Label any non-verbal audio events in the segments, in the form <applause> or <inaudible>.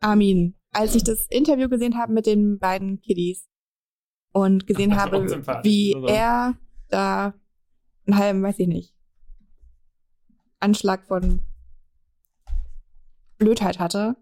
Armin, als ich das Interview gesehen habe mit den beiden Kiddies und gesehen habe, wie oder? er da einen halben, weiß ich nicht, Anschlag von Blödheit hatte.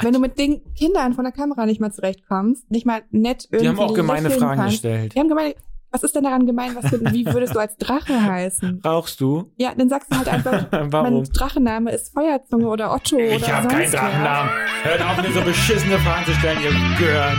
Wenn du mit den Kindern von der Kamera nicht mal zurechtkommst, nicht mal nett irgendwie Die haben auch gemeine Fragen kannst. gestellt. Die haben gemeine, was ist denn daran gemein? Was, für- wie würdest du als Drache <laughs> heißen? Rauchst du? Ja, dann sagst du halt einfach, <laughs> mein Warum? Drachenname ist Feuerzunge oder Otto oder Ich habe sonst keinen. Drachennamen. Hört auf, mir so beschissene Fragen zu stellen, ihr Gören.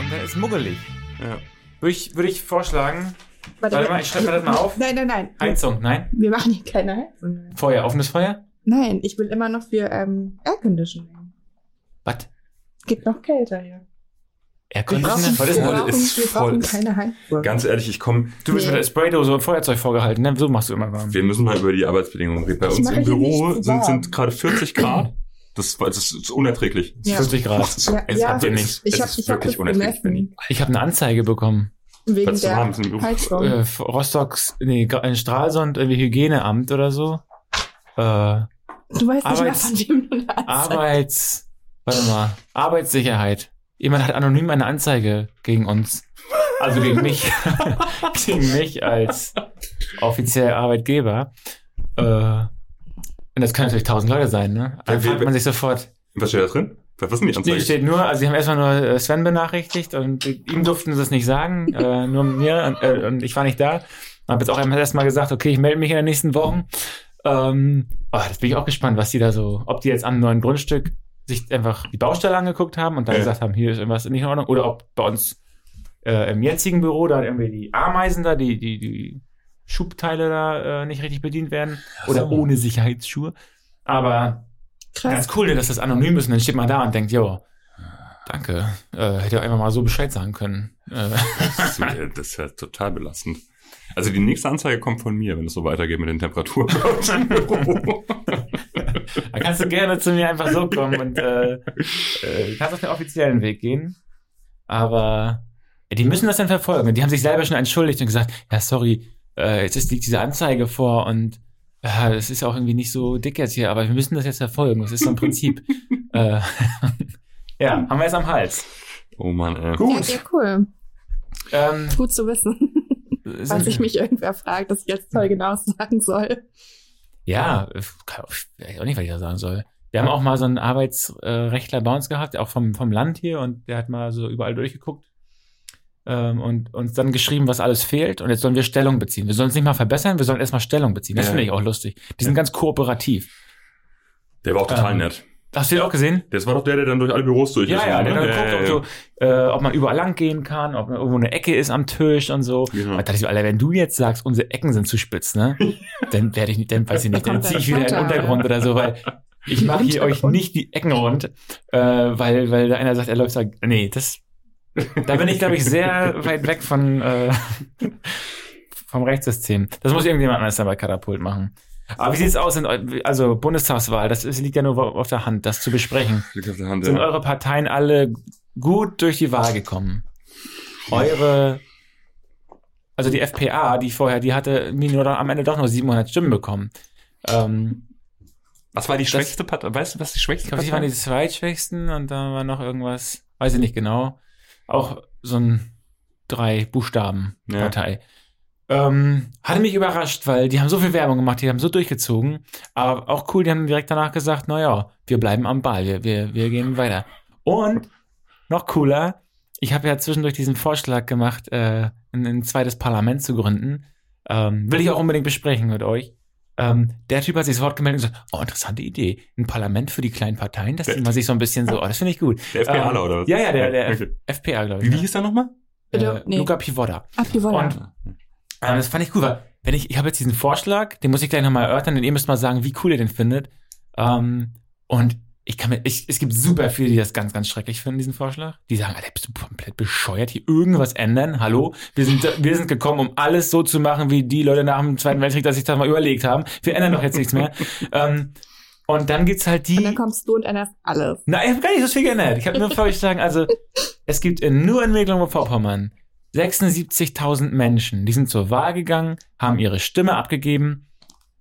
Und dann ist muggelig. Ja. Würde ich, würde ich vorschlagen, Warte, Warte mal, ich schreibe mir das mal auf. Nein, nein, nein. Heizung, nein? Wir machen hier keine Heizung. Feuer, offenes Feuer? Nein, ich will immer noch für ähm, Air Conditioning. Was? Es gibt noch kälter hier. Air ist wir brauchen, ist wir brauchen keine Heizung. Ganz ehrlich, ich komme. Du bist Nee. mit der Spraydose und Feuerzeug vorgehalten, ne? So machst du immer warm. Wir müssen mal über die Arbeitsbedingungen reden. Bei Ich uns im Büro sind, sind gerade 40 Grad. <clears throat> Das, das ist unerträglich. Ja. 50 Grad. Ja, Es ja. ihr nicht. Ich Es habe ist ich hab wirklich das unerträglich. Ich habe eine Anzeige bekommen. Wegen der. Heizung. Äh, Rostocks, nee, in Stralsund, irgendwie Hygieneamt oder so. Äh, du weißt nicht mehr, Arbeits- von wem du eine Anzeige Arbeits, warte mal, Arbeitssicherheit. Jemand hat anonym eine Anzeige gegen uns. Also gegen mich. <laughs> gegen mich als offiziell Arbeitgeber. Äh, und das können natürlich tausend Leute sein, ne? Dann fragt man sich sofort. Was steht da drin? Was ist denn die Nee, Anzeige? steht nur, also sie haben erstmal nur äh, Sven benachrichtigt und ihm durften sie es nicht sagen, <laughs> äh, nur mir und, äh, und ich war nicht da. Habe jetzt auch erstmal gesagt, okay, ich melde mich in den nächsten Wochen. Ähm, oh, das bin ich auch gespannt, was die da so, ob die jetzt am neuen Grundstück sich einfach die Baustelle angeguckt haben und dann Ja. gesagt haben, hier ist irgendwas nicht in Ordnung. Oder ob bei uns äh, im jetzigen Büro da irgendwie die Ameisen da, die, die, die Schubteile da äh, nicht richtig bedient werden. Oder so. ohne Sicherheitsschuhe. Aber Krass. Ganz cool, dass das anonym ist und dann steht man da und denkt, jo, danke. Äh, hätte einfach mal so Bescheid sagen können. Äh, Das ist, äh, das ist ja total belastend. Also die nächste Anzeige kommt von mir, wenn es so weitergeht mit den Temperaturen bei uns <laughs> im Büro. da kannst du gerne zu mir einfach so kommen und äh, äh, kannst auf den offiziellen Weg gehen. Aber ja, die müssen das dann verfolgen. Die haben sich selber schon entschuldigt und gesagt, ja, sorry, äh, jetzt ist, liegt diese Anzeige vor und äh, es ist auch irgendwie nicht so dick jetzt hier, aber wir müssen das jetzt verfolgen. Das ist so ein Prinzip. <laughs> äh, ja, <laughs> haben wir jetzt am Hals. Oh Mann, ey. Ja, ja, cool. Ähm, Gut zu wissen. Falls sich mich irgendwer fragt, dass ich jetzt toll genau sagen soll. Ja, ich auch nicht, was ich da sagen soll. Wir haben auch mal so einen Arbeitsrechtler bei uns gehabt, auch vom, vom Land hier, und der hat mal so überall durchgeguckt ähm, und uns dann geschrieben, was alles fehlt. Und jetzt sollen wir Stellung beziehen. Wir sollen es nicht mal verbessern, wir sollen erstmal Stellung beziehen. Das Ja. finde ich auch lustig. Die sind ganz kooperativ. Der war auch total Ähm, nett. Hast du den auch gesehen? Das war doch der, der dann durch alle Büros durch Ja, ist. ja, ne? der dann ja, guckt, ja, ob, so, äh, ob man überall lang gehen kann, ob irgendwo eine Ecke ist am Tisch und so. Ja. Da dachte ich so, Alter, wenn du jetzt sagst, unsere Ecken sind zu spitz, ne? <laughs> dann werde ich nicht, dann weiß ich nicht, dann ziehe ich wieder in den Untergrund oder so, weil ich mache hier euch nicht die Ecken rund, äh, weil, weil da einer sagt, er läuft da, nee, das, da bin ich, glaube ich, sehr weit weg von, äh, vom Rechtssystem. Das muss irgendjemand anders dann bei Katapult machen. Aber wie sieht's aus? In, also Bundestagswahl, das ist, liegt ja nur auf der Hand, das zu besprechen. Liegt auf der Hand, Sind ja. eure Parteien alle gut durch die Wahl gekommen? Eure, also die FPA, die vorher, die hatte nur am Ende doch nur 700 Stimmen bekommen. Ähm, Was war die schwächste Partei? Weißt du, was die schwächste glaube, die Partei waren die zweitschwächsten und dann war noch irgendwas, weiß ich nicht genau. Auch so ein drei Buchstaben Ja. Partei. Ähm, hatte mich überrascht, weil die haben so viel Werbung gemacht, die haben so durchgezogen. Aber auch cool, die haben direkt danach gesagt, na ja, wir bleiben am Ball, wir, wir, wir gehen weiter. Und noch cooler, ich habe ja zwischendurch diesen Vorschlag gemacht, äh, ein, ein zweites Parlament zu gründen. Ähm, will ich auch unbedingt besprechen mit euch. Ähm, der Typ hat sich das Wort gemeldet und gesagt, oh, interessante Idee. Ein Parlament für die kleinen Parteien, dass man sich so ein bisschen so, <laughs> oh, das finde ich gut. Der FPA Ähm, oder was? Ja, ja, der, der Okay. FPA, glaube ich. Wie, wie ne? hieß der nochmal? Äh, Nee. Luca Pivoda. Wie wollen Und ähm, das fand ich cool, weil wenn ich, ich habe jetzt diesen Vorschlag, den muss ich gleich nochmal erörtern, denn ihr müsst mal sagen, wie cool ihr den findet. Ähm, und ich kann mir, ich, es gibt super viele, die das ganz, ganz schrecklich finden, diesen Vorschlag. Die sagen, Alter, bist du komplett bescheuert, hier irgendwas ändern? Hallo? Wir sind, wir sind gekommen, um alles so zu machen, wie die Leute nach dem Zweiten Weltkrieg, dass sich das mal überlegt haben. Wir ändern doch jetzt nichts mehr. <laughs> ähm, Und dann gibt's halt die. Und dann kommst du und änderst alles. Nein, ich habe gar nicht so viel geändert. Ich habe nur vorgeschlagen, also <laughs> es gibt in, nur in Mecklenburg-Vorpommern 76.000 Menschen, die sind zur Wahl gegangen, haben ihre Stimme abgegeben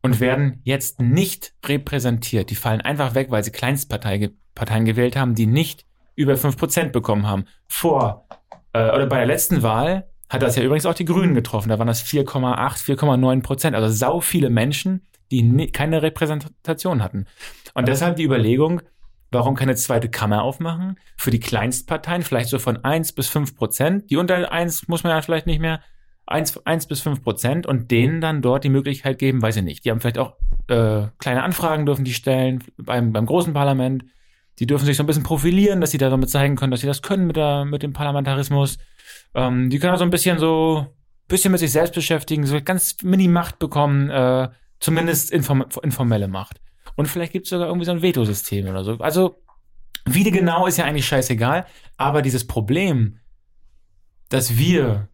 und werden jetzt nicht repräsentiert. Die fallen einfach weg, weil sie Kleinstparteien gewählt haben, die nicht über 5% bekommen haben. Vor, äh, oder bei der letzten Wahl hat das ja übrigens auch die Grünen getroffen. Da waren das 4,8, 4,9 Prozent. Also sau viele Menschen, die keine Repräsentation hatten. Und deshalb die Überlegung, warum keine zweite Kammer aufmachen? Für die Kleinstparteien vielleicht so von 1 bis 5 Prozent. Die unter 1 muss man ja vielleicht nicht mehr. 1, 1 bis 5 Prozent und denen dann dort die Möglichkeit geben, weiß ich nicht. Die haben vielleicht auch äh, kleine Anfragen dürfen die stellen beim, beim großen Parlament. Die dürfen sich so ein bisschen profilieren, dass sie da damit zeigen können, dass sie das können mit, der, mit dem Parlamentarismus. Ähm, die können auch so ein bisschen so, bisschen mit sich selbst beschäftigen, so ganz Mini-Macht bekommen, äh, zumindest inform informelle Macht. Und vielleicht gibt es sogar irgendwie so ein Vetosystem oder so. Also, wie die genau ist ja eigentlich scheißegal, aber dieses Problem, dass wir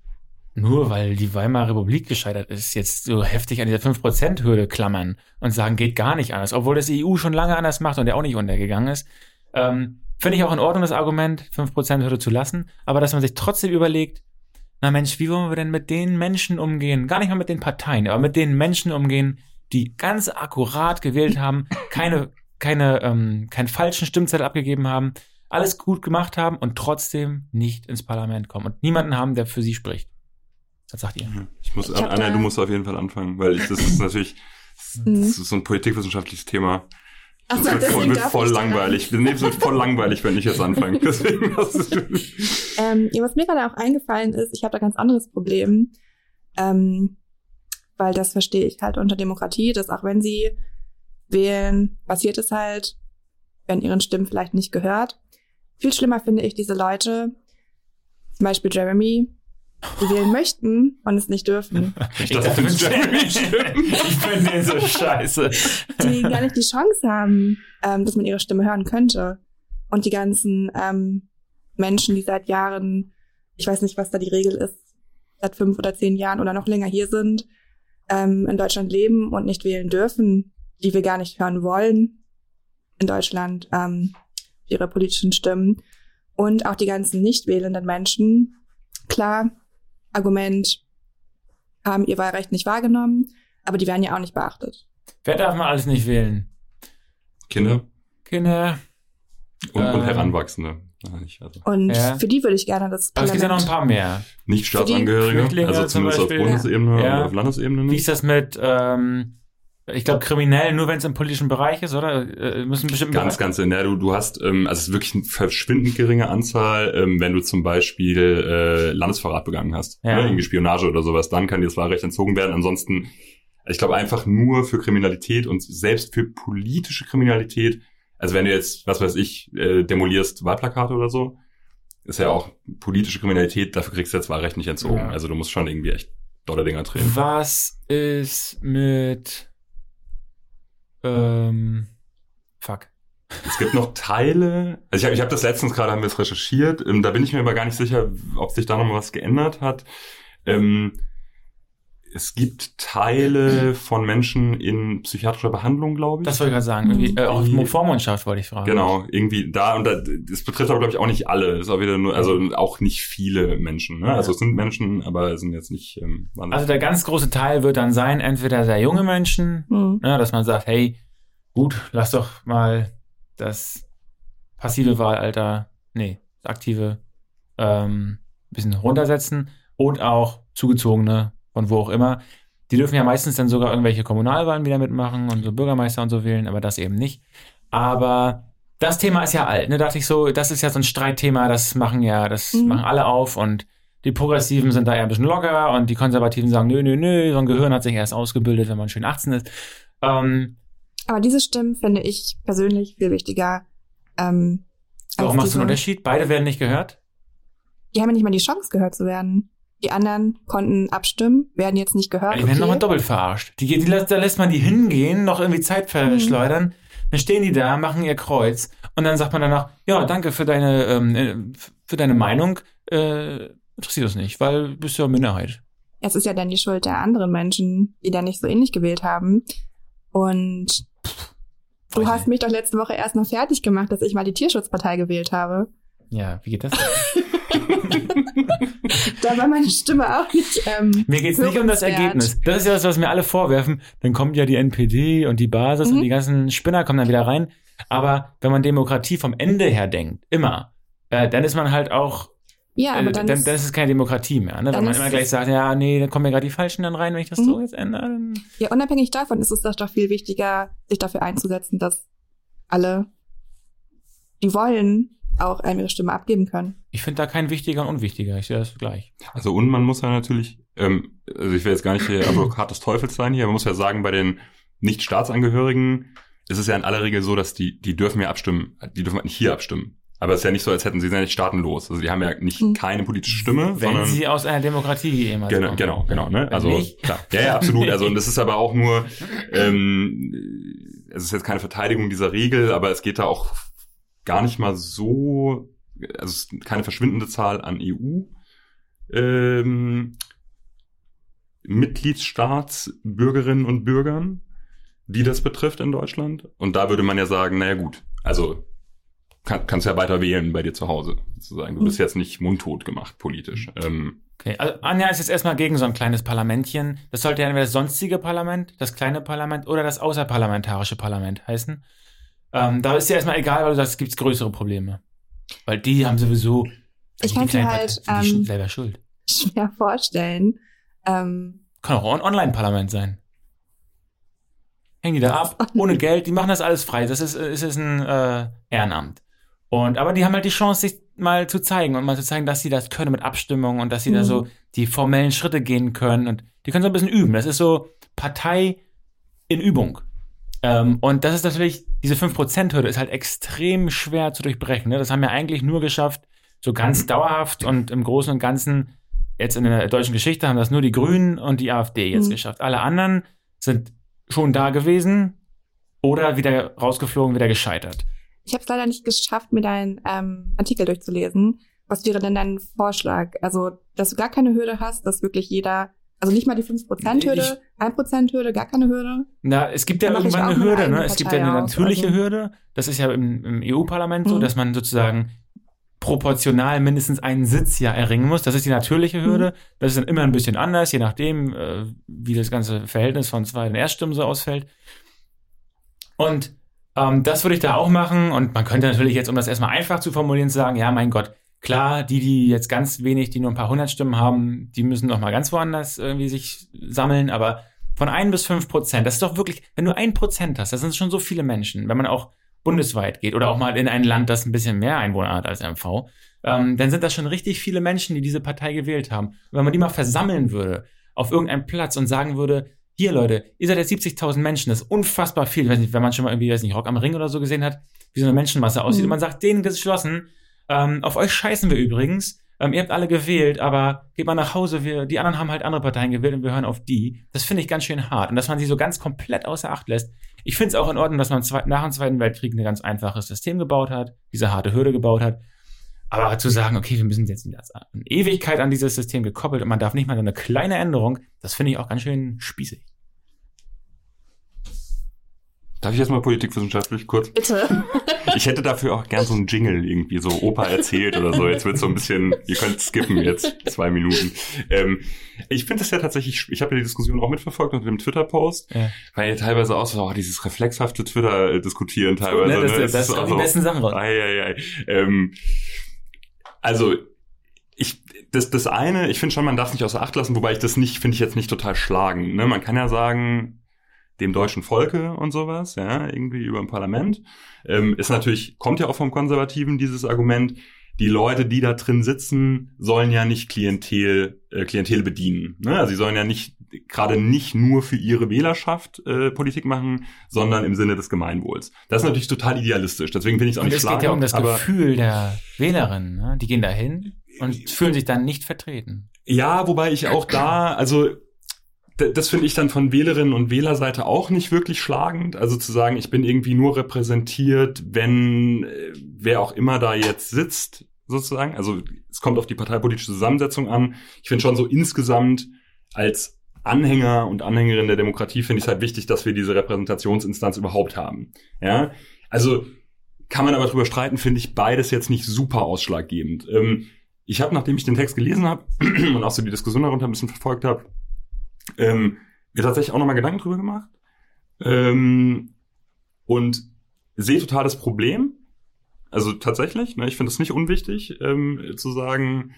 nur weil die Weimarer Republik gescheitert ist, jetzt so heftig an dieser 5%-Hürde klammern und sagen, geht gar nicht anders, obwohl das EU schon lange anders macht und der auch nicht untergegangen ist. Ähm, Finde ich auch in Ordnung, das Argument, 5%-Hürde zu lassen, aber dass man sich trotzdem überlegt, na Mensch, wie wollen wir denn mit den Menschen umgehen? Gar nicht mal mit den Parteien, aber mit den Menschen umgehen, die ganz akkurat gewählt haben, keine, keine, ähm, keinen falschen Stimmzettel abgegeben haben, alles gut gemacht haben und trotzdem nicht ins Parlament kommen und niemanden haben, der für sie spricht. Was sagt ihr? Ich muss, ich Anna, du musst auf jeden Fall anfangen, weil ich, das ist <laughs> natürlich, mhm. das ist so ein politikwissenschaftliches Thema. Ach das wird, voll, wird voll langweilig. Nee, es wird voll langweilig, wenn ich jetzt anfange. <laughs> Deswegen, <laughs> ähm, ja, was mir gerade auch eingefallen ist, ich habe da ganz anderes Problem. Ähm, weil das verstehe ich halt unter Demokratie, dass auch wenn sie wählen, passiert es halt, werden ihren Stimmen vielleicht nicht gehört. Viel schlimmer finde ich diese Leute, zum Beispiel Jeremy, die wählen möchten und es nicht dürfen. <laughs> Ich, dachte, das Jeremy <laughs> ich finde den so <laughs> scheiße. Die gar nicht die Chance haben, ähm, dass man ihre Stimme hören könnte. Und die ganzen ähm, Menschen, die seit Jahren, ich weiß nicht, was da die Regel ist, seit fünf oder zehn Jahren oder noch länger hier sind, ähm, in Deutschland leben und nicht wählen dürfen, die wir gar nicht hören wollen in Deutschland, ähm, ihre politischen Stimmen. Und auch die ganzen nicht wählenden Menschen. Klar, Argument, haben ihr Wahlrecht nicht wahrgenommen, aber die werden ja auch nicht beachtet. Wer darf man alles nicht wählen? Kinder. Kinder. Und, ähm, und Heranwachsende. Also. Und ja. für die würde ich gerne das Aber es gibt ja noch ein paar mehr. Nicht Staatsangehörige, also zumindest auf Bundesebene ja. oder auf Landesebene nicht. Wie ist das mit, ähm, ich glaube, kriminell nur wenn es im politischen Bereich ist, oder? Äh, müssen bestimmt ganz, ganz, ja, du, du hast, ähm, also es ist wirklich eine verschwindend geringe Anzahl, ähm, wenn du zum Beispiel äh, Landesverrat begangen hast, ja. oder irgendwie Spionage oder sowas, dann kann dir das Wahlrecht entzogen werden. Ansonsten, ich glaube einfach nur für Kriminalität und selbst für politische Kriminalität also wenn du jetzt, was weiß ich, äh, demolierst Wahlplakate oder so, ist ja auch politische Kriminalität, dafür kriegst du jetzt Wahlrecht nicht entzogen. Ja. Also du musst schon irgendwie echt dolle Dinger drehen. Was ist mit ähm, fuck. Es gibt noch Teile, also ich habe ich hab das letztens gerade, haben wir es recherchiert, ähm, da bin ich mir aber gar nicht sicher, ob sich da noch mal was geändert hat. Ähm, es gibt Teile von Menschen in psychiatrischer Behandlung, glaube ich. Das wollte ich gerade sagen. Irgendwie, äh, auch Vormundschaft wollte ich fragen. Genau, irgendwie da und da, das betrifft aber glaube ich auch nicht alle. Das ist auch wieder nur, also auch nicht viele Menschen. Ne? Also es sind Menschen, aber es sind jetzt nicht. Ähm, also der ganz große Teil wird dann sein, entweder sehr junge Menschen, mhm. ne, dass man sagt, hey, gut, lass doch mal das passive Wahlalter, nee, das aktive, ähm, bisschen runtersetzen und auch zugezogene von wo auch immer. Die dürfen ja meistens dann sogar irgendwelche Kommunalwahlen wieder mitmachen und so Bürgermeister und so wählen, aber das eben nicht. Aber das Thema ist ja alt, ne? Dachte ich so, das ist ja so ein Streitthema, das machen ja, das mhm. machen alle auf und die Progressiven sind da ja ein bisschen lockerer und die Konservativen sagen, nö, nö, nö, so ein Gehirn hat sich erst ausgebildet, wenn man schön 18 ist. Ähm, aber diese Stimmen finde ich persönlich viel wichtiger. Ähm, Warum machst du einen Unterschied? Beide werden nicht gehört? Die haben ja nicht mal die Chance, gehört zu werden. Die anderen konnten abstimmen, werden jetzt nicht gehört. Die werden nochmal doppelt verarscht. Die, die, die, da lässt man die hingehen, noch irgendwie Zeit verschleudern. Mhm. Dann stehen die da, machen ihr Kreuz und dann sagt man danach, ja, danke für deine, ähm, äh, für deine Meinung. Äh, interessiert uns nicht, weil du bist ja Minderheit. Es ist ja dann die Schuld der anderen Menschen, die da nicht so ähnlich gewählt haben. Und Du hast mich doch letzte Woche erst noch fertig gemacht, dass ich mal die Tierschutzpartei gewählt habe. Ja, wie geht das? <laughs> da war meine Stimme auch nicht. Ähm, mir geht's nicht um das Ergebnis. Das ist ja das, was mir alle vorwerfen. Dann kommt ja die NPD und die Basis mhm. und die ganzen Spinner kommen dann wieder rein. Aber wenn man Demokratie vom Ende her denkt, immer, äh, dann ist man halt auch ja, aber äh, dann, dann, ist, dann ist es keine Demokratie mehr. Ne? Wenn man immer gleich sagt, ja, nee, dann kommen ja gerade die Falschen dann rein, wenn ich das mhm. so jetzt ändere. Ja, unabhängig davon ist es doch viel wichtiger, sich dafür einzusetzen, dass alle, die wollen, auch einem ihre Stimme abgeben können. Ich finde da kein wichtiger und unwichtiger. Ich sehe das gleich. Also und man muss ja natürlich, ähm, also ich will jetzt gar nicht der Advokat des Teufels sein hier, man muss ja sagen, bei den Nicht-Staatsangehörigen ist es ja in aller Regel so, dass die, die dürfen ja abstimmen, die dürfen halt nicht hier abstimmen. Aber es ist ja nicht so, als hätten sie sind ja nicht staatenlos. Also die haben ja nicht hm. keine politische Stimme, Wenn sondern sie aus einer Demokratie jemals genau, kommen. Genau, genau. Ne? Also klar. Ja, ja, absolut. Also und das ist aber auch nur, <laughs> ähm, es ist jetzt keine Verteidigung dieser Regel, aber es geht da auch gar nicht mal so, also keine verschwindende Zahl an EU ähm, Mitgliedstaatsbürgerinnen und Bürgern, die das betrifft in Deutschland. Und da würde man ja sagen, naja gut, also kann, kannst ja weiter wählen bei dir zu Hause, sozusagen. Du bist mhm. jetzt nicht mundtot gemacht politisch. Ähm, okay, also Anja ist jetzt erstmal gegen so ein kleines Parlamentchen. Das sollte ja entweder das sonstige Parlament, das kleine Parlament oder das außerparlamentarische Parlament heißen. Ähm, da ist ja erstmal egal, weil du sagst, es gibt größere Probleme. Weil die haben sowieso. Ich kann mir halt ähm, selber schuld. schwer vorstellen. Ähm, kann auch ein Online-Parlament sein. Hängen die da ab, <laughs> ohne Geld, die machen das alles frei. Das ist, ist, ist ein äh, Ehrenamt. Und aber die haben halt die Chance, sich mal zu zeigen und mal zu zeigen, dass sie das können mit Abstimmung und dass sie mhm. da so die formellen Schritte gehen können und die können so ein bisschen üben. Das ist so Partei in Übung. Ähm, und das ist natürlich, diese 5%-Hürde ist halt extrem schwer zu durchbrechen. Ne? Das haben wir eigentlich nur geschafft, so ganz dauerhaft und im Großen und Ganzen, jetzt in der deutschen Geschichte haben das nur die Grünen und die AfD jetzt mhm. geschafft. Alle anderen sind schon da gewesen oder wieder rausgeflogen, wieder gescheitert. Ich habe es leider nicht geschafft, mir deinen ähm, Artikel durchzulesen. Was wäre denn dein Vorschlag? Also, dass du gar keine Hürde hast, dass wirklich jeder, also nicht mal die 5%-Hürde, 1%-Hürde, gar keine Hürde? Na, es gibt ja irgendwann eine Hürde, ne? Es gibt ja eine natürliche also. Hürde. Das ist ja im, im EU-Parlament so, mhm. dass man sozusagen proportional mindestens einen Sitz ja erringen muss. Das ist die natürliche Hürde. Mhm. Das ist dann immer ein bisschen anders, je nachdem, äh, wie das ganze Verhältnis von zweiten Erststimmen so ausfällt. Und ähm, das würde ich da auch machen. Und man könnte natürlich jetzt, um das erstmal einfach zu formulieren, sagen, ja, mein Gott, klar, die, die jetzt ganz wenig, die nur ein paar hundert Stimmen haben, die müssen noch mal ganz woanders irgendwie sich sammeln. Aber von ein bis fünf Prozent, das ist doch wirklich, wenn du ein Prozent hast, das sind schon so viele Menschen. Wenn man auch bundesweit geht oder auch mal in ein Land, das ein bisschen mehr Einwohner hat als MV, ähm, dann sind das schon richtig viele Menschen, die diese Partei gewählt haben. Und wenn man die mal versammeln würde auf irgendeinem Platz und sagen würde, hier Leute, ihr seid jetzt 70.000 Menschen, das ist unfassbar viel. Ich weiß nicht, wenn man schon mal irgendwie, weiß nicht, Rock am Ring oder so gesehen hat, wie so eine Menschenmasse aussieht. Mhm. Und man sagt denen geschlossen, ähm, auf euch scheißen wir übrigens. Ähm, ihr habt alle gewählt, aber geht mal nach Hause. Wir, die anderen haben halt andere Parteien gewählt und wir hören auf die. Das finde ich ganz schön hart. Und dass man sie so ganz komplett außer Acht lässt. Ich finde es auch in Ordnung, dass man nach dem Zweiten Weltkrieg ein ganz einfaches System gebaut hat, diese harte Hürde gebaut hat. Aber zu sagen, okay, wir müssen jetzt in Ewigkeit an dieses System gekoppelt und man darf nicht mal eine kleine Änderung, das finde ich auch ganz schön spießig. Darf ich jetzt mal politikwissenschaftlich kurz? Bitte. Ich hätte dafür auch gern so einen Jingle irgendwie, so Opa erzählt oder so. Jetzt wird so ein bisschen, ihr könnt skippen jetzt zwei Minuten. Ähm, ich finde das ja tatsächlich, ich habe ja die Diskussion auch mitverfolgt unter dem Twitter-Post, ja. weil ja teilweise auch so, oh, dieses reflexhafte Twitter-Diskutieren teilweise. Ne, das, ne? das, das, das sind die besten Sachen raus. Ei, ei, ei. Ähm, also, ich, das, das eine, ich finde schon, man darf nicht außer Acht lassen, wobei ich das nicht, finde ich jetzt nicht total schlagen. Ne? Man kann ja sagen, dem deutschen Volke und sowas, ja, irgendwie über ein Parlament, ähm, ist natürlich, kommt ja auch vom Konservativen dieses Argument, die Leute, die da drin sitzen, sollen ja nicht Klientel, äh, Klientel bedienen. Ne? Also sie sollen ja nicht gerade nicht nur für ihre Wählerschaft äh, Politik machen, sondern im Sinne des Gemeinwohls. Das ist natürlich total idealistisch. Deswegen finde ich es auch und nicht schlagend. Es geht ja um das Gefühl der Wählerinnen. Ne? Die gehen da hin und fühlen sich dann nicht vertreten. Ja, wobei ich auch da, also das finde ich dann von Wählerinnen und Wählerseite auch nicht wirklich schlagend. Also zu sagen, ich bin irgendwie nur repräsentiert, wenn äh, wer auch immer da jetzt sitzt, sozusagen. Also es kommt auf die parteipolitische Zusammensetzung an. Ich finde schon so insgesamt als Anhänger und Anhängerin der Demokratie finde ich es halt wichtig, dass wir diese Repräsentationsinstanz überhaupt haben. Ja, also kann man aber drüber streiten, finde ich beides jetzt nicht super ausschlaggebend. Ähm, ich habe, nachdem ich den Text gelesen habe <clears throat> und auch so die Diskussion darunter ein bisschen verfolgt habe, ähm, mir tatsächlich auch nochmal Gedanken drüber gemacht ähm, und sehe total das Problem. Also tatsächlich, ne, ich finde es nicht unwichtig ähm, zu sagen,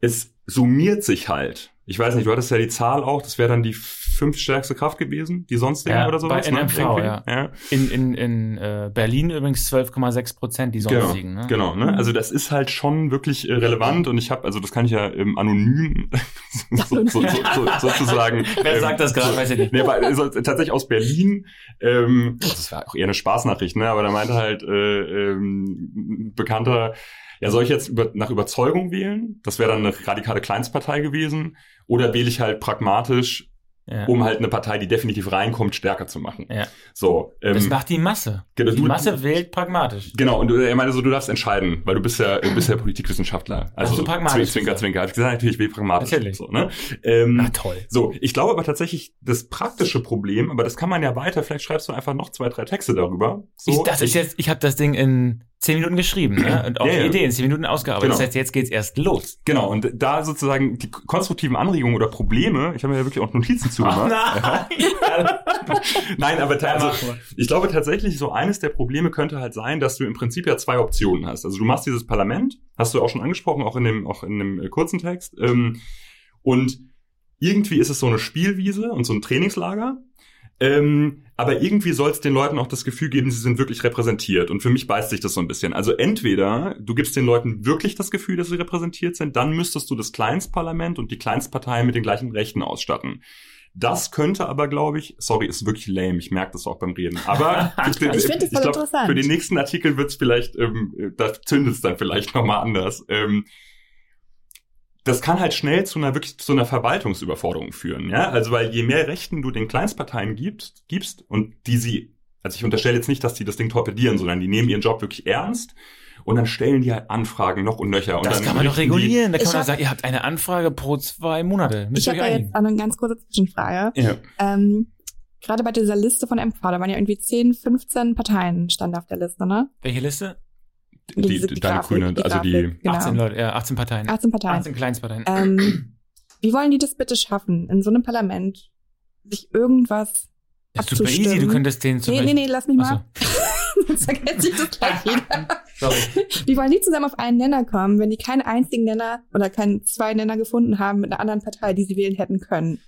es summiert sich halt. Ich weiß nicht, du hattest ja die Zahl auch, das wäre dann die fünftstärkste Kraft gewesen, die sonstigen Ja, oder sowas. bei NMV, ne? ja. ja. In, in, in äh, Berlin übrigens 12,6 Prozent, die Genau, sonstigen. Ne? genau. Ne? Also das ist halt schon wirklich äh, relevant und ich habe, also das kann ich ja ähm, anonym <laughs> so, so, so, so, sozusagen. <laughs> Wer ähm, sagt das gerade, weiß ich nicht. Nee, aber also, tatsächlich aus Berlin. Ähm, das war auch eher eine Spaßnachricht, ne? Aber da meinte halt äh, ähm, Bekannter, ja, soll ich jetzt über, nach Überzeugung wählen? Das wäre dann eine radikale Kleinstpartei gewesen. Oder wähle ich halt pragmatisch, Ja. um halt eine Partei, die definitiv reinkommt, stärker zu machen. Ja. So. Ähm, Das macht die Masse. genau, Die du- Masse wählt pragmatisch. Genau, und du- er meinte so, du darfst entscheiden, weil du bist ja, du bist ja Politikwissenschaftler. Also du pragmatisch Zwinker? Zwinker. Ich gesagt, natürlich ich pragmatisch. Natürlich. So, ne? ähm, Na toll. so, ich glaube aber tatsächlich, das praktische Problem, aber das kann man ja weiter, vielleicht schreibst du einfach noch zwei, drei Texte darüber. So, ich, das ist jetzt, ich habe das Ding in 10 Minuten geschrieben ne? <clears throat> und auch Ja, die ja. Idee in 10 Minuten ausgearbeitet. Genau. Das heißt, jetzt geht's erst los. Genau, und da sozusagen die konstruktiven Anregungen oder Probleme, ich habe mir ja wirklich auch Notizen zugemacht. <laughs> Nein, aber ta- also, ich glaube tatsächlich, so eines der Probleme könnte halt sein, dass du im Prinzip ja zwei Optionen hast. Also du machst dieses Parlament, hast du auch schon angesprochen, auch in dem, auch in dem äh, kurzen Text. Ähm, und irgendwie ist es so eine Spielwiese und so ein Trainingslager. Ähm, aber irgendwie soll es den Leuten auch das Gefühl geben, sie sind wirklich repräsentiert. Und für mich beißt sich das so ein bisschen. Also entweder du gibst den Leuten wirklich das Gefühl, dass sie repräsentiert sind, dann müsstest du das Kleinstparlament und die Kleinstpartei mit den gleichen Rechten ausstatten. Das könnte aber, glaube ich, sorry, ist wirklich lame, ich merke das auch beim Reden. Aber <laughs> Ich finde das voll glaub, interessant. für den nächsten Artikel wird es vielleicht, ähm, da zündet es dann vielleicht nochmal anders. Ähm, das kann halt schnell zu einer wirklich zu einer Verwaltungsüberforderung führen, ja. Also weil je mehr Rechten du den Kleinstparteien gibst, gibst und die sie, also ich unterstelle jetzt nicht, dass die das Ding torpedieren, sondern die nehmen ihren Job wirklich ernst und dann stellen die halt Anfragen noch und nöcher. Und Das dann kann man doch regulieren. Da kann Ich man doch hab- sagen, ihr habt eine Anfrage pro zwei Monate. Müsst Ich habe jetzt eine ganz kurze Zwischenfrage. Ja. Ähm, gerade bei dieser Liste von MV, da waren ja irgendwie 10, 15 Parteien stand auf der Liste, ne? Welche Liste? Die, Diese- die, die deine Grafik, Grüne, die also die, Grafik. Genau. 18 Leute, ja, 18 Parteien. 18 Parteien. 18 Kleinstparteien. Ähm, <clears throat> wie wollen die das bitte schaffen, in so einem Parlament sich irgendwas das ist super easy. abzustimmen? Du könntest den zum Nee, nee, Beispiel... nee, lass mich mal. <laughs> Sonst vergesse ich das <laughs> gleich wieder. Sorry. Wie wollen die zusammen auf einen Nenner kommen, wenn die keinen einzigen Nenner oder keinen zwei Nenner gefunden haben mit einer anderen Partei, die sie wählen hätten können?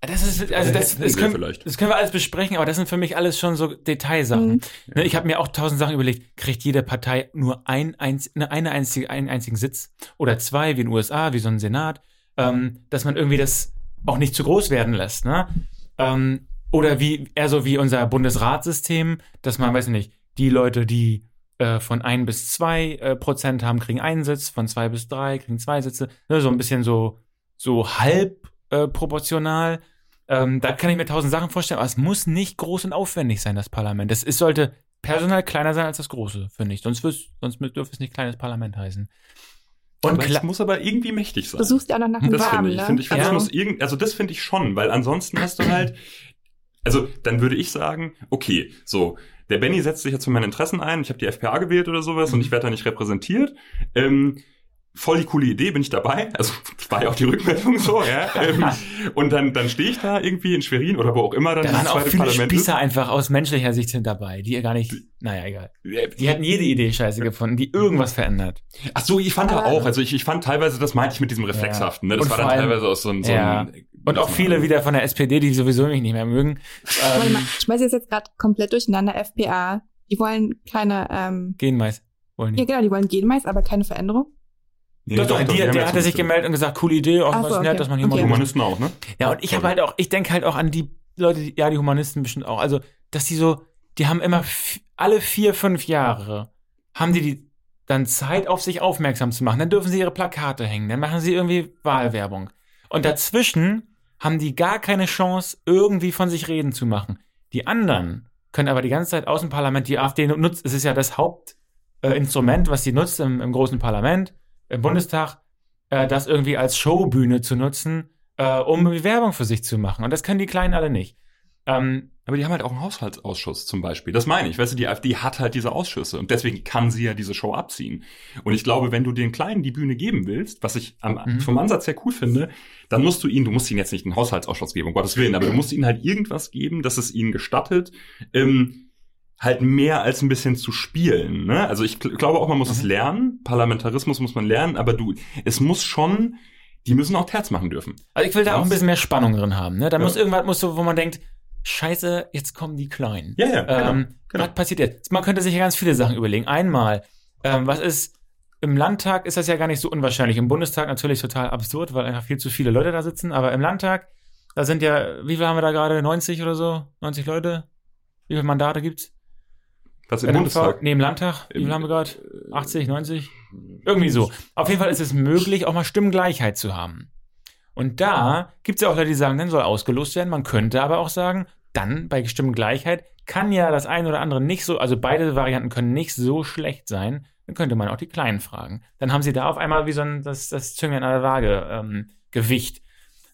Das ist, also das, das, wir können, vielleicht. das können wir alles besprechen, aber das sind für mich alles schon so Detailsachen. Mhm. Ne, ich habe mir auch tausend Sachen überlegt. Kriegt jede Partei nur ein, einz, eine, eine einzige, einen einzigen Sitz oder zwei, wie in den USA, wie so ein Senat, ähm, dass man irgendwie das auch nicht zu groß werden lässt, ne? Ähm, oder wie eher so wie unser Bundesratssystem, dass man, weiß ich nicht, die Leute, die äh, von ein bis zwei äh, Prozent haben, kriegen einen Sitz, von zwei bis drei kriegen zwei Sitze, ne, so ein bisschen so so halb äh, proportional. Ähm, da kann ich mir tausend Sachen vorstellen, aber es muss nicht groß und aufwendig sein, das Parlament. Es, es sollte personal kleiner sein als das große, finde ich. Sonst, sonst dürfte es nicht kleines Parlament heißen. Und Aber es muss aber irgendwie mächtig sein. Du suchst ja auch noch nach einem Das finde ich. ne? Find ich find, das also, muss irgend, also das finde ich schon, weil ansonsten hast du halt, also dann würde ich sagen, okay, so, der Benny setzt sich jetzt für meine Interessen ein, ich habe die FPA gewählt oder sowas und ich werde da nicht repräsentiert. Ähm, voll die coole Idee, bin ich dabei. Also war ja auch die Rückmeldung so, ja. <laughs> Ähm, und dann, dann stehe ich da irgendwie in Schwerin oder wo auch immer dann da das waren auch zweite viele Parlament ist. Spießer einfach aus menschlicher Sicht sind dabei, die gar nicht, naja, egal. Die hätten jede Idee scheiße gefunden, die irgendwas verändert. Ach so, ich fand da Aber- auch, also ich, ich fand teilweise, das meinte ich mit diesem Reflexhaften, ne? Das Und war dann allem- teilweise aus so, ein- so Ja. Und auch viele wieder von der SPD, die sowieso mich nicht mehr mögen. warte mal, Ähm, ich schmeiß jetzt gerade komplett durcheinander. FPA, die wollen keine, ähm, Genmais wollen die. ja genau, die wollen Genmais, aber keine Veränderung. Nee, doch, doch, die, der hatte sich gemeldet und gesagt, coole Idee, auch Ach was so, nett, okay. dass man hier Okay. mal Humanisten auch, ne? Ja, und ich habe halt auch, ich denke halt auch an die Leute, die, ja, die Humanisten bestimmt auch. Also, dass die so, die haben immer alle vier, fünf Jahre haben die, die dann Zeit, auf sich aufmerksam zu machen. Dann dürfen sie ihre Plakate hängen, dann machen sie irgendwie Wahlwerbung. Und dazwischen haben die gar keine Chance, irgendwie von sich reden zu machen. Die anderen können aber die ganze Zeit aus dem Parlament, die AfD nutzt, es ist ja das Hauptinstrument, äh, Instrument, was sie nutzt im, im großen Parlament, im Bundestag, äh, das irgendwie als Showbühne zu nutzen, äh, um Werbung für sich zu machen. Und das können die Kleinen alle nicht. Ähm, aber die haben halt auch einen Haushaltsausschuss zum Beispiel. Das meine ich. Weißt du, die AfD hat halt diese Ausschüsse und deswegen kann sie ja diese Show abziehen. Und ich glaube, wenn du den Kleinen die Bühne geben willst, was ich am, mhm. vom Ansatz her cool finde, dann musst du ihnen, du musst ihnen jetzt nicht einen Haushaltsausschuss geben, um Gottes Willen, aber du musst ihnen halt irgendwas geben, dass es ihnen gestattet, ähm, halt mehr als ein bisschen zu spielen. Ne? Also ich glaube auch, man muss mhm. es lernen. Parlamentarismus muss man lernen, aber du, es muss schon, die müssen auch Terz machen dürfen. Also ich will da was? auch ein bisschen mehr Spannung drin haben. Ne? Da ja. muss irgendwas, muss so, wo man denkt, Scheiße, jetzt kommen die Kleinen. Ja, ja. Genau, ähm, genau. Was passiert jetzt? Man könnte sich ja ganz viele Sachen überlegen. Einmal, ähm, was ist, im Landtag ist das ja gar nicht so unwahrscheinlich. Im Bundestag natürlich total absurd, weil einfach viel zu viele Leute da sitzen. Aber im Landtag, da sind ja, wie viel haben wir da gerade? 90 oder so? 90 Leute? Wie viele Mandate gibt's? Was im Bundestag? Nee, im Landtag. Wie viel haben wir gerade? 80, 90? Irgendwie so. Auf jeden Fall ist es möglich, auch mal Stimmengleichheit zu haben. Und da gibt es ja auch Leute, die sagen, dann soll ausgelost werden. Man könnte aber auch sagen, dann bei Stimmengleichheit kann ja das eine oder andere nicht so, also beide Varianten können nicht so schlecht sein. Dann könnte man auch die Kleinen fragen. Dann haben sie da auf einmal wie so ein das, das Zünglein an der Waage ähm, Gewicht.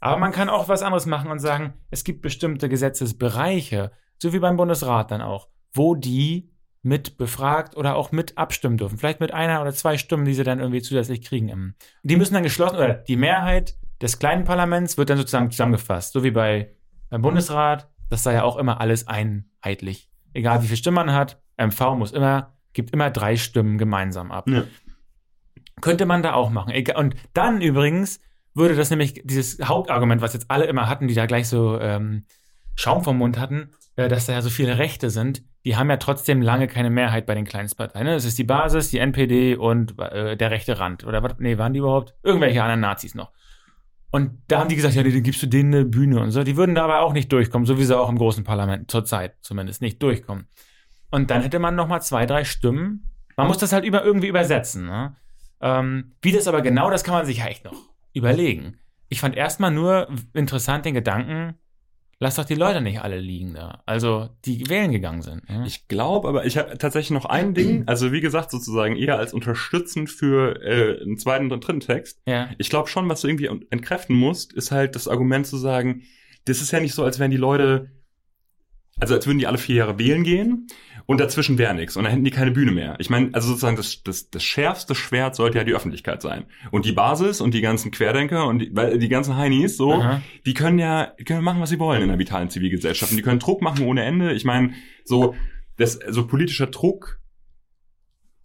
Aber man kann auch was anderes machen und sagen, es gibt bestimmte Gesetzesbereiche, so wie beim Bundesrat dann auch, wo die mit befragt oder auch mit abstimmen dürfen. Vielleicht mit einer oder zwei Stimmen, die sie dann irgendwie zusätzlich kriegen. Die müssen dann geschlossen, oder die Mehrheit des kleinen Parlaments wird dann sozusagen zusammengefasst, so wie bei, beim Bundesrat. Das sei ja auch immer alles einheitlich. Egal wie viele Stimmen man hat, MV muss immer, gibt immer drei Stimmen gemeinsam ab. Ja. Könnte man da auch machen. Und dann übrigens würde das nämlich dieses Hauptargument, was jetzt alle immer hatten, die da gleich so ähm, Schaum vom Mund hatten, äh, dass da ja so viele Rechte sind, die haben ja trotzdem lange keine Mehrheit bei den Kleinstparteien. Ne? Das ist die Basis, die NPD und äh, der rechte Rand. Oder was? Nee, waren die überhaupt? Irgendwelche anderen Nazis noch. Und da haben die gesagt, ja, dann gibst du denen eine Bühne und so. Die würden da aber auch nicht durchkommen, so wie sie auch im großen Parlament zurzeit zumindest nicht durchkommen. Und dann hätte man noch mal zwei, drei Stimmen. Man muss das halt über, irgendwie übersetzen. Ne? Ähm, wie das aber genau, das kann man sich ja echt noch überlegen. Ich fand erstmal nur interessant den Gedanken, lass doch die Leute nicht alle liegen da. Also, die wählen gegangen sind. Ja? Ich glaube, aber ich habe tatsächlich noch ein Ding, also wie gesagt, sozusagen eher als unterstützend für äh, einen zweiten und dritten Text. Ja. Ich glaube schon, was du irgendwie entkräften musst, ist halt das Argument zu sagen, das ist ja nicht so, als wären die Leute, also als würden die alle vier Jahre wählen gehen und dazwischen wäre nichts und dann hätten die keine Bühne mehr. Ich meine, also sozusagen das, das, das schärfste Schwert sollte ja die Öffentlichkeit sein. Und die Basis und die ganzen Querdenker und die, weil die ganzen Heinis, so, Aha. die können ja die können machen, was sie wollen in einer vitalen Zivilgesellschaft. Und die können Druck machen ohne Ende. Ich meine, so, das, so politischer Druck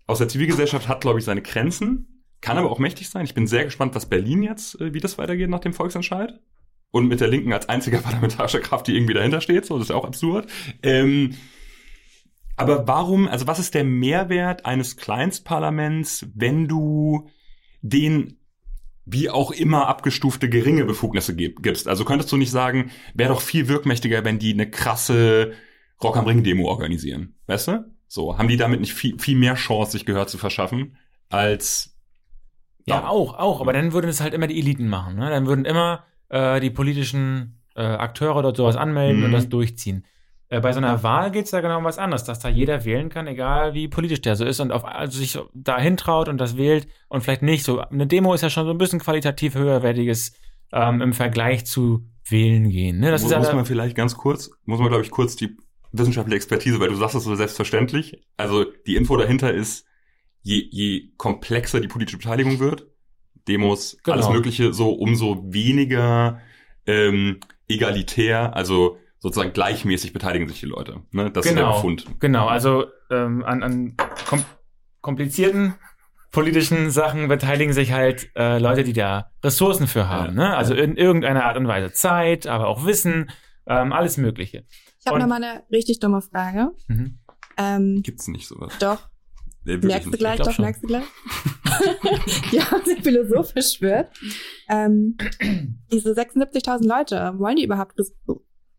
aus der Zivilgesellschaft hat, glaube ich, seine Grenzen, kann aber auch mächtig sein. Ich bin sehr gespannt, was Berlin jetzt, äh, wie das weitergeht nach dem Volksentscheid. Und mit der Linken als einziger <laughs> parlamentarischer Kraft, die irgendwie dahinter steht, so, das ist ja auch absurd. Ähm, aber warum, also was ist der Mehrwert eines Kleinstparlaments, wenn du den wie auch immer abgestufte geringe Befugnisse gibst? Also könntest du nicht sagen, wäre doch viel wirkmächtiger, wenn die eine krasse Rock am Ring Demo organisieren, weißt du? So, haben die damit nicht viel, viel mehr Chance, sich Gehör zu verschaffen, als ja, ja auch, auch, aber dann würden es halt immer die Eliten machen, ne? Dann würden immer äh, die politischen äh, Akteure dort sowas anmelden mhm. und das durchziehen. Äh, bei so einer Wahl geht es da genau um was anderes, dass da jeder wählen kann, egal wie politisch der so ist und auf, also sich da hintraut und das wählt und vielleicht nicht. So eine Demo ist ja schon so ein bisschen qualitativ höherwertiges ähm, im Vergleich zu wählen gehen. Ne? Das muss, ist muss man vielleicht ganz kurz, muss man glaube ich kurz die wissenschaftliche Expertise, weil du sagst das so selbstverständlich. Also die Info dahinter ist, je, je komplexer die politische Beteiligung wird, Demos, genau. alles Mögliche, so umso weniger ähm, egalitär, also sozusagen gleichmäßig beteiligen sich die Leute. Ne? Das genau, ist der Befund. Genau, also ähm, an, an kom komplizierten politischen Sachen beteiligen sich halt äh, Leute, die da Ressourcen für haben. Ja. Ne? Also in irgendeiner Art und Weise Zeit, aber auch Wissen, ähm, alles Mögliche. Ich habe nochmal eine richtig dumme Frage. Mhm. Ähm, Gibt's nicht sowas? Doch. Nee, merkst du gleich, doch, merkst du gleich. die haben sich philosophisch wird. Ähm, diese 76.000 Leute, wollen die überhaupt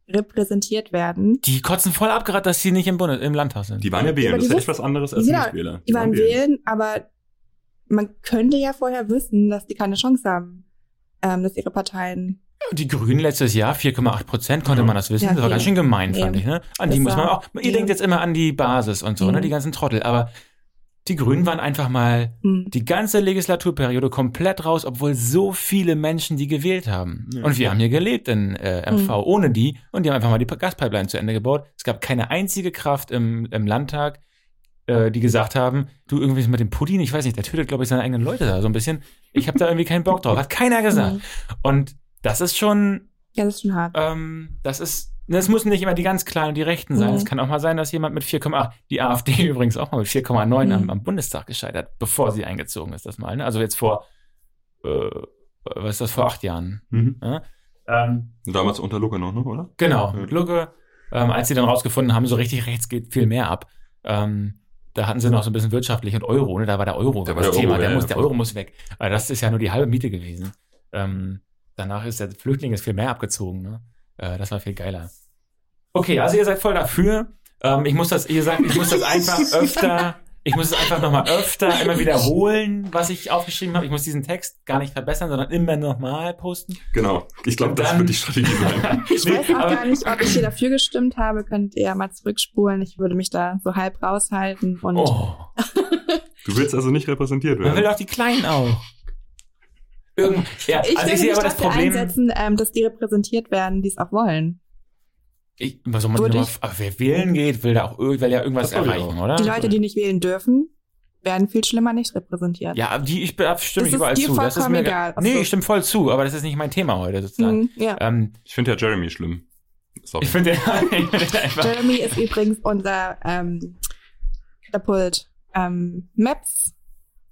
repräsentiert werden. Die kotzen voll ab, gerade, dass sie nicht im, Bundes im Landtag sind. Die waren ja wählen, das ist ja echt was anderes als genau, Nichtwähler. Die, die waren, wählen, aber man könnte ja vorher wissen, dass die keine Chance haben, ähm, dass ihre Parteien die Grünen letztes Jahr 4,8 Prozent konnte man das wissen. Ja, okay. Das war ganz schön gemein, fand ich. Ne? An das die muss man auch. Ihr denkt jetzt immer an die Basis und so, ne? Die ganzen Trottel. Aber die Grünen waren einfach mal Hm. die ganze Legislaturperiode komplett raus, obwohl so viele Menschen die gewählt haben. Ja. Und wir haben hier gelebt in äh, MV Mhm. ohne die und die haben einfach mal die Gaspipeline zu Ende gebaut. Es gab keine einzige Kraft im, im Landtag, äh, die gesagt haben, du irgendwie mit dem Putin, ich weiß nicht, der tötet, glaube ich, seine eigenen Leute da so ein bisschen. Ich habe da irgendwie keinen Bock drauf. Hat keiner gesagt. Mhm. Und das ist schon, Ja, das ist schon hart. ähm, das ist, das müssen nicht immer die ganz Kleinen und die Rechten sein. Mhm. Es kann auch mal sein, dass jemand mit 4,8, die AfD <laughs> übrigens auch mal mit 4,9 am, Mhm. am Bundestag gescheitert, bevor sie eingezogen ist, das mal. Ne? Also jetzt vor, äh, was ist das, vor acht Jahren. Mhm. Ne? Ähm, Damals unter Luca noch, ne, oder? genau, Ja. mit Lucke. Ähm, als sie dann rausgefunden haben, so richtig rechts geht viel mehr ab. Ähm, da hatten sie noch so ein bisschen wirtschaftlich und Euro, ne? Da war der Euro Da war das der Thema. Euro, der, ja, muss, ja, der. Euro muss weg. Aber das ist ja nur die halbe Miete gewesen. Ähm, danach ist der Flüchtling ist viel mehr abgezogen. Ne? Äh, das war viel geiler. Okay, also ihr seid voll dafür. Ähm, ich muss das, ihr sagt, ich muss das einfach <laughs> öfter, ich muss es einfach nochmal öfter immer wiederholen, was ich aufgeschrieben habe. Ich muss diesen Text gar nicht verbessern, sondern immer nochmal posten. Genau. Ich glaube, das wird die Strategie sein. <laughs> Ich Nee, weiß auch aber- gar nicht, ob ich hier dafür gestimmt habe. Könnt ihr ja mal zurückspulen. Ich würde mich da so halb raushalten. Und Oh, <laughs> Du willst also nicht repräsentiert man will werden. doch die Kleinen auch. Irgend, <laughs> ja, ich also würde ich sehe mich aber das dafür Problem. einsetzen, ähm, dass die repräsentiert werden, die es auch wollen. Ich, was soll man Würde ich- wer wählen geht, will da auch will ja irgendwas erreichen, auch. oder? Die Leute, die nicht wählen dürfen, werden viel schlimmer nicht repräsentiert. Ja, aber die, ich stimme Das ich überall ist dir zu. Das ist vollkommen mir egal, Nee, ich stimme voll zu, aber das ist nicht mein Thema heute sozusagen. Mhm, ja. Ähm, Ich finde ja Jeremy schlimm. Sorry. ich finde <laughs> ich finde einfach. Jeremy ist übrigens unser ähm, Katapult ähm, Maps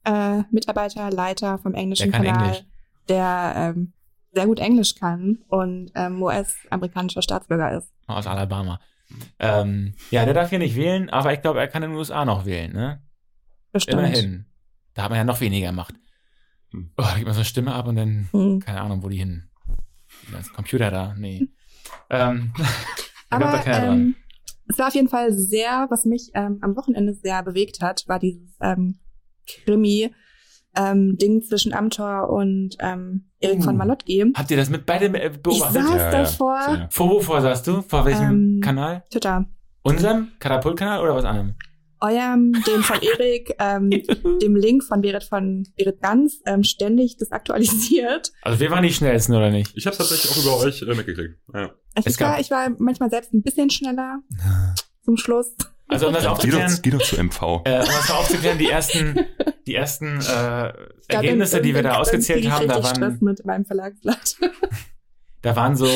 äh, Mitarbeiter, Leiter vom englischen Der kann Kanal, Englisch. Der ähm, sehr gut Englisch kann und ähm, US-amerikanischer Staatsbürger ist. Aus Alabama. Ähm, ja, der darf hier nicht wählen, aber ich glaube, er kann in den USA noch wählen, ne? Bestimmt. Immerhin. Da hat man ja noch weniger Macht. Hm. Oh, da gibt man so eine Stimme ab und dann, Hm. keine Ahnung, wo die hin. Da ist ein Computer da, nee. ähm, <laughs> da Aber ähm, es war auf jeden Fall sehr, was mich ähm, am Wochenende sehr bewegt hat, war dieses ähm, Krimi ähm, Ding zwischen Amtor und ähm, Erik von Uh. Malotki. Habt ihr das mit beide äh, Ich beobachtet? saß Ja, ja, davor, sehr. Vor wovor saßt du? Vor welchem Ähm, Kanal? Twitter, Unserem Katapultkanal oder was anderem? eurem, dem von Erik, ähm, <laughs> dem Link von Berit von Berit Ganz ähm, ständig das aktualisiert. Also wir waren die schnellsten, oder nicht? Ich habe tatsächlich auch über euch äh, mitgekriegt. Ja. Also Es ich, war, ich war manchmal selbst ein bisschen schneller zum Schluss. Also um das Geh aufzuklären, doch, geh doch zu MV. äh, um das mal aufzuklären, die ersten, die ersten äh, Ergebnisse, die wir da ausgezählt haben, da richtig Stress waren, mit meinem Verlagsblatt. <laughs> da waren so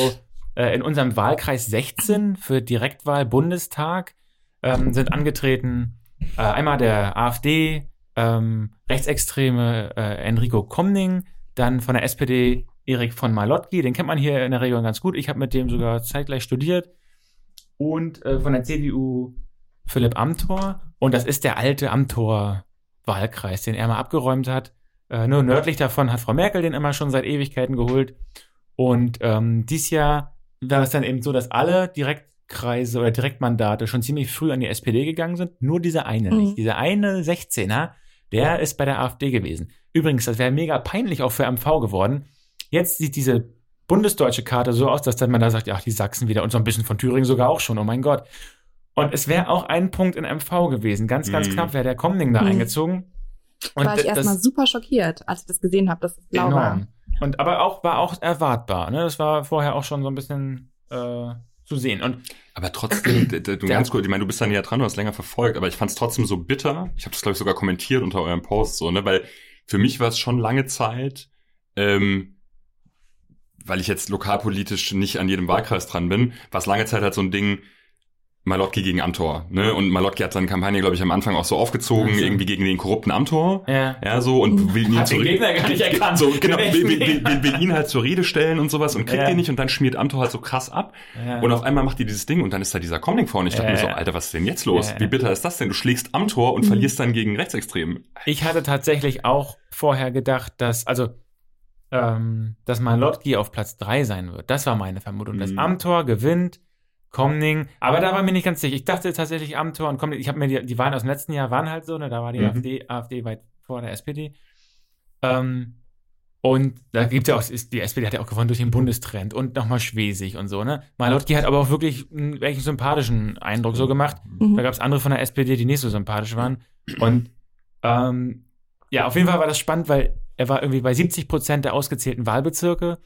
äh, in unserem Wahlkreis 16 für Direktwahl Bundestag ähm, sind angetreten äh, einmal der AfD, ähm, rechtsextreme äh, Enrico Komning, dann von der SPD Erik von Malotki, den kennt man hier in der Region ganz gut. Ich habe mit dem sogar zeitgleich studiert. Und äh, von der CDU Philipp Amthor. Und das ist der alte Amthor-Wahlkreis, den er mal abgeräumt hat. Äh, nur nördlich davon hat Frau Merkel den immer schon seit Ewigkeiten geholt. Und ähm, dies Jahr war es dann eben so, dass alle Direktkreise oder Direktmandate schon ziemlich früh an die SPD gegangen sind. Nur dieser eine Mhm. nicht. Dieser eine 16er, der ist bei der AfD gewesen. Übrigens, das wäre mega peinlich auch für MV geworden. Jetzt sieht diese bundesdeutsche Karte so aus, dass dann man da sagt, ach, die Sachsen wieder und so ein bisschen von Thüringen sogar auch schon, oh mein Gott. Und es wäre auch ein Punkt in MV gewesen. Ganz, ganz Mhm. knapp wäre der Komning da Mhm. eingezogen. Und war ich erstmal super schockiert, als ich das gesehen habe, dass es blau war. enorm. Und aber auch war auch erwartbar. Ne? Das war vorher auch schon so ein bisschen äh, zu sehen. Und Aber trotzdem, du ganz kurz, ich meine, du bist da näher dran, du hast länger verfolgt, aber ich fand es trotzdem so bitter. Ich habe das, glaube ich, sogar kommentiert unter eurem Post, so, ne? Weil für mich war es schon lange Zeit, ähm, weil ich jetzt lokalpolitisch nicht an jedem Wahlkreis dran bin, war es lange Zeit halt so ein Ding, Malotki gegen Amtor, ne? Und Malotki hat seine Kampagne, glaube ich, am Anfang auch so aufgezogen, Ach so. irgendwie gegen den korrupten Amtor. ja, Ja, so, und will ihn Hat den zurück- Gegner gar nicht erkannt. So, genau, Den will, will, will, will, ihn halt zur Rede stellen und sowas und kriegt Ja. ihn nicht und dann schmiert Amtor halt so krass ab. ja. Und auf einmal macht die dieses Ding und dann ist da dieser Comlink vorne. Ich dachte Ja, mir so. Alter, was ist denn jetzt los? Wie bitter ist das denn? Du schlägst am Tor und Mhm. verlierst dann gegen Rechtsextremen. Ich hatte tatsächlich auch vorher gedacht, dass, also, ähm, dass Malotki auf Platz 3 sein wird. Das war meine Vermutung. Das Mhm. Amtor gewinnt, Komning, aber da war mir nicht ganz sicher. Ich dachte tatsächlich Amtor und Komning, ich habe mir die, die Wahlen aus dem letzten Jahr waren halt so, ne, da war die Mhm. AfD, AfD weit vor der SPD. Ähm, und da gibt ja auch, ist, die SPD hat ja auch gewonnen durch den Bundestrend und nochmal Schwesig und so, ne? Malotki hat aber auch wirklich einen, welchen sympathischen Eindruck so gemacht. Mhm. Da gab es andere von der SPD, die nicht so sympathisch waren. Und Ähm, ja, auf jeden Fall war das spannend, weil er war irgendwie bei 70 Prozent der ausgezählten Wahlbezirke,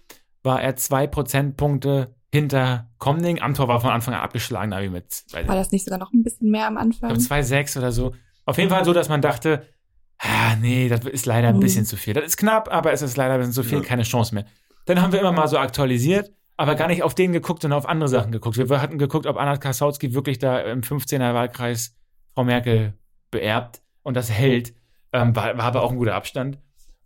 war er zwei Prozentpunkte hinter Komning. Amtor war von Anfang an abgeschlagen, wie mit, War das nicht sogar noch ein bisschen mehr am Anfang? ich glaube 2,6 oder so. Auf jeden Fall so, dass man dachte, ah, nee, das ist leider ein Mhm. bisschen zu viel. Das ist knapp, aber es ist leider ein bisschen zu viel, Ja. keine Chance mehr. Dann haben wir immer mal so aktualisiert, aber gar nicht auf den geguckt, sondern auf andere Sachen geguckt. Wir hatten geguckt, ob Anna Kasautsky wirklich da im 15er Wahlkreis Frau Merkel beerbt und das hält. Ähm, war, war aber auch ein guter Abstand.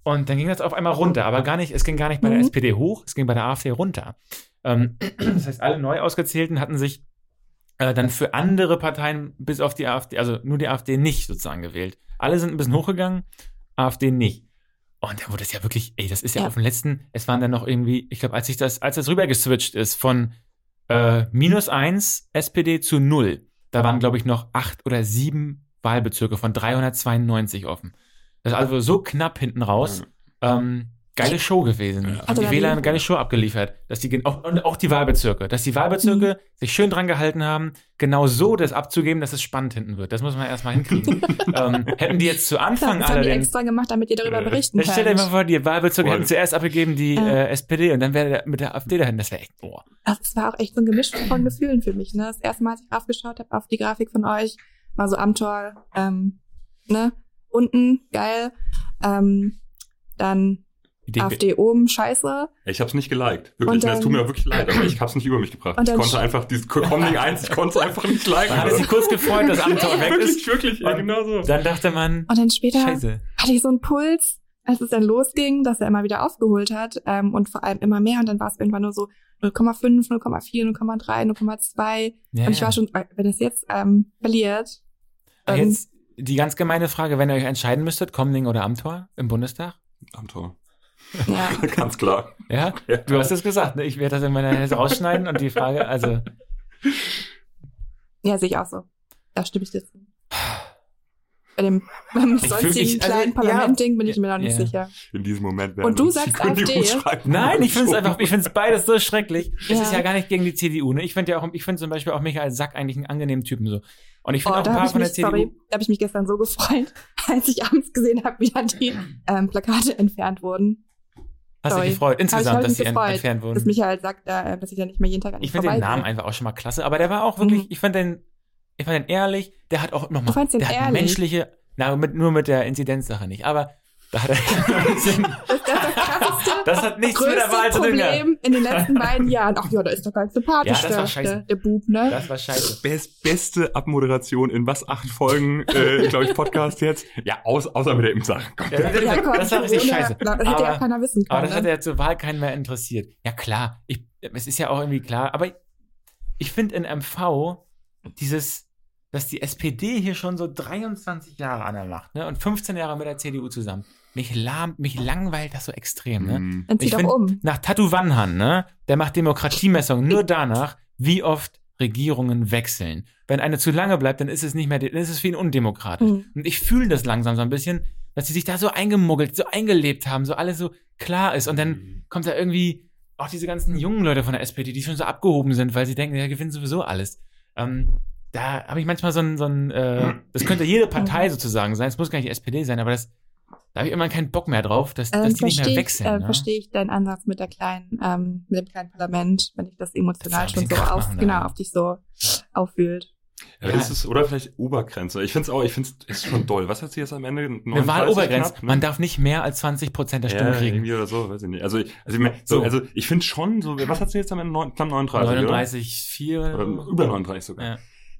Und dann ging das auf einmal runter, aber gar nicht, es ging gar nicht bei der Mhm. SPD hoch, es ging bei der AfD runter. Ähm, <clears throat> das heißt, alle neu ausgezählten hatten sich äh, dann für andere Parteien bis auf die AfD, also nur die AfD nicht sozusagen gewählt. Alle sind ein bisschen hochgegangen, AfD nicht. Und dann wurde es ja wirklich, ey, das ist ja, Ja. auf dem letzten, es waren dann noch irgendwie, ich glaube, als ich das, als das rüber geswitcht ist von äh, minus eins SPD zu null, da waren, glaube ich, noch acht oder sieben Wahlbezirke von 392 offen. Das ist also so knapp hinten raus. Ähm, geile Show gewesen. Ja. Haben Also die da Wähler eine geile Show abgeliefert. Dass die, auch, und auch die Wahlbezirke. Dass die Wahlbezirke sich schön dran gehalten haben, genau so das abzugeben, dass es spannend hinten wird. Das muss man erstmal hinkriegen. <laughs> ähm, hätten die jetzt zu Anfang das haben die extra gemacht, damit ihr darüber berichten Dann stell dir mal könnt. vor, die Wahlbezirke Boah. hätten zuerst abgegeben die äh, SPD und dann wäre der mit der AfD dahin. Das wäre echt, oh. Also, es war auch echt so ein Gemisch von Gefühlen für mich. Ne? Das erste Mal, als ich raufgeschaut habe auf die Grafik von euch, war so am Tor, ähm, ne, unten, geil. Ähm, dann Die AfD oben, scheiße. Ich hab's nicht geliked. Wirklich. Und es dann- tut mir wirklich leid, aber ich hab's nicht über mich gebracht. Ich konnte einfach dieses Coming <laughs> 1, ich konnte es einfach nicht liken. Da hat es sich kurz gefreut, dass Amtor weg ist. wirklich, wirklich, ja, genau so. Dann dachte man, Und dann später scheiße. hatte ich so einen Puls, als es dann losging, dass er immer wieder aufgeholt hat ähm, und vor allem immer mehr. Und dann war es irgendwann nur so 0,5, 0,4, 0,3, 0,2. Ja, und ich war schon, äh, wenn es jetzt ähm, verliert, dann, Jetzt die ganz gemeine Frage, wenn ihr euch entscheiden müsstet, Komning oder Amtor im Bundestag? Am Tor. Ja. <laughs> Ganz klar. Ja? Ja. Du hast es gesagt, ne? Ich werde das in meiner Hälfte rausschneiden und die Frage, also, ja, sehe ich auch so. Da stimme ich dir zu. Bei dem beim sonstigen also, kleinen ja. Parlament-Ding bin ich mir noch nicht Ja. sicher. In diesem Moment Und du sagst AfD? Nein, ich finde es einfach, ich finde es beides so schrecklich. Es Ja. ist ja gar nicht gegen die CDU, ne? Ich finde ja auch, ich finde zum Beispiel auch Michael Sack eigentlich einen angenehmen Typen so. Und ich Oh, finde auch da ein paar von mich, der CDU. sorry, da habe ich mich gestern so gefreut, <laughs> als ich abends gesehen habe, wie dann die ähm, Plakate entfernt wurden. Hast sorry. dich gefreut, insgesamt, dass sie gefreut, entfernt wurden. Dass Michael sagt, äh, dass ich da nicht mehr jeden Tag an Ich finde den. Namen einfach auch schon mal klasse, aber der war auch wirklich, Mhm. ich fand den, ich fand den ehrlich, der hat auch nochmal, Du der hat ehrlich? menschliche, na, mit, nur mit der Inzidenzsache nicht, aber da hat er, <laughs> Das ist das <laughs> das hat nichts mit der größte Wahl zu tun. Problem in den letzten beiden Jahren. Ach ja, da ist doch ganz sympathisch, Ja, das war der, scheiße. der, der Bub, ne? Das war scheiße. Best, beste Abmoderation in was acht Folgen, äh, glaube ich, Podcast jetzt. Ja, aus, außer mit der Impfsache. Ja, das, Ja, komm, das war richtig scheiße. Das hätte ja Aber, keiner wissen können. aber das hat ne? ja zur Wahl keinen mehr interessiert. Ja klar, ich, es ist ja auch irgendwie klar, aber ich, ich finde in MV dieses, dass die SPD hier schon so 23 Jahre an der Macht, ne, und 15 Jahre mit der CDU zusammen. Mich lahmt, mich langweilt das so extrem, ne? Mm. Dann zieh ich doch find- um. Nach Tatu Wanhan, ne, der macht Demokratiemessungen nur <laughs> danach, wie oft Regierungen wechseln. Wenn eine zu lange bleibt, dann ist es nicht mehr, dann ist es für ihn undemokratisch. Mhm. Und ich fühle das langsam so ein bisschen, dass sie sich da so eingemuggelt, so eingelebt haben, so alles so klar ist. Und dann kommt da irgendwie auch diese ganzen jungen Leute von der SPD, die schon so abgehoben sind, weil sie denken, ja, gewinnen sowieso alles. Ähm, da habe ich manchmal so ein, so ein äh, <laughs> das könnte jede Partei sozusagen sein, es muss gar nicht die SPD sein, aber das, da habe ich immer keinen Bock mehr drauf, dass, dass Ähm, die nicht mehr verstehe ich, wechseln. äh, ne? verstehe ich deinen Ansatz mit der kleinen, ähm, mit dem kleinen Parlament, wenn ich das emotional Das schon so auf, machen, genau, ja. auf dich so aufwühlt. Ja, das ist, oder vielleicht Obergrenze. Ich finde es auch, ich finde es ist schon doll. Was hat sie jetzt am Ende? Eine 39 Wahlobergrenze. knapp, ne? Man darf nicht mehr als 20 Prozent der Stimmen ja, kriegen. irgendwie oder so, weiß ich nicht. Also, ich- also, ich, so, So. also ich finde schon so, was hat sie jetzt am Ende? Knapp 39, 39, 4 oder? oder? Über 39 sogar. Ja.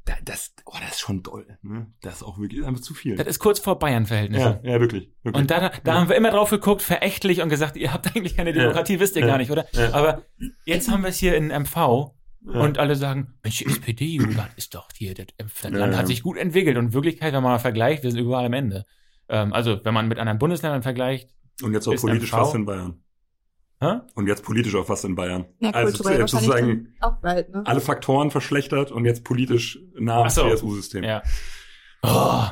Da, das, oh, das ist schon doll. Ne? Das ist auch wirklich einfach zu viel. Das ist kurz vor Bayern-Verhältnisse. ja, ja, wirklich. wirklich. Und da, da haben wir immer drauf geguckt, verächtlich und gesagt, ihr habt eigentlich keine Ja. Demokratie, wisst ihr Ja. gar nicht, oder? Ja. Aber jetzt haben wir es hier in MV Ja. und alle sagen, Mensch, die SPD, Jugendland <clears throat> ist doch hier, das das Ja, Land ja. hat sich gut entwickelt. Und in Wirklichkeit, wenn man mal vergleicht, wir sind überall am Ende. Ähm, also, wenn man mit anderen Bundesländern vergleicht, Und jetzt auch politisch MV. fast in Bayern. Hä? Und jetzt politisch auch fast in Bayern. Ja, also kulturell jetzt wahrscheinlich sozusagen bald, ne? alle Faktoren verschlechtert und jetzt politisch nah am so. CSU-System. Ja. Oh.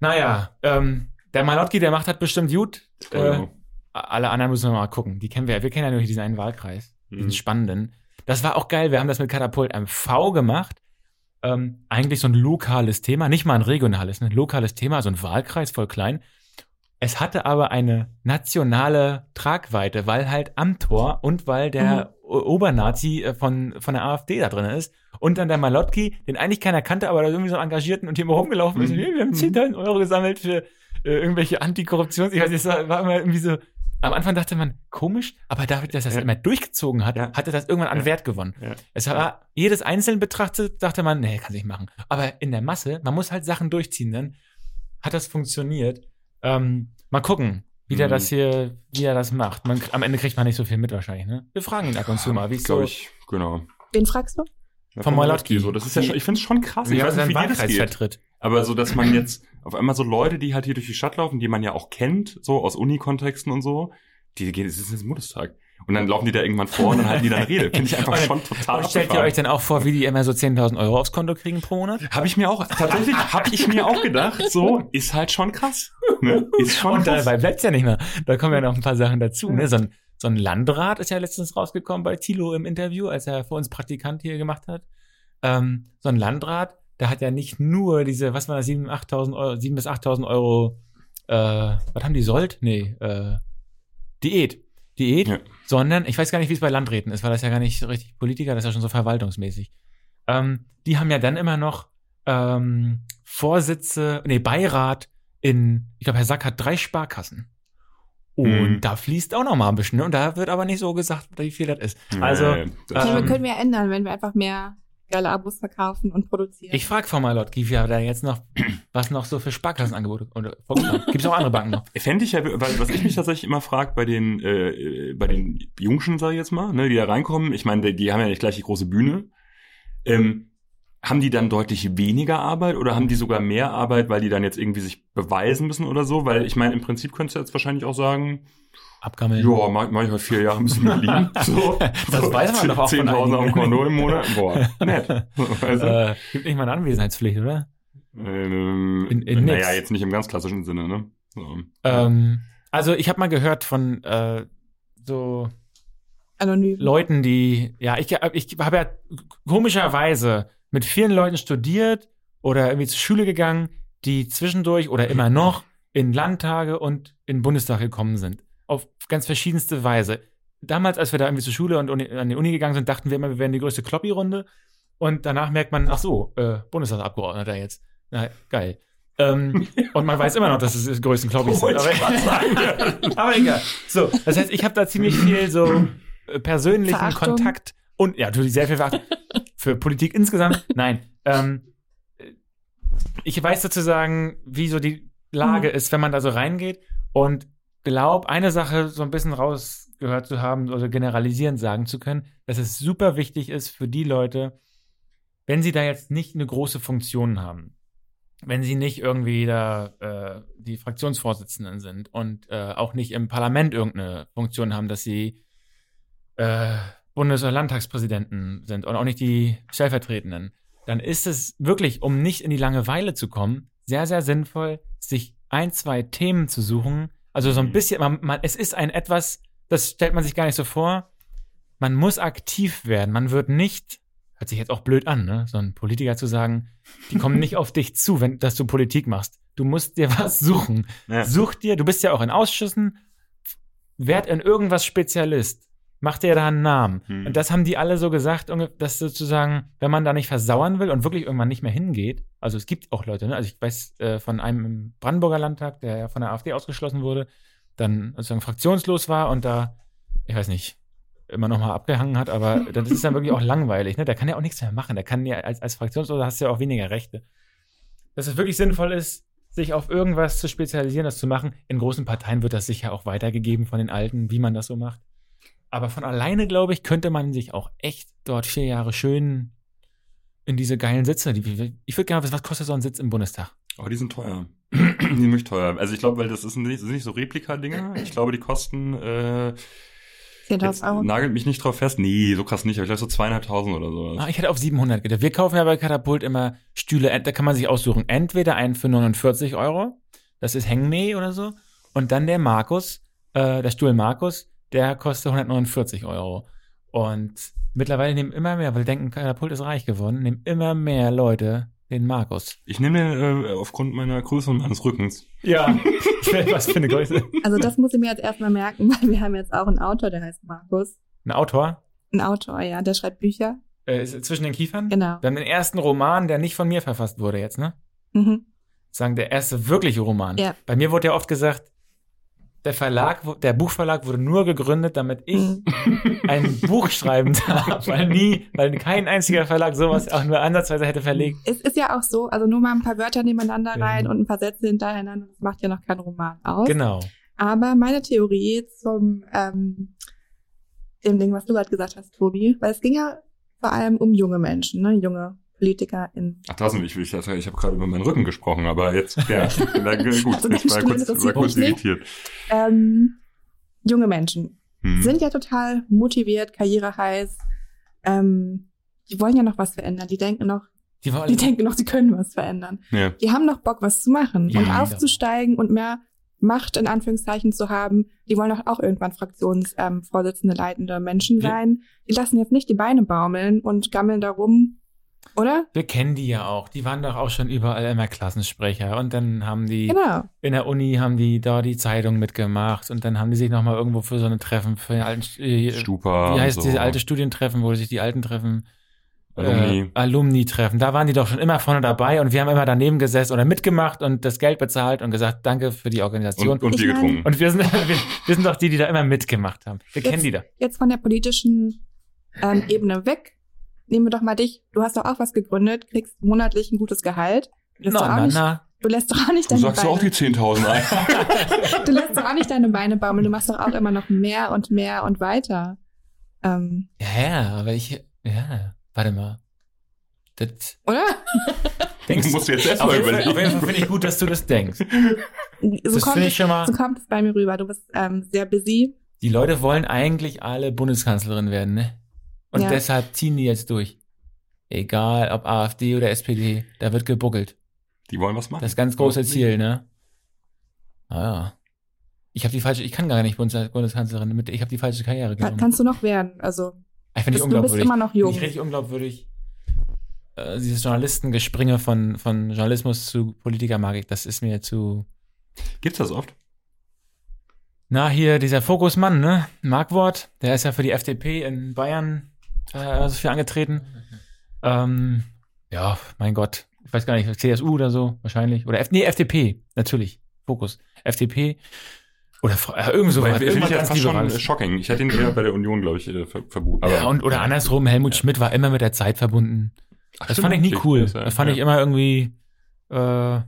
naja, ähm, der Malotki, der macht hat bestimmt gut. Äh, Genau. alle anderen müssen wir mal gucken. Die kennen wir, wir kennen ja nur diesen einen Wahlkreis, diesen Mhm. spannenden. Das war auch geil. Wir haben das mit Katapult MV gemacht. ähm, eigentlich so ein lokales Thema, nicht mal ein regionales, ein lokales Thema, so ein Wahlkreis voll klein. Es hatte aber eine nationale Tragweite, weil halt Amtor und weil der mhm. Obernazi äh, von, von der AfD da drin ist. Und dann der Malotki, den eigentlich keiner kannte, aber da irgendwie so engagierten und hier immer rumgelaufen ist. Mhm. Wir haben 10.000 Euro gesammelt für äh, irgendwelche Antikorruptions... Ich weiß nicht, es war immer irgendwie so... Am Anfang dachte man, komisch, aber dadurch, dass er das ja. immer durchgezogen hat, ja. hatte das irgendwann an ja. Wert gewonnen. Es war jedes einzeln betrachtet, dachte man, nee, kann ich machen. Aber in der Masse, man muss halt Sachen durchziehen, dann hat das funktioniert. Ähm, mal gucken, wie der mhm. das hier, wie er das macht. Man, am Ende kriegt man nicht so viel mit wahrscheinlich, ne? Wir fragen ihn ab und zu mal, wie es so. ich, genau. Wen fragst du? Ja, von Molotki. So, das ist ja schon, ich finde es schon krass. Wie ich weiß nicht, wie das geht. Vertritt. Aber so, dass man jetzt auf einmal so Leute, die halt hier durch die Stadt laufen, die man ja auch kennt, so aus Uni-Kontexten und so, die gehen, es ist jetzt Bundestag. Und dann laufen die da irgendwann vor und dann halten die da eine Rede. Finde ich einfach schon total Und stellt ihr euch dann auch vor, wie die immer so 10.000 Euro aufs Konto kriegen pro Monat? Habe ich mir auch, tatsächlich habe ich mir auch gedacht, so, ist halt schon krass. Ne? Ist schon und krass. dabei bleibt's ja nicht mehr. Da kommen ja noch ein paar Sachen dazu. Ne? So, ein, so ein Landrat ist ja letztens rausgekommen bei Thilo im Interview, als er für uns Praktikant hier gemacht hat. Ähm, so ein Landrat, der hat ja nicht nur diese, was war das, 7.000, 8.000 Euro, 7.000 bis 8.000 Euro, äh, was haben die sollt? Nee, äh, Diät. Diät, ja. sondern ich weiß gar nicht, wie es bei Landräten ist, weil das ja gar nicht richtig Politiker, das ist ja schon so verwaltungsmäßig. Ähm, die haben ja dann immer noch ähm, Vorsitze, nee, Beirat in, ich glaube, Herr Sack hat drei Sparkassen. Und mhm. da fließt auch noch mal ein bisschen. Ne? Und da wird aber nicht so gesagt, wie viel das ist. Also, nee, das ähm, können wir ja ändern, wenn wir einfach mehr geile Abos verkaufen und produzieren. Ich frage Frau Malot, wie da jetzt noch, <clears throat> was noch so für Sparkassenangebote <laughs> Gibt es auch andere Banken noch? Fände ich ja, weil, was ich mich tatsächlich immer frage bei den, äh, bei den Jungschen, sag ich jetzt mal, ne, die da reinkommen, ich meine, die, die haben ja nicht gleich die große Bühne. Ähm, haben die dann deutlich weniger Arbeit oder haben die sogar mehr Arbeit, weil die dann jetzt irgendwie sich beweisen müssen oder so? Weil ich meine, im Prinzip könntest du jetzt wahrscheinlich auch sagen, abgammeln. Ja, halt vier Jahre ein bisschen Berlin. So, das so weiß man doch auch 10.000 am Konto im Monat. Boah, nett. Weißt <laughs> du? äh, gibt nicht mal eine Anwesenheitspflicht, oder? Ähm, in, in naja, jetzt nicht im ganz klassischen Sinne, ne? So. Ähm, also ich habe mal gehört von äh, so Anonym. Leuten, die, ja, ich, ich habe ja komischerweise mit vielen Leuten studiert oder irgendwie zur Schule gegangen, die zwischendurch oder immer noch in Landtage und in Bundestag gekommen sind auf ganz verschiedenste Weise. Damals, als wir da irgendwie zur Schule und an die Uni gegangen sind, dachten wir immer, wir wären die größte Kloppi-Runde. Und danach merkt man, ach so, äh, Bundestagsabgeordneter jetzt. Na, geil. ähm, <laughs> und man weiß immer noch, dass es die größten Kloppis sind. Aber, <laughs> aber egal. So, das heißt, ich habe da ziemlich viel so äh, persönlichen Verachtung. Kontakt und ja, natürlich sehr viel Verachtung für Politik insgesamt. Nein. Ähm, ich weiß sozusagen, wie so die Lage mhm. ist, wenn man da so reingeht. Und glaube, eine Sache so ein bisschen rausgehört zu haben oder generalisierend sagen zu können, dass es super wichtig ist für die Leute, wenn sie da jetzt nicht eine große Funktion haben, wenn sie nicht irgendwie da äh, die Fraktionsvorsitzenden sind und äh, auch nicht im Parlament irgendeine Funktion haben, dass sie äh, Bundes- oder Landtagspräsidenten sind und auch nicht die Stellvertretenden, dann ist es wirklich, um nicht in die Langeweile zu kommen, sehr, sehr sinnvoll, sich ein, zwei Themen zu suchen, also so ein mhm. bisschen, man, man, es ist ein etwas, das stellt man sich gar nicht so vor. Man muss aktiv werden. Man wird nicht, hört sich jetzt auch blöd an, ne? So ein Politiker zu sagen, die kommen nicht auf dich zu, wenn, dass du Politik machst. Du musst dir was suchen. Ja. Such dir, du bist ja auch in Ausschüssen, werd in irgendwas Spezialist. Mach dir da einen Namen. Hm. Und das haben die alle so gesagt, dass sozusagen, wenn man da nicht versauern will und wirklich irgendwann nicht mehr hingeht, also es gibt auch Leute, ne? also ich weiß äh, von einem im Brandenburger Landtag, der ja von der AfD ausgeschlossen wurde, dann sozusagen fraktionslos war und da, ich weiß nicht, immer noch mal abgehangen hat, aber <laughs> das ist dann wirklich auch langweilig, ne? Der kann ja auch nichts mehr machen. Der kann ja als, als Fraktionsloser hast du ja auch weniger Rechte. Dass es wirklich sinnvoll ist, sich auf irgendwas zu spezialisieren, das zu machen. In großen Parteien wird das sicher auch weitergegeben von den Alten, wie man das so macht. Aber von alleine, glaube ich, könnte man sich auch echt dort vier Jahre schön in diese geilen Sitze. Die, ich würde gerne wissen, was kostet so ein Sitz im Bundestag? Oh, die sind teuer. <clears throat> die sind nämlich teuer. Also ich glaube, weil das ist nicht, das sind nicht so Replika-Dinger. Ich glaube, die kosten äh, 10.000 Euro. Nagelt mich nicht drauf fest. Nee, so krass nicht. Aber ich glaube so zweieinhalbtausend oder so. Ah, ich hätte auf 700 gedacht. Wir kaufen ja bei Katapult immer Stühle. Da kann man sich aussuchen. Entweder einen für 49 Euro. Das ist Hengmei oder so. Und dann der Markus, äh, der Stuhl Markus der kostet 149 Euro. Und mittlerweile nehmen immer mehr, weil die denken, Katapult ist reich geworden, nehmen immer mehr Leute den Markus. Ich nehme den äh, aufgrund meiner Größe und meines Rückens. Ja, <laughs> was für eine Größe. Also das muss ich mir jetzt erstmal merken, weil wir haben jetzt auch einen Autor, der heißt Markus. Ein Autor? Ein Autor, ja, der schreibt Bücher. Äh, ist zwischen den Kiefern? Genau. Wir haben den ersten Roman, der nicht von mir verfasst wurde jetzt, ne? Mhm. Sagen, der erste wirkliche Roman. Ja. Bei mir wurde ja oft gesagt, der Verlag, der Buchverlag wurde nur gegründet, damit ich <laughs> ein Buch schreiben darf, weil nie, weil kein einziger Verlag sowas auch nur ansatzweise hätte verlegt. Es ist ja auch so, also nur mal ein paar Wörter nebeneinander Ja. rein und ein paar Sätze hintereinander, das macht ja noch keinen Roman aus. Genau. Aber meine Theorie zum ähm, dem Ding, was du gerade gesagt hast, Tobi, weil es ging ja vor allem um junge Menschen, ne, junge Politiker in Ach, das nicht. Ich, ich, ich habe gerade über meinen Rücken gesprochen, aber jetzt, ja, <laughs> na, gut, ich Also war Menschen kurz, war kurz irritiert. ähm, junge Menschen Hm. sind ja total motiviert, karriereheiß. Ähm, die wollen ja noch was verändern. Die denken noch, Die wollen die denken noch, sie können was verändern. ja. Die haben noch Bock, was zu machen Ja, und aufzusteigen und mehr Macht in Anführungszeichen zu haben. Die wollen doch auch irgendwann Fraktionsvorsitzende, ähm, leitende Menschen Ja. sein. Die lassen jetzt nicht die Beine baumeln und gammeln da rum, oder? Wir kennen die ja auch. Die waren doch auch schon überall immer Klassensprecher. Und dann haben die Genau. in der Uni haben die da die Zeitung mitgemacht und dann haben die sich nochmal irgendwo für so eine Treffen, für den alten äh, Stupa. Wie heißt so. diese alte Studientreffen, wo sich die Alten treffen? Alumni. Äh, Alumni-Treffen. Da waren die doch schon immer vorne dabei und wir haben immer daneben gesessen oder mitgemacht und das Geld bezahlt und gesagt, danke für die Organisation. und, und Bier getrunken. Und wir sind, <laughs> wir, wir sind doch die, die da immer mitgemacht haben. Wir Jetzt- kennen die da. Jetzt von der politischen ähm, Ebene weg. Nehmen wir doch mal dich. Du hast doch auch was gegründet, kriegst monatlich ein gutes Gehalt. Du lässt, doch, Na, auch na, nicht, na. du lässt doch auch nicht Du deine sagst Beine. auch die 10.000 ein. <laughs> Du lässt doch auch nicht deine Beine baumeln, du machst doch auch immer noch mehr und mehr und weiter. Ähm, Ja, ja, aber ich, ja, warte mal. Das oder? denkst <laughs> Du musst jetzt erstmal Fall, auf jeden überlegen. Fall finde ich gut, dass du das denkst. So Das kommt, finde ich schon mal. so kommt es bei mir rüber. Du bist ähm, sehr busy. Die Leute wollen eigentlich alle Bundeskanzlerin werden, ne? Und Ja. deshalb ziehen die jetzt durch. Egal, ob AfD oder SPD, da wird gebuckelt. Die wollen was machen. Das ganz große Ziel, ne? Ah ja. Ich habe die falsche, ich kann gar nicht Bundes Bundeskanzlerin mit, ich habe die falsche Karriere genommen. kannst du noch werden? Also, ich finde ich bist, du bist unglaubwürdig. immer noch jung. ich richtig unglaubwürdig. Äh, dieses Journalistengespringe von, von Journalismus zu Politiker mag ich, das ist mir zu. Gibt's das oft? Na, hier dieser Fokusmann, ne? Markwort, der ist ja für die FDP in Bayern äh, so viel angetreten. Ähm, ja, mein Gott. Ich weiß gar nicht, CSU oder so, wahrscheinlich. Oder F nee, FDP, natürlich. Fokus. FDP. Oder äh, irgend so was. Finde ich ja fast schon äh, shocking. Ich hätte ihn eher bei der Union, glaube ich, äh, ver verbucht. ja, und, oder andersrum, Helmut Schmidt war immer mit der Zeit verbunden. Ach, Das stimmt, fand ich nie cool. ist ja- Das fand ja. ich immer irgendwie äh,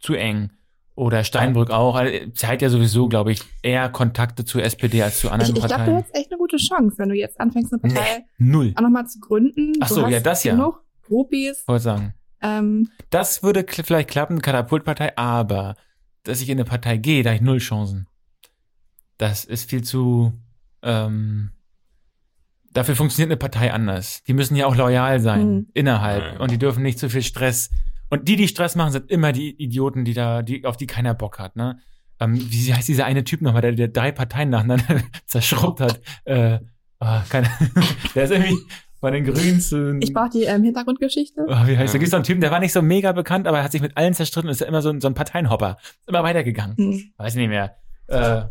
zu eng. Oder Steinbrück auch. Also, zeigt ja sowieso, glaube ich, eher Kontakte zur SPD als zu Ich, anderen ich glaube, du Parteien. hast echt eine gute Chance, wenn du jetzt anfängst, eine Partei Null. auch nochmal zu gründen. Ach Du so, hast ja, das ja. Genug Groupies. Wollte sagen. Ähm, Das würde kl- vielleicht klappen, Katapultpartei, aber dass ich in eine Partei gehe, da habe ich null Chancen. Das ist viel zu. Ähm, dafür funktioniert eine Partei anders. Die müssen ja auch loyal sein Mhm. innerhalb und die dürfen nicht zu viel Stress. Und die, die Stress machen, sind immer die Idioten, die da, die auf die keiner Bock hat. Ne? Ähm, wie heißt dieser eine Typ nochmal, der, der drei Parteien nacheinander <laughs> zerschrubbt hat? Äh, oh, keine, <laughs> der ist irgendwie bei den Grünen zu. ich brauche die ähm, Hintergrundgeschichte. Oh, wie heißt der? Ja. Gibt es so einen Typen, der war nicht so mega bekannt, aber er hat sich mit allen zerstritten und ist ja immer so, ein- so ein Parteienhopper. Ist immer weitergegangen. Hm. Weiß nicht mehr. Äh,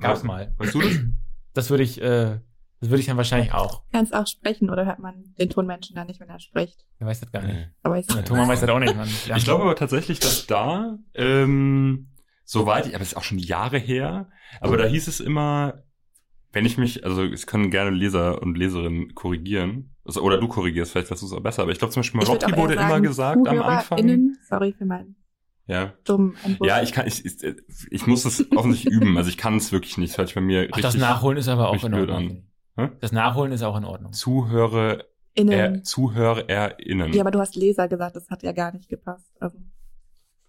gab's mal. Weißt du das? Das würde ich, äh, das würde ich dann wahrscheinlich auch. Kannst auch sprechen oder hört man den Tonmenschen da nicht, wenn er spricht. Wer weiß das gar nicht. Aber ich, Der Thomas weiß das auch nicht, Mann. Ja. Ich glaube aber tatsächlich, dass da, ähm, soweit, ich, aber das ist auch schon Jahre her, aber da hieß es immer, wenn ich mich, also es können gerne Leser und Leserinnen korrigieren, also, oder du korrigierst, vielleicht weißt du es auch besser, aber ich glaube zum Beispiel ich Marotti wurde sagen, immer gesagt am Anfang. ZuhörerInnen, Sorry für meinen Ja. Ja, ich kann, ich, ich, ich muss es offensichtlich üben, also ich kann es wirklich nicht, das hört sich bei mir Ach, richtig das Nachholen ist aber auch in Ordnung. Das Nachholen ist auch in Ordnung. Zuhörer, Innen. er, ZuhörerInnen. ja, aber du hast Leser gesagt, das hat ja gar nicht gepasst. Also,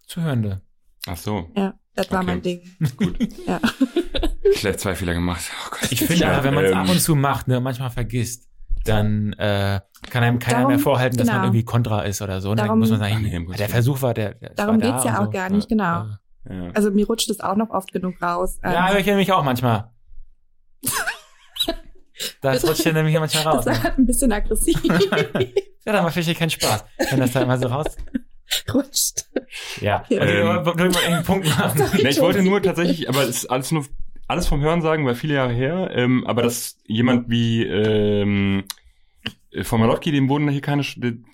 Zuhörende. Ach so, ja, das war Okay. mein Ding. <laughs> gut. Ja. Vielleicht zwei Fehler gemacht. Oh Gott. Ich finde aber, wenn man es Ähm, ab und zu macht, ne, und manchmal vergisst, dann äh, kann einem keiner Darum- mehr vorhalten, dass man genau. irgendwie kontra ist oder so. Und dann Darum- muss man sagen, Ach nee, der ich- Versuch war der. der es Darum war da geht's ja auch so. gar nicht, genau. Ja. Also mir rutscht es auch noch oft genug raus. Ähm, Ja, höre ich nämlich auch manchmal. <laughs> Das rutscht ja nämlich manchmal raus. Das war ein bisschen aggressiv. <laughs> ja, da macht vielleicht keinen Spaß, wenn das da immer so raus rutscht. Ja, <laughs> Ja. also, Ähm. mal einen Punkt machen. Ne, ich wollte nur tatsächlich, aber es ist alles nur alles vom Hören sagen, weil viele Jahre her, ähm, aber dass jemand wie ähm, äh, von Malotki, dem wurden hier keine,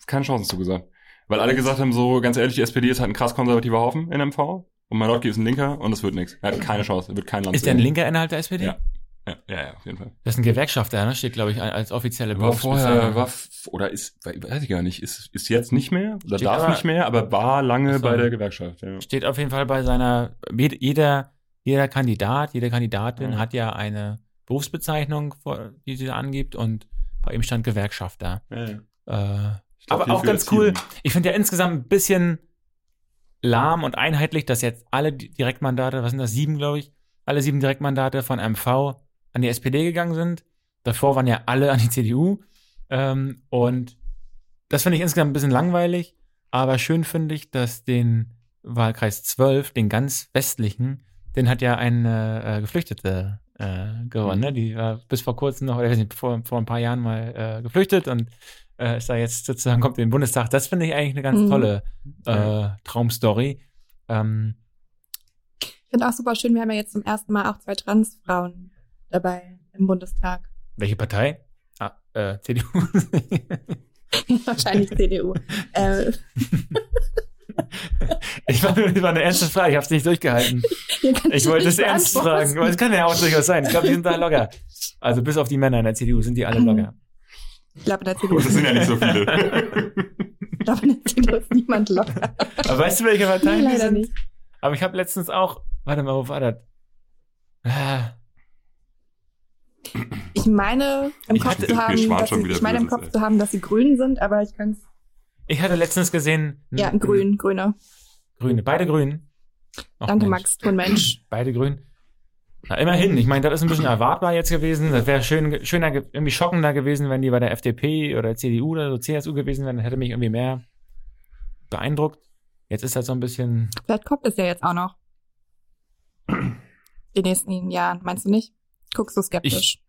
keine Chancen zugesagt. Weil alle gesagt haben, so ganz ehrlich, die SPD ist halt ein krass konservativer Haufen in MV und Malotki ist ein Linker und das wird nichts. Er hat keine Chance, er wird kein Land Ist der ein linker innerhalb der SPD? Ja. Ja, ja, ja, auf jeden Fall. Das ist ein Gewerkschafter, ne? Steht, glaube ich, als offizielle War vorher, war, oder ist, weiß ich gar nicht, ist, ist jetzt nicht mehr oder Steht darf aber- nicht mehr, aber war lange bei der Gewerkschaft. Ja. Steht auf jeden Fall bei seiner, jed- jeder, jeder Kandidat, jede Kandidatin Ja. hat ja eine Berufsbezeichnung, die sie da angibt und bei ihm stand Gewerkschafter. Ja, ja. Äh, glaub, aber auch ganz cool. Ich finde ja insgesamt ein bisschen lahm und einheitlich, dass jetzt alle Di- Direktmandate, was sind das, sieben, glaube ich, alle sieben Direktmandate von MV an die SPD gegangen sind. Davor waren ja alle an die CDU. Ähm, und das finde ich insgesamt ein bisschen langweilig, aber schön finde ich, dass den Wahlkreis 12, den ganz westlichen, den hat ja eine äh, Geflüchtete äh, gewonnen. Ne? Die war bis vor kurzem noch, oder ich weiß nicht, vor, vor ein paar Jahren mal äh, geflüchtet und äh, ist da jetzt sozusagen, kommt in den Bundestag. Das finde ich eigentlich eine ganz Mhm. tolle äh, Traumstory. Ähm, Ich finde auch super schön, wir haben ja jetzt zum ersten Mal auch zwei Transfrauen dabei im Bundestag. welche Partei? Ah, äh, CDU. <laughs> Wahrscheinlich CDU. Äh, <laughs> ich war, das war eine ernste Frage, ich habe es nicht durchgehalten. <laughs> Ich wollte es ernst fragen, aber es kann ja auch durchaus sein. Ich glaube, die sind da locker. Also bis auf die Männer in der CDU sind die alle locker. Ich glaube, in der CDU Gut, das sind ja nicht so viele. Ich glaube, in der CDU ist niemand locker. Aber weißt du, welche Partei die Leider sind? nicht. Aber ich habe letztens auch, warte mal, wo war das? Ah, Ich meine, im Ich Kopf hatte- zu haben, sie, ich meine im Kopf zu haben, dass sie grün sind, aber ich kann es. Ich hatte letztens gesehen. Ja, grün, grüne. Grüne, beide grün. Ach, Danke, Mensch. Max, du ein Mensch. <clears throat> Beide grün. Na, immerhin. Ich meine, das ist ein bisschen erwartbar jetzt gewesen. Das wäre schön, schöner, ge- irgendwie schockender gewesen, wenn die bei der FDP oder CDU oder so CSU gewesen wären. Das hätte mich irgendwie mehr beeindruckt. Jetzt ist das so ein bisschen. Vielleicht kommt es ja jetzt auch noch. Die nächsten Jahren, meinst du nicht? Guckst du skeptisch?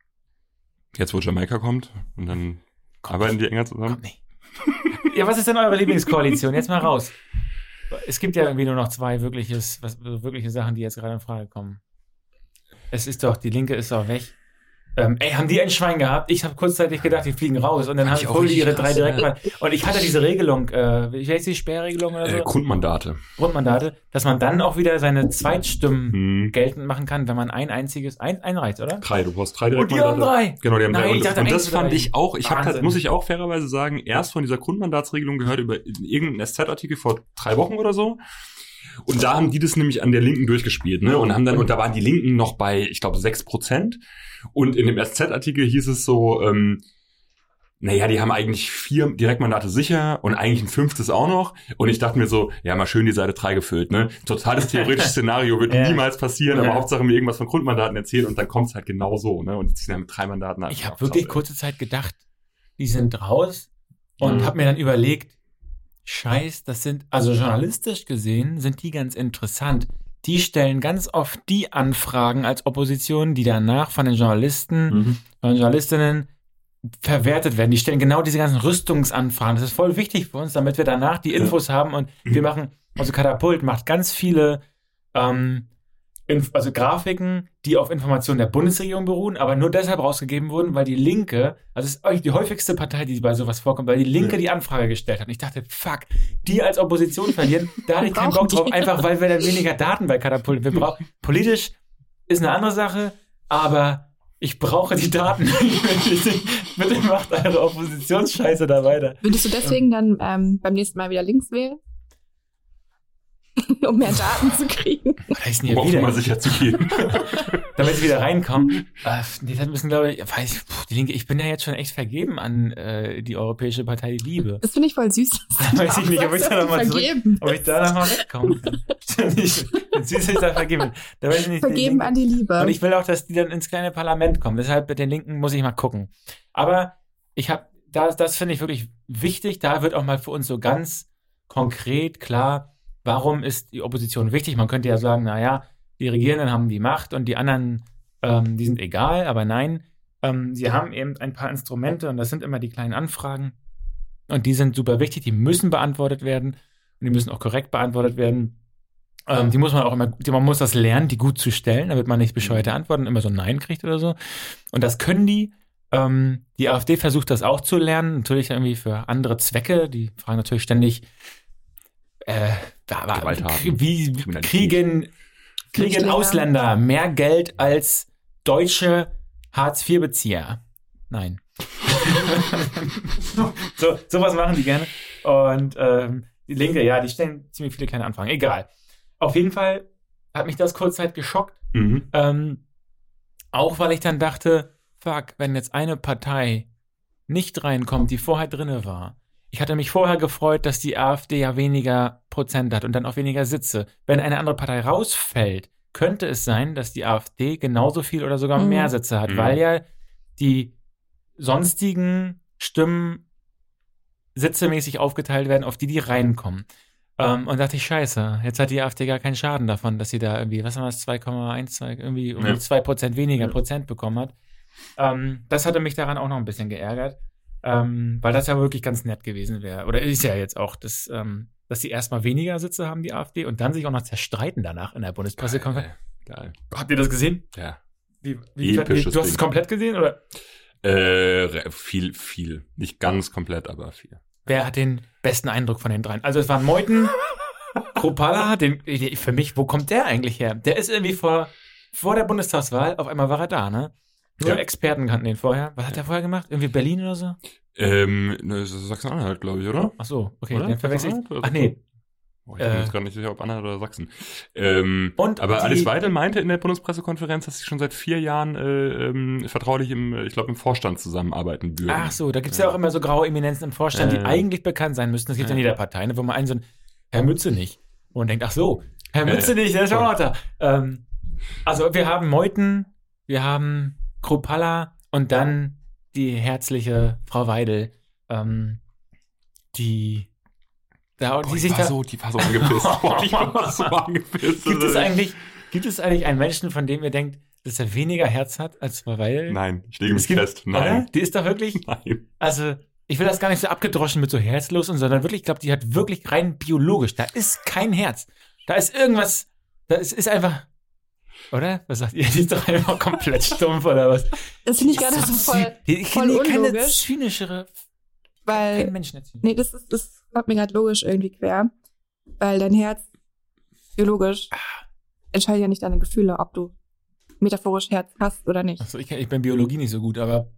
Jetzt, wo Jamaika kommt und dann arbeiten die enger zusammen. Komm, nee. ja, was ist denn eure Lieblingskoalition? Jetzt mal raus. Es gibt ja irgendwie nur noch zwei wirkliches, was, wirkliche Sachen, die jetzt gerade in Frage kommen. Es ist doch, die Linke ist doch weg. Ähm, ey, haben die ein Schwein gehabt? Ich habe kurzzeitig gedacht, die fliegen raus und dann haben die ihre drei krass, Direktmann. Und ich hatte diese Regelung, äh, wie heißt die Sperrregelung oder so? Äh, Grundmandate. Grundmandate, dass man dann auch wieder seine Zweitstimmen Hm. geltend machen kann, wenn man ein einziges, ein, einreicht, oder? Drei, du brauchst drei Und die haben drei. Genau, die haben Nein, drei. ich Und, dachte, und das fand drei. ich auch, ich habe, Wahnsinn. muss ich auch fairerweise sagen, erst von dieser Grundmandatsregelung gehört über irgendeinen SZ-Artikel vor drei Wochen oder so. Und da haben die das nämlich an der Linken durchgespielt, ne? Und haben dann, und da waren die Linken noch bei, ich glaube, sechs Prozent. Und in dem SZ-Artikel hieß es so, ähm, naja, die haben eigentlich vier Direktmandate sicher und eigentlich ein fünftes auch noch. Und ich dachte mir so, ja, mal schön die Seite drei gefüllt, ne? Totales theoretisches <laughs> Szenario wird Ja. niemals passieren, aber Ja. Hauptsache mir irgendwas von Grundmandaten erzählen und dann kommt es halt genau so, ne? Und die ziehen dann mit drei Mandaten ab. Ich habe wirklich kurze Zeit gedacht, die sind raus und Mhm. habe mir dann überlegt, scheiß, das sind, also journalistisch gesehen, sind die ganz interessant. Die stellen ganz oft die Anfragen als Opposition, die danach von den Journalisten. Mhm. und Journalistinnen verwertet werden. Die stellen genau diese ganzen Rüstungsanfragen. Das ist voll wichtig für uns, damit wir danach die Infos haben und wir <clears throat> machen, also Katapult macht ganz viele ähm, also Grafiken, die auf Informationen der Bundesregierung beruhen, aber nur deshalb rausgegeben wurden, weil die Linke, also es ist eigentlich die häufigste Partei, die bei sowas vorkommt, weil die Linke Ja. die Anfrage gestellt hat. Und ich dachte, fuck, die als Opposition verlieren, da hatte ich keinen Bock drauf, einfach weil wir dann weniger Daten bei Katapult. Wir brauchen politisch ist eine andere Sache, aber ich brauche die Daten. Bitte macht eure Oppositionsscheiße da weiter. Würdest du deswegen dann ähm, beim nächsten Mal wieder links wählen? <laughs> um mehr Daten zu kriegen. Heißt denn Um wieder? mal sicher zu gehen. <laughs> damit sie wieder reinkommen. Äh, nee, das müssen, glaube ich, weiß ich, puh, die Linke, ich bin ja jetzt schon echt vergeben an äh, die Europäische Partei Die Liebe. Das finde ich voll süß. Da <laughs> weiß ich nicht, ob ich da noch mal zurück, vergeben. ob ich da noch mal wegkomme. ich süß, ich da vergeben. Da weiß ich nicht, Vergeben an die Liebe. Und ich will auch, dass die dann ins kleine Parlament kommen. Deshalb mit den Linken muss ich mal gucken. Aber ich habe, das, das finde ich wirklich wichtig. Da wird auch mal für uns so ganz konkret klar, warum ist die Opposition wichtig. Man könnte ja sagen, naja, die Regierenden haben die Macht und die anderen, ähm, die sind egal. Aber nein, Ähm, sie haben eben ein paar Instrumente und das sind immer die kleinen Anfragen. Und die sind super wichtig, die müssen beantwortet werden und die müssen auch korrekt beantwortet werden. Ähm, die muss man auch immer, die, man muss das lernen, die gut zu stellen, damit man nicht bescheuerte. Antworten immer so ein Nein kriegt oder so. Und das können die. Ähm, die AfD versucht das auch zu lernen, natürlich irgendwie für andere Zwecke. Die fragen natürlich ständig, äh, da war, wie kriegen, kriegen. Ausländer mehr Geld als deutsche Hartz-IV-Bezieher? Nein. <laughs> so, sowas machen die gerne. Und ähm, die Linke, ja, die stellen ziemlich viele kleine Anfragen. Egal. Auf jeden Fall hat mich das kurzzeit geschockt. Mhm. Ähm, auch weil ich dann dachte, fuck, wenn jetzt eine Partei nicht reinkommt, die vorher drinne war. Ich hatte mich vorher gefreut, dass die AfD ja weniger Prozent hat und dann auch weniger Sitze. Wenn eine andere Partei rausfällt, könnte es sein, dass die AfD genauso viel oder sogar Mhm. mehr Sitze hat, Mhm. weil ja die sonstigen Stimmen sitzemäßig aufgeteilt werden, auf die die reinkommen. Ähm, und dachte ich, scheiße, jetzt hat die AfD gar keinen Schaden davon, dass sie da irgendwie, was war das, 2,12, irgendwie um Ja. die 2% weniger Ja. Prozent bekommen hat. Ähm, das hatte mich daran auch noch ein bisschen geärgert, ähm, weil das ja wirklich ganz nett gewesen wäre. Oder ist ja jetzt auch, dass, ähm, dass sie erstmal weniger Sitze haben, die AfD, und dann sich auch noch zerstreiten danach in der Bundespressekonferenz. Geil. Habt ihr das gesehen? Ja. Wie, wie, wie, Episches du hast es komplett gesehen, oder? Äh, viel, viel. Nicht ganz komplett, aber viel. Wer hat den besten Eindruck von den dreien? Also es waren Meuthen, <laughs> Kropala, den, für mich, wo kommt der eigentlich her? Der ist irgendwie vor, vor der Bundestagswahl, auf einmal war er da, ne? Nur Ja. Experten kannten den vorher. Was hat er vorher gemacht? Irgendwie Berlin oder so? Ähm, ne, das ist Sachsen-Anhalt, glaube ich, oder? Ach so, okay, Oder? den verwechsel ich. Sachsen-Anhalt? Ach nee, Oh, ich bin Äh. jetzt gerade nicht sicher, ob Anhalt oder Sachsen. Ähm, Und aber die- Alice Weidel meinte in der Bundespressekonferenz, dass sie schon seit vier Jahren äh, ähm, vertraulich im, äh, ich glaube, im Vorstand zusammenarbeiten würden. ach so, da gibt's ja. Ja. auch immer so graue Eminenzen im Vorstand, die Ja. eigentlich bekannt sein müssten. Das gibt ja in jeder Partei, ne, wo man einen so ein Herr Mütze nicht. Man denkt, ach so, Herr Ja, Mütze nicht, der ist schon auch da. Ähm, also wir haben Meuthen, wir haben Kropala und dann die herzliche Frau Weidel, ähm, die, da, Boah, die die, sich war da, so, die war so angepisst. <laughs> Boah, die war so angepisst. gibt es eigentlich, gibt es eigentlich einen Menschen, von dem ihr denkt, dass er weniger Herz hat als Frau Weidel? Nein, ich lege mich gibt- fest. Oder? Nein. Die ist doch wirklich, <laughs> Nein. also, ich will das gar nicht so abgedroschen mit so herzlos und sondern wirklich, ich glaube, die hat wirklich rein biologisch. Da ist kein Herz. Da ist irgendwas, da ist, ist einfach, oder? Was sagt ihr? Die ist doch einfach komplett <laughs> stumpf oder was? Das finde ich gerade so voll, ich kenne keine zynischere, kein weil, Mensch nicht nee, das ist, das kommt mir gerade logisch irgendwie quer, weil dein Herz biologisch entscheidet ja nicht deine Gefühle, ob du metaphorisch Herz hast oder nicht. Achso, ich, ich bin Biologie nicht so gut, aber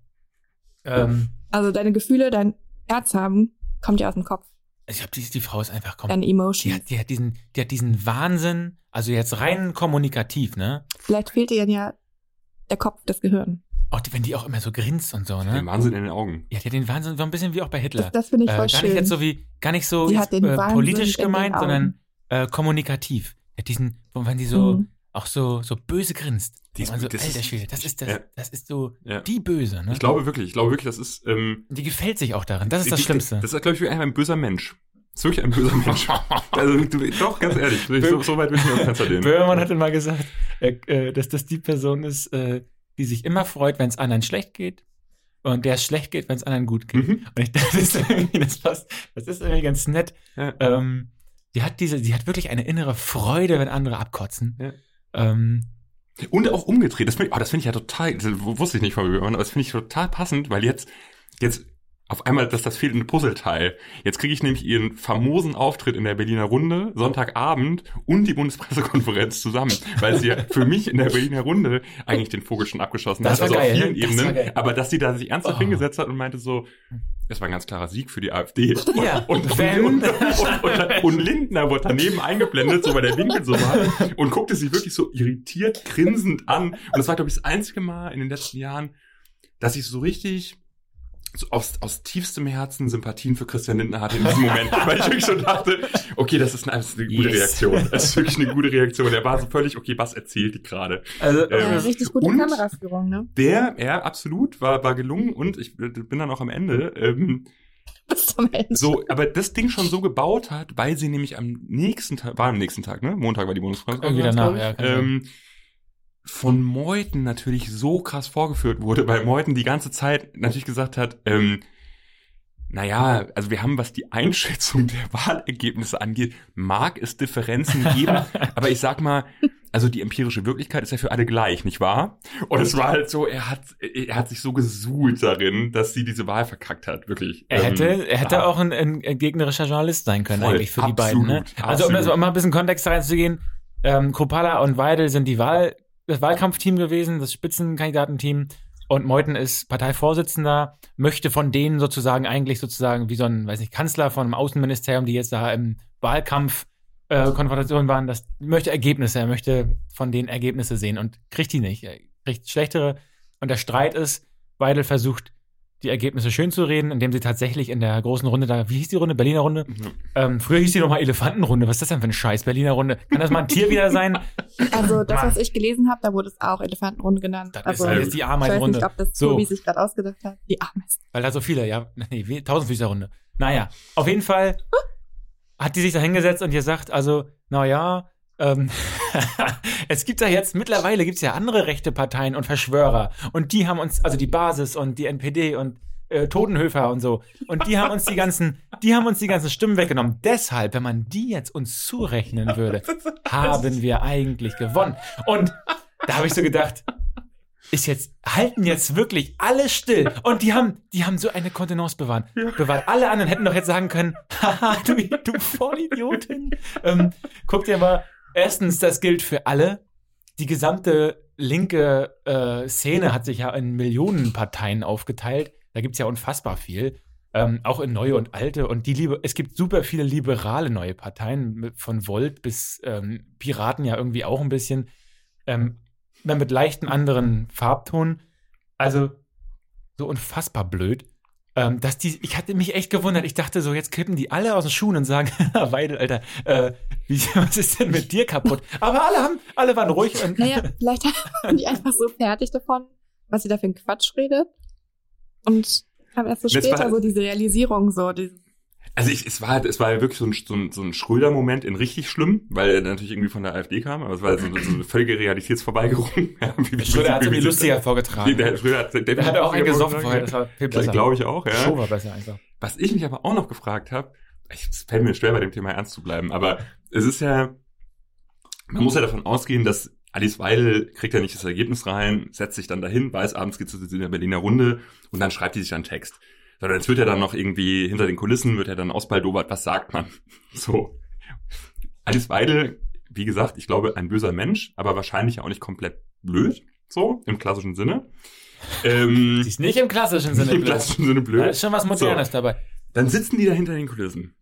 ähm, Also deine Gefühle, dein Herz haben, kommt ja aus dem Kopf. Ich glaube, die, die Frau ist einfach komplett. Deine Die Emotions. hat, die, hat diesen, die hat diesen Wahnsinn, also jetzt rein kommunikativ, ne? Vielleicht fehlt dir ja der Kopf, das Gehirn. Auch die, wenn die auch immer so grinst und so, Den ne? Wahnsinn in den Augen. Ja, die hat den Wahnsinn, so ein bisschen wie auch bei Hitler. Das, das finde ich Äh, voll gar schön. nicht jetzt so wie, gar nicht so Die jetzt, den äh, politisch in den gemeint, sondern äh, kommunikativ. Die hat diesen, wenn die so, Mhm. Auch so, so böse grinst. Die ist- so, das alter ist- Schwede, das ist das, Ja. das ist so Ja. die Böse, ne? Ich glaube wirklich, ich glaube wirklich, das ist, ähm, die gefällt sich auch darin. Das ist das die- Schlimmste. Das ist, glaube ich, einfach ein böser Mensch. Das ist wirklich ein böser Mensch. <laughs> also, du, doch, ganz ehrlich, so, so weit will ich mir Fenster lehnen. Böhmermann hatte mal gesagt, äh, äh, dass das die Person ist, äh, die sich immer freut, wenn es anderen schlecht geht. Und der es schlecht geht, wenn es anderen gut geht. Mhm. Und ich, das ist irgendwie, das passt, das ist irgendwie ganz nett. Ja. Ähm, die hat diese, die hat wirklich eine innere Freude, wenn andere abkotzen. Ja. Ähm, Und auch umgedreht. Das finde ich, oh, das ich ja total, das wusste ich nicht von aber das finde ich total passend, weil jetzt, jetzt auf einmal das, das fehlende Puzzleteil. Jetzt kriege ich nämlich ihren famosen Auftritt in der Berliner Runde, Sonntagabend und die Bundespressekonferenz zusammen. Weil sie ja <laughs> für mich in der Berliner Runde eigentlich den Vogel schon abgeschossen Das hat. Also geil, auf vielen ne? Ebenen. Aber dass sie da sich ernsthaft Oh. hingesetzt hat und meinte so, es war ein ganz klarer Sieg für die AfD. Und, und, und, und, und, und Lindner wurde daneben eingeblendet, so weil der Winkel so war, und guckte sie wirklich so irritiert, grinsend an. Und das war, glaube ich, das einzige Mal in den letzten Jahren, dass ich so richtig so aus, aus tiefstem Herzen Sympathien für Christian Lindner hatte in diesem Moment, <laughs> weil ich wirklich schon dachte, okay, das ist eine, das ist eine gute Yes. Reaktion. Das ist wirklich eine gute Reaktion. Der war so völlig, okay, was erzählt die gerade? also, Ähm, ja, richtig gute und- Kameraführung, ne? Der, ja, absolut, war, war gelungen und ich bin dann auch am Ende. Ähm, Bis zum Ende. so, aber das Ding schon so gebaut hat, weil sie nämlich am nächsten Tag, war am nächsten Tag, ne? Montag war die irgendwie Bundespressekonferenz. danach, ja. ähm, von Meuthen natürlich so krass vorgeführt wurde, weil Meuthen die ganze Zeit natürlich gesagt hat, ähm, naja, also wir haben, was die Einschätzung der <laughs> Wahlergebnisse angeht, mag es Differenzen geben, <laughs> aber ich sag mal, also die empirische Wirklichkeit ist ja für alle gleich, nicht wahr? Und es war halt so, er hat, er hat sich so gesuhlt darin, dass sie diese Wahl verkackt hat, wirklich. Er hätte, ähm, er hätte auch ein, ein, gegnerischer Journalist sein können, voll, eigentlich für absolut, die beiden. Ne? Also um das um mal ein bisschen Kontext reinzugehen, ähm, Kropala und Weidel sind die Wahl, das Wahlkampfteam gewesen, das Spitzenkandidatenteam. Und Meuthen ist Parteivorsitzender, möchte von denen sozusagen eigentlich sozusagen wie so ein, weiß nicht, Kanzler von einem Außenministerium, die jetzt da im Wahlkampf äh, Konfrontation waren, das möchte Ergebnisse, er möchte von denen Ergebnisse sehen und kriegt die nicht. Er kriegt schlechtere. Und der Streit ist, Weidel versucht, die Ergebnisse schön zu reden, indem sie tatsächlich in der großen Runde da, wie hieß die Runde? Berliner Runde? Mhm. Ähm, früher hieß die nochmal Elefantenrunde. Was ist das denn für ein Scheiß? Berliner Runde. Kann das mal ein Tier wieder sein? Also das, was ich gelesen habe, da wurde es auch Elefantenrunde genannt. Das also, ist halt die Ameisenrunde. Ich weiß nicht, ob das so, wie sich gerade ausgedacht hat. Die Ameisen. Weil da so viele, ja. Nee, Tausendfüßerrunde. Naja, auf jeden Fall <laughs> hat die sich da hingesetzt und gesagt, also, naja, ähm, <laughs> es gibt ja jetzt, mittlerweile gibt es ja andere rechte Parteien und Verschwörer. Und die haben uns, also die Basis und die NPD und äh, Totenhöfer und so. Und die haben uns die ganzen, die haben uns die ganzen Stimmen weggenommen. Deshalb, wenn man die jetzt uns zurechnen würde, <laughs> haben wir eigentlich gewonnen. Und da habe ich so gedacht, ist jetzt, halten jetzt wirklich alle still. Und die haben, die haben so eine Kontenance bewahrt. Ja. bewahrt. Alle anderen hätten doch jetzt sagen können, <laughs> haha, du, du Vollidiotin. ähm, guck dir mal, erstens, das gilt für alle. Die gesamte linke äh, Szene hat sich ja in Millionen Parteien aufgeteilt. Da gibt's ja unfassbar viel. Ähm, auch in neue und alte. Und die Liebe, es gibt super viele liberale neue Parteien, von Volt bis ähm, Piraten ja irgendwie auch ein bisschen. Ähm, mit leichten anderen Farbton. Also so unfassbar blöd. Ähm, dass die, ich hatte mich echt gewundert. Ich dachte so, jetzt kippen die alle aus den Schuhen und sagen, <laughs> Weidel, Alter, äh, wie, <laughs> was ist denn mit dir kaputt? Aber alle haben, alle waren ruhig. Und naja, vielleicht waren die einfach so fertig davon, was sie da für einen Quatsch redet. Und haben erst so später so diese Realisierung, so dieses also ich, es war es war wirklich so ein, so ein, so ein Schröder-Moment in richtig schlimm, weil er natürlich irgendwie von der AfD kam, aber es war so, so eine völlige Realitätsverweigerung. <laughs> Ja, wie, Schröder hat irgendwie lustiger vorgetragen. Nee, der, Schröder hat, der, der hat auch einen gesoffen vorher, das war viel besser. Glaube ich auch, ja. Show war besser einfach. Was ich mich aber auch noch gefragt habe, es fällt mir schwer bei dem Thema ernst zu bleiben, aber es ist ja, man muss ja davon ausgehen, dass Alice Weidel kriegt ja nicht das Ergebnis rein, setzt sich dann dahin, weiß, abends geht es in der Berliner Runde und dann schreibt die sich einen Text sondern es wird ja dann noch irgendwie hinter den Kulissen, wird ja dann ausbaldobert, was sagt man? <laughs> So. Alice Weidel, wie gesagt, ich glaube, ein böser Mensch, aber wahrscheinlich auch nicht komplett blöd, so, im klassischen Sinne. Ähm, <laughs> Sie ist nicht im klassischen Sinne blöd. Im klassischen Sinne blöd. Da ist schon was Modernes so. dabei. Dann sitzen die da hinter den Kulissen.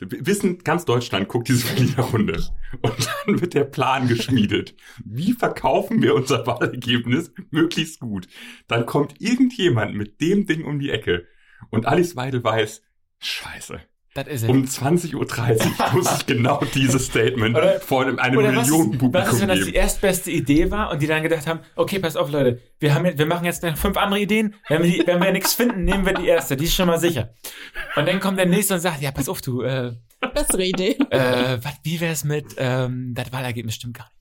Wissen, ganz Deutschland guckt diese <laughs> Berliner Runde. Und dann wird der Plan geschmiedet. Wie verkaufen wir unser Wahlergebnis möglichst gut? Dann kommt irgendjemand mit dem Ding um die Ecke und Alice Weidel weiß, scheiße. Um 20.30 Uhr <laughs> muss ich genau dieses Statement oder, vor einem, einem Millionenpublikum Was ist, wenn das die erstbeste Idee war und die dann gedacht haben, okay, pass auf, Leute, wir, haben, wir machen jetzt fünf andere Ideen. Wenn wir, die, wenn wir nichts finden, nehmen wir die erste. Die ist schon mal sicher. Und dann kommt der nächste und sagt, ja, pass auf, du. Äh, Bessere Idee. Äh, wat, wie wär's mit, ähm, das Wahlergebnis stimmt gar nicht.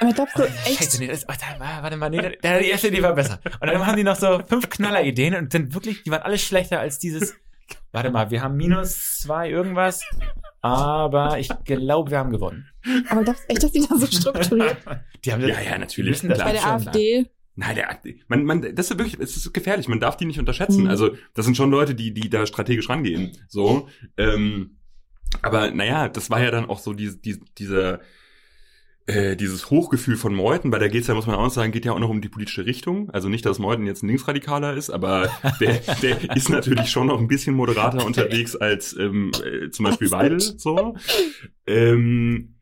Aber glaubst du, echt? Scheiße, nee, das, oh, da, warte mal, nee, da, die erste Idee war besser. Und dann haben die noch so fünf Knaller-Ideen und sind wirklich, die waren alle schlechter als dieses. Warte mal, wir haben minus zwei irgendwas, aber ich glaube, wir haben gewonnen. Aber glaubst du echt, dass die da so strukturiert? <laughs> Die haben ja, ja, natürlich. Das Bei der AfD. Nein, der, man, man, das ist wirklich, es ist gefährlich. Man darf die nicht unterschätzen. Mhm. Also, das sind schon Leute, die, die da strategisch rangehen. So, ähm, aber naja, das war ja dann auch so die, die, diese, äh, dieses Hochgefühl von Meuthen, bei der geht's ja, muss man auch sagen, geht ja auch noch um die politische Richtung. Also nicht, dass Meuthen jetzt ein Linksradikaler ist, aber <laughs> der, der ist natürlich schon noch ein bisschen moderater unterwegs als ähm, äh, zum Beispiel Weidel. So. Ähm,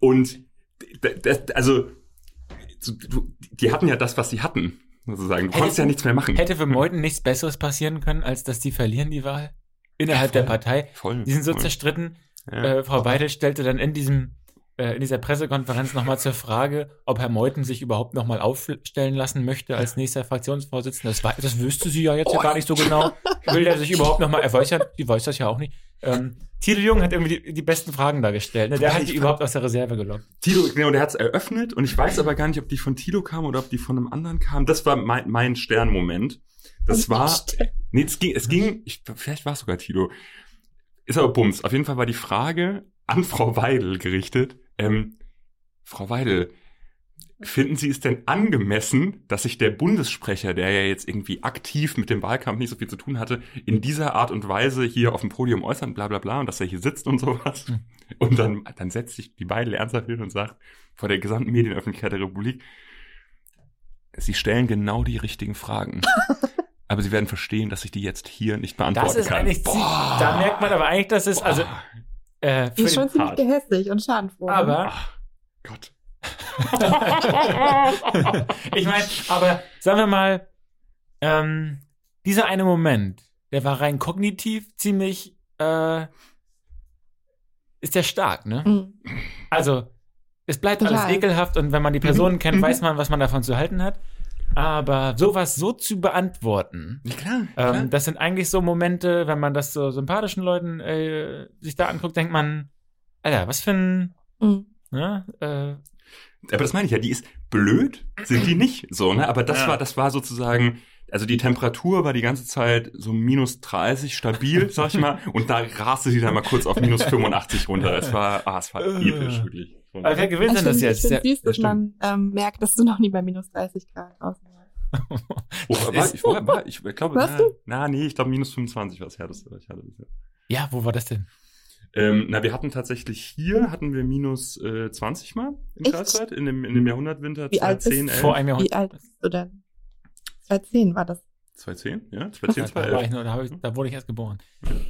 und das, also die hatten ja das, was sie hatten, sozusagen. Du hätte, konntest ja nichts mehr machen. Hätte für Meuthen nichts Besseres passieren können, als dass die verlieren die Wahl innerhalb ja, voll, der Partei. Voll, die sind so voll. zerstritten. Ja. Äh, Frau Weidel stellte dann in diesem in dieser Pressekonferenz nochmal zur Frage, ob Herr Meuthen sich überhaupt nochmal aufstellen lassen möchte als nächster Fraktionsvorsitzender. Das, war, das wüsste sie ja jetzt oh. ja gar nicht so genau. Will er sich überhaupt nochmal, er weiß ja, die weiß das ja auch nicht. Ähm, Tilo Jung hat irgendwie die, die besten Fragen dargestellt. Ne? Der hat die überhaupt aus der Reserve gelockt. Tilo, genau, der hat es eröffnet und ich weiß aber gar nicht, ob die von Tilo kam oder ob die von einem anderen kam. Das war mein, mein Sternmoment. Das war, nee, es ging, es ging, ich, vielleicht war es sogar Tilo. Ist aber Bums. Auf jeden Fall war die Frage an Frau Weidel gerichtet. Ähm, Frau Weidel, finden Sie es denn angemessen, dass sich der Bundessprecher, der ja jetzt irgendwie aktiv mit dem Wahlkampf nicht so viel zu tun hatte, in dieser Art und Weise hier auf dem Podium äußern, bla bla bla, und dass er hier sitzt und sowas? Hm. Und dann, dann setzt sich die Weidel ernsthaft hin und sagt vor der gesamten Medienöffentlichkeit der Republik, Sie stellen genau die richtigen Fragen. <laughs> aber sie werden verstehen, dass ich die jetzt hier nicht beantworten das ist kann. Eigentlich, Boah. Da merkt man aber eigentlich, dass es also äh, die ist schon ziemlich gehässig und schadenfroh. Ne? Aber Ach, Gott. <laughs> ich meine, aber sagen wir mal, ähm, dieser eine Moment, der war rein kognitiv ziemlich, äh, ist der stark, ne? Mhm. Also, es bleibt Total. alles ekelhaft und wenn man die Personen kennt, mhm. <laughs> weiß man, was man davon zu halten hat. Aber sowas so zu beantworten, ja, klar, klar. Ähm, das sind eigentlich so Momente, wenn man das so sympathischen Leuten äh, sich da anguckt, denkt man, Alter, was für ein, mhm. ne, äh, aber das meine ich ja, die ist blöd, sind die nicht so, ne? Aber das ja. war, das war sozusagen, also die Temperatur war die ganze Zeit so minus 30 stabil, sag ich mal, und da raste sie dann mal kurz auf minus 85 runter. Es war, ah, es war episch, wirklich. Aber wer gewinnt denn das jetzt? Ich finde süß, dass man ähm, merkt, dass du noch nie bei minus 30 Grad draußen warst. <laughs> oh, war, ich, vorher war, ich, ich glaube, na, na, nee, ich glaube minus 25 war das härteste, was ich hatte bisher. Ja, wo war das denn? Ähm, na, wir hatten tatsächlich hier, hatten wir minus äh, 20 mal im Kreiswald, in dem, in dem Jahrhundertwinter Wie 2010, 11. Vor einem Jahrhundert. Wie alt bist du denn? 2010 war das. 2010, ja? 2010, 2011. Da, da, ich, da wurde ich erst geboren.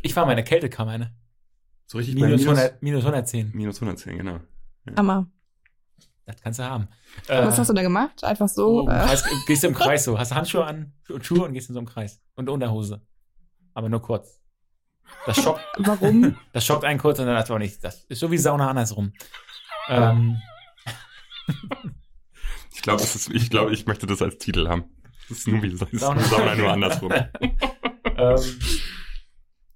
Ich war meine Kältekammer, ne? So richtig minus, minus, 100, minus 110. Minus 110, genau. Hammer. Das kannst du haben. Was äh, hast du da gemacht? Einfach so? Oh, äh. heißt, gehst du im <laughs> Kreis so. Hast Handschuhe an und Schuhe und gehst in so einem Kreis. Und Unterhose. Aber nur kurz. Das schockt. Warum? <laughs> Das schockt einen kurz und dann hat auch nicht. Das ist so wie Sauna andersrum. Ähm. Ich glaube, ich glaube, ich möchte das als Titel haben. Das ist nur wie Sauna, Sauna nur andersrum. <laughs> ähm,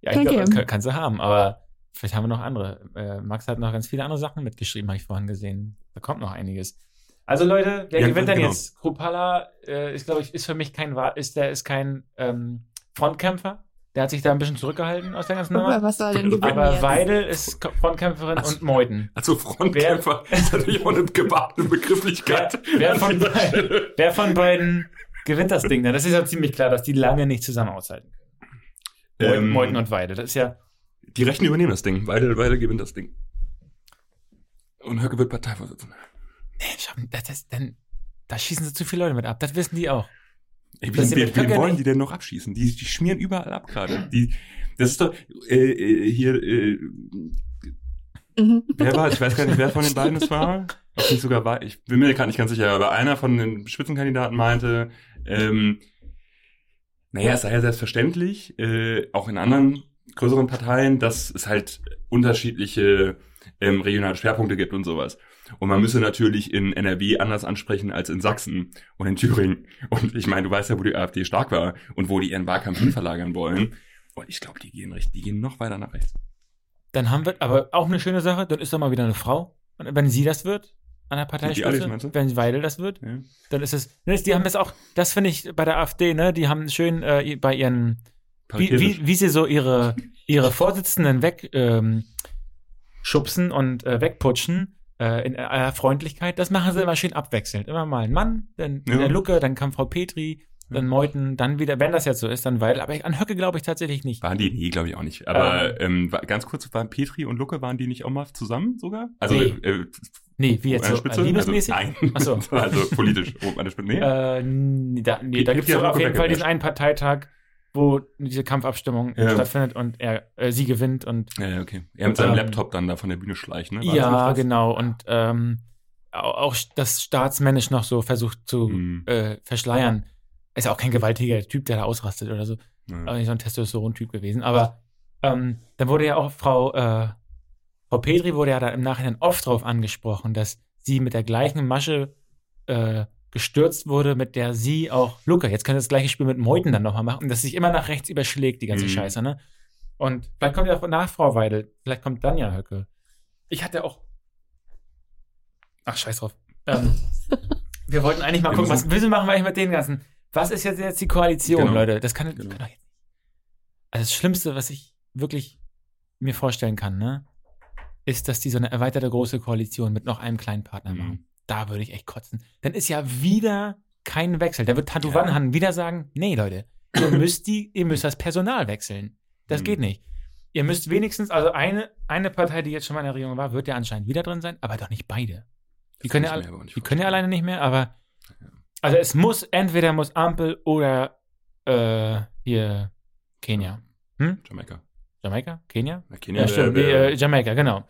ja, ich glaube, kannst du haben, aber Vielleicht haben wir noch andere. Äh, Max hat noch ganz viele andere Sachen mitgeschrieben, habe ich vorhin gesehen. Da kommt noch einiges. Also Leute, wer ja, gewinnt denn genau. jetzt? Krupala äh, ist, glaube ich, ist für mich kein ist der ist kein ähm, Frontkämpfer. Der hat sich da ein bisschen zurückgehalten aus der ganzen Nummer. Was soll denn Aber jetzt? Weidel ist Frontkämpferin also, und Meuten. Also Frontkämpfer wer, ist natürlich auch eine gewagte Begrifflichkeit. Wer, wer, von beiden, wer von beiden gewinnt das Ding? Das ist ja ziemlich klar, dass die lange nicht zusammen aushalten können. Ähm, Meuten und Weidel. Das ist ja die Rechten übernehmen das Ding. Weidel, Weidel gewinnt das Ding. Und Höcke wird Parteivorsitzender. Nee, das, das, dann, da schießen sie zu viele Leute mit ab. Das wissen die auch. Ey, wen, wen, wen wollen die denn noch abschießen? Die, die schmieren überall ab gerade. Die, das ist doch äh, äh, hier. Äh, mhm. wer war? Ich weiß gar nicht, wer von den beiden es war. Ob nicht sogar war. Ich bin mir gar nicht ganz sicher, aber einer von den Spitzenkandidaten meinte, ähm, naja, es sei ja selbstverständlich, äh, auch in anderen größeren Parteien, dass es halt unterschiedliche ähm, regionale Schwerpunkte gibt und sowas. Und man müsse natürlich in NRW anders ansprechen als in Sachsen und in Thüringen. Und ich meine, du weißt ja, wo die AfD stark war und wo die ihren Wahlkampf hin verlagern wollen. Und ich glaube, die gehen recht, die gehen noch weiter nach rechts. Dann haben wir, aber auch eine schöne Sache, dann ist da mal wieder eine Frau. Und wenn sie das wird, an der Parteispitze, wenn Weidel das wird, ja. dann ist es, ne, die haben das auch, das finde ich bei der AfD, ne, die haben schön äh, bei ihren wie, wie, wie sie so ihre, ihre Vorsitzenden wegschubsen ähm, und äh, wegputschen äh, in aller Freundlichkeit, das machen sie immer schön abwechselnd. Immer mal ein Mann, dann ja. der Lucke, dann kam Frau Petri, dann Meuten, dann wieder, wenn das jetzt so ist, dann weil, aber an Höcke glaube ich tatsächlich nicht. Waren die? Nee, glaube ich auch nicht. Aber ähm, ähm, ganz kurz, waren Petri und Lucke, waren die nicht auch mal zusammen sogar? Also nee, äh, nee wie jetzt so? Spitze? Liebesmäßig? Also, nein. Ach so. <laughs> also politisch oben an der Spitze. Nee, äh, nee da, nee, da gibt es auf jeden Fall diesen einen Parteitag, wo diese Kampfabstimmung ja. stattfindet und er äh, sie gewinnt und ja, okay. Er mit seinem ähm, Laptop dann da von der Bühne schleicht, ne? War ja, genau und ähm, auch das staatsmännisch noch so versucht zu mhm. äh, verschleiern. Ist ja auch kein gewaltiger Typ, der da ausrastet oder so. Ja. Auch nicht so ein Testosteron-Typ gewesen. Aber ähm, dann wurde ja auch Frau äh, Frau Petri wurde ja da im Nachhinein oft darauf angesprochen, dass sie mit der gleichen Masche äh, gestürzt wurde, mit der sie auch Luca, jetzt kann das gleiche Spiel mit Meuten dann nochmal machen, und dass sich immer nach rechts überschlägt, die ganze Mhm. Scheiße, ne? Und vielleicht kommt ja auch nach Frau Weidel, vielleicht kommt dann ja Höcke. Ich hatte auch. Ach, scheiß drauf. Ähm, <laughs> wir wollten eigentlich mal Wir gucken, was müssen- wieso machen wir eigentlich mit den ganzen. Was ist jetzt, jetzt die Koalition, Genau. Leute? Das kann, Genau. kann doch jetzt nicht. Also das Schlimmste, was ich wirklich mir vorstellen kann, ne, ist, dass die so eine erweiterte große Koalition mit noch einem kleinen Partner Mhm. machen. Da würde ich echt kotzen. Dann ist ja wieder kein Wechsel. Da wird Tatu Ja. Wanhan wieder sagen, nee, Leute, ihr <clears throat> müsst die, ihr müsst das Personal wechseln. Das Mhm. geht nicht. Ihr müsst wenigstens, also eine, eine Partei, die jetzt schon mal in der Regierung war, wird ja anscheinend wieder drin sein, aber doch nicht beide. Die können ja, die können ja alleine nicht mehr, aber also es muss, entweder muss Ampel oder äh, hier Kenia. Hm? Jamaika. Jamaika? Kenia? Na, Kenia Ja, stimmt. wär- Nee, äh, Jamaika, genau.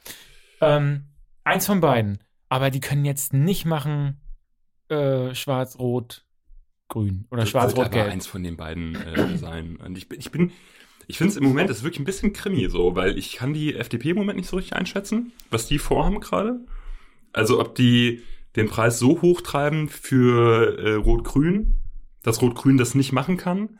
Ähm, eins von beiden. Aber die können jetzt nicht machen äh, schwarz, rot, grün oder Das schwarz, wird rot, aber gelb. eins von den beiden äh, sein. Und ich bin, ich bin, ich finde es im Moment ist wirklich ein bisschen krimi so, weil ich kann die FDP im Moment nicht so richtig einschätzen, was die vorhaben gerade. Also ob die den Preis so hoch treiben für äh, Rot-Grün, dass Rot-Grün das nicht machen kann.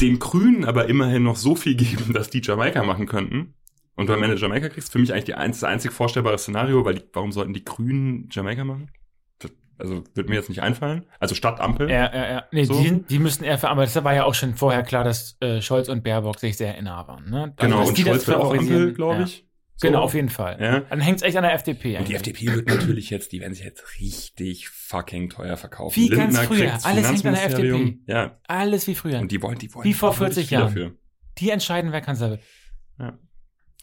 Den Grünen aber immerhin noch so viel geben, dass die Jamaika machen könnten. Und am Ende Jamaika kriegst, für mich eigentlich die einz, das einzig vorstellbare Szenario, weil die, warum sollten die Grünen Jamaika machen? Das, also wird mir jetzt nicht einfallen. Also statt Ampel. Ja, ja, ja. Nee, So. die, die müssten eher, ver- aber das war ja auch schon vorher klar, dass äh, Scholz und Baerbock sich sehr nah waren. Ne? Genau, dass und Scholz wird auch. Ampel, glaube Ja. ich. So. Genau, auf jeden Fall. Ja. Dann hängt es echt an der FDP. Und die eigentlich. FDP wird natürlich jetzt, die werden sich jetzt richtig fucking teuer verkaufen. Wie ganz Lindner früher. kriegt's Alles hängt an der. FDP. Ja, Alles wie früher. und die wollen, die wollen. Wie vor die wollen 40 richtig viel Jahren. Dafür. die entscheiden, wer Kanzler wird.